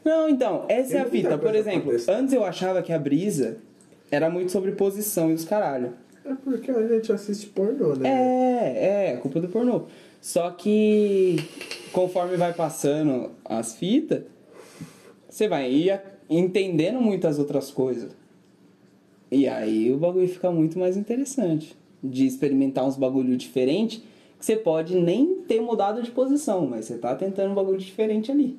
Não, então, essa
Tem
é a fita. Por exemplo, antes eu achava que a brisa era muito sobre posição e os caralho.
É porque a gente assiste pornô, né?
É, é, culpa do pornô. Só que conforme vai passando as fitas, você vai ir entendendo muitas outras coisas. E aí o bagulho fica muito mais interessante. De experimentar uns bagulho diferente, que você pode nem ter mudado de posição, mas você tá tentando um bagulho diferente ali.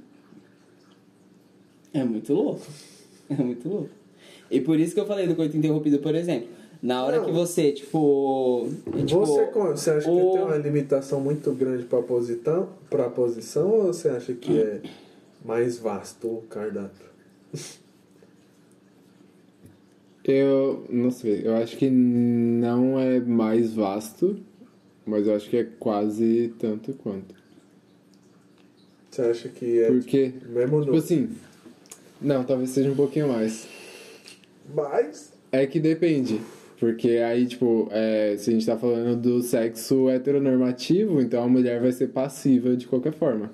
É muito louco. É muito louco. E por isso que eu falei do coito interrompido, por exemplo. Na hora
Não.
que você, tipo. tipo
Você, você acha
o-
que tem uma limitação muito grande pra posição, pra posição ou você acha que é mais vasto o cardápio?
Eu não sei, eu acho que não é mais vasto, mas eu acho que é quase tanto quanto.
Você acha que é
Porque,
mesmo
tipo assim, não, talvez seja um pouquinho mais.
Mas
É que depende. Porque aí, tipo, é, se a gente tá falando do sexo heteronormativo, então a mulher vai ser passiva de qualquer forma.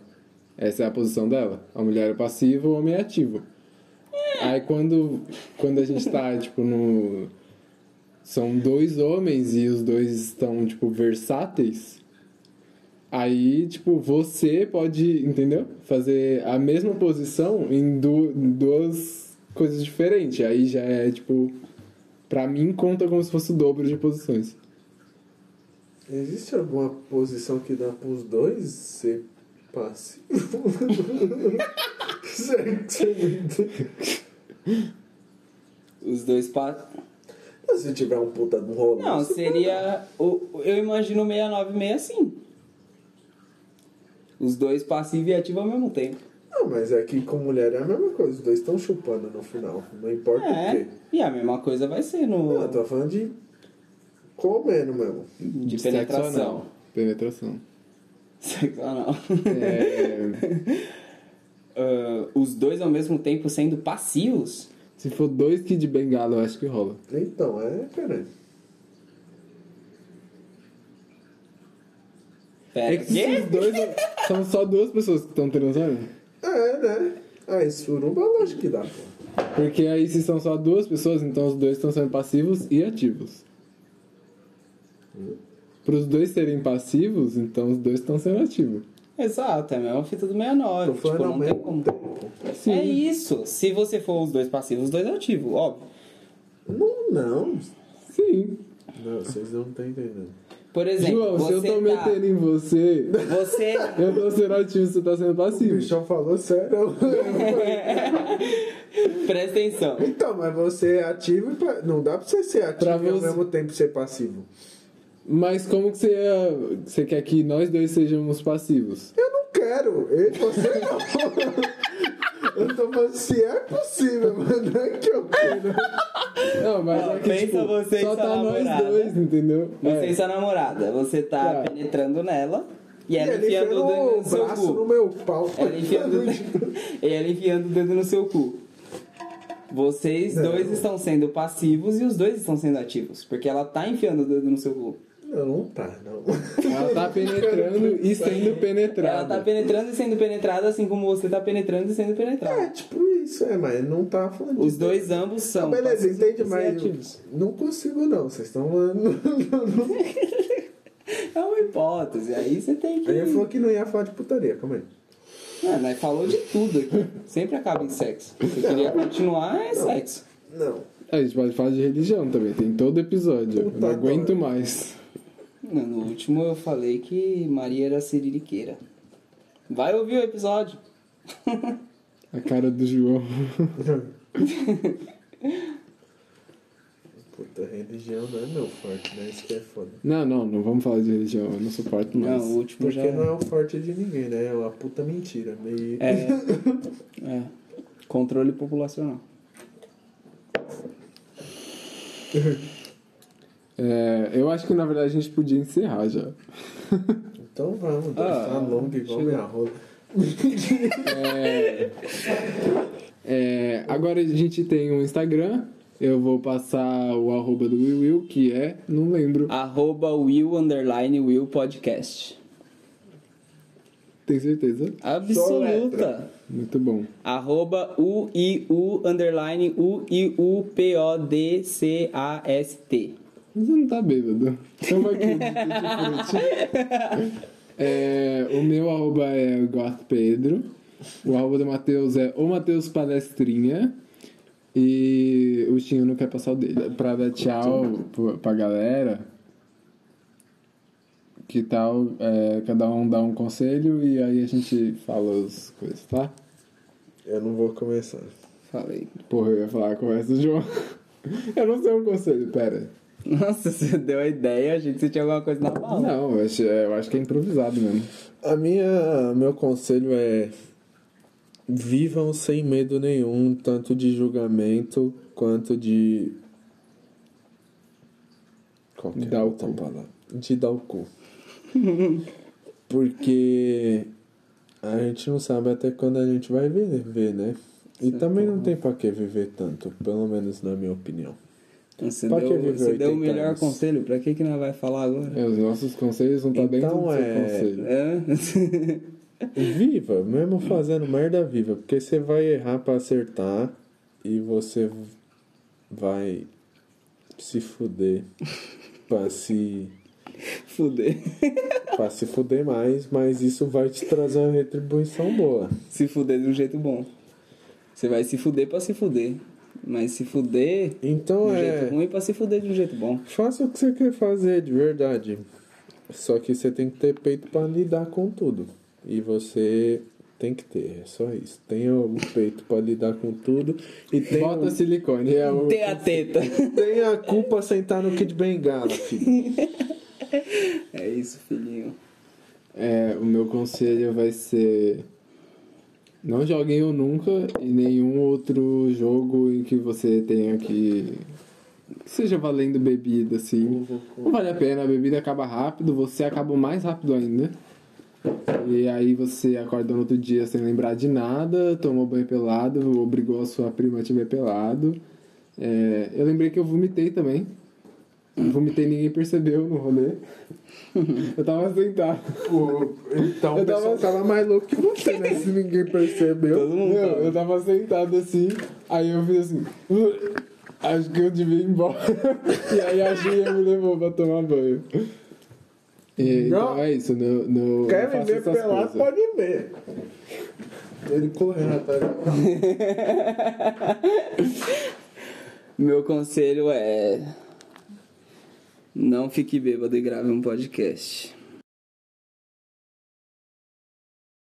Essa é a posição dela. A mulher é passiva, o homem é ativo. Aí quando, quando a gente tá, tipo, no. São dois homens e os dois estão, tipo, versáteis. Aí, tipo, você pode, entendeu? Fazer a mesma posição em du- duas coisas diferentes. Aí já é, tipo. Pra mim, conta como se fosse o dobro de posições.
Existe alguma posição que dá pros dois ser passivo? certo.
Os dois pa...
Se tiver um puta de um rolê.
Não, seria. O, eu imagino 69 assim. Os dois passivo e ativo ao mesmo tempo.
Não, mas é que com mulher é a mesma coisa. Os dois estão chupando no final. Não importa o
É.
quê.
E a mesma coisa vai ser no.
Não, eu tô falando de comendo mesmo.
de
Sexo
penetração.
Penetração.
Sexo anal.
É,
Ah, os dois ao mesmo tempo sendo passivos.
se for dois Kid Bengala, eu acho que rola.
Então, é, peraí.
Pera,
É que os dois são só duas pessoas que estão transando.
É, né? Ah, suruba eu acho que dá, pô.
Porque aí se são só duas pessoas, então os dois estão sendo passivos e ativos. Para os dois serem passivos, então os dois estão sendo ativos.
Exato, é a mesma fita do 69.
Tô
Tipo, não tem como.
tempo.
É isso. Se você for os dois passivos, os dois ativos, óbvio.
Não, não.
Sim.
Não, vocês não estão entendendo.
Por exemplo,
João, se eu
você
tô
tá...
metendo em você,
Você...
eu tô sendo ativo você tá sendo
O
passivo.
bichão falou sério.
Presta atenção.
então, mas você é ativo e pa- não dá pra você ser ativo
Pra
e ao
você-
mesmo tempo ser passivo.
Mas como que você, ia- você quer que nós dois sejamos passivos?
Eu não quero. Eu, você não. Eu tô falando se é possível, mas não é que eu quero.
Não, mas
Ó,
é que,
pensa
tipo,
você e
só tá nós dois, entendeu?
Você
É.
e sua namorada, você tá
Tá.
penetrando nela e
E
ela
ele
enfiando o dedo no seu
braço no
cu.
meu pau.
Ela enfiando, o dedo- e ela enfiando o dedo no seu cu. Vocês
Não.
dois estão sendo passivos e os dois estão sendo ativos. Porque ela tá enfiando o dedo no seu cu.
Não, não tá, não.
Ela tá penetrando e sendo penetrada.
Ela tá penetrando e sendo penetrada, assim como você tá penetrando e sendo
É,
penetrado.
tipo isso, é, mas não tá falando
Os dois ambos
Ah,
são.
beleza,
passivos
entende, mas não consigo não. Vocês estão.
É uma hipótese, aí você tem que.
Gente falou que não ia falar de putaria, calma aí.
É, nós falou de tudo aqui. Sempre acaba em sexo. Se queria continuar, é sexo.
Não.
A gente pode falar de religião também, tem todo episódio. Eu
Puta
não aguento mais.
Não, no último eu falei que Maria era siririqueira. Vai ouvir o episódio.
A cara do João.
Puta, religião não é meu forte, né? Isso que é foda.
Não, não, não vamos falar de religião, eu não suporto mais.
Não, o último
Porque
já.
não é o forte de ninguém, né? É uma puta mentira. Meio...
É. é. Controle populacional.
É, eu acho que na verdade a gente podia encerrar já.
Então vamos,
Ah,
tá longo igual
chegou.
minha rola.
É, é, agora a gente tem um Instagram. Eu vou passar o arroba do Will Will, que é. Não lembro.
Arroba Will Underline Will Podcast.
Tem certeza?
Absoluta.
Muito bom.
Arroba U-I-U Underline U-I-U-P-O-D-C-A-S-T.
Você não tá bêbado. Toma aqui. de tutti-frutti. é, o meu arroba é o Goth Pedro. O arroba do Matheus é o Matheus Palestrinha. E o Chinho não quer passar o dele. Pra dar tchau pra galera. Que tal é, cada um dá um conselho e aí a gente fala as coisas, tá?
Eu não vou começar.
Falei.
Porra, eu ia falar a conversa do João. Eu não sei um conselho, pera.
Nossa, você deu a ideia, achei que você tinha alguma coisa na bala.
Não, eu acho, eu acho que é improvisado mesmo.
A minha, meu conselho é vivam sem medo nenhum, tanto de julgamento quanto de qual que é
Dar
a
o cu.
palavra? De dar o cu. Porque a gente não sabe até quando a gente vai viver, né? E também não tem pra que viver tanto, pelo menos na minha opinião.
Você
Pra que
deu,
viver
você deu o
80
melhor
anos?
conselho, pra que que nós vai falar agora?
É, os nossos conselhos não tá dentro
Então
do seu
é-
conselho.
É?
Viva, mesmo fazendo merda, viva. Porque você vai errar pra acertar e você vai se fuder pra se,
Fuder.
pra se fuder mais, mas isso vai te trazer uma retribuição boa.
Se fuder de um jeito bom. Você vai se fuder pra se fuder. Mas se fuder de
Então
um
é.
jeito ruim pra se fuder de um jeito bom.
Faça o que você quer fazer de verdade. Só que você tem que ter peito pra lidar com tudo. E você tem que ter, é só isso. Tenha o peito pra lidar com tudo e tenha,
Bota silicone. É o...
Ter a teta.
tenha a culpa sentar no Kid Bengala, filho.
É isso, filhinho.
É, o meu conselho vai ser. Não joguem o nunca em nenhum outro jogo em que você tenha que. que seja valendo bebida, assim. Não vale a pena, a bebida acaba rápido, você acaba mais rápido ainda. E aí você acorda no outro dia sem lembrar de nada, tomou banho pelado, obrigou a sua prima a te ver pelado. É, eu lembrei que eu vomitei também. Vomitei ninguém percebeu no rolê. Eu tava sentado.
Então
Eu tava-
tava mais louco que você, né? Se ninguém percebeu.
Todo mundo
Meu, eu tava sentado assim, aí eu fiz assim. "Uh, Acho que eu devia ir embora. E aí a Gia me levou pra tomar banho. E, então
Não.
é isso, não, não,
Quer
não
me ver pelado,
coisas.
pode ver. Ele correndo atrás
Meu conselho é. Não fique bêbado e grave um podcast.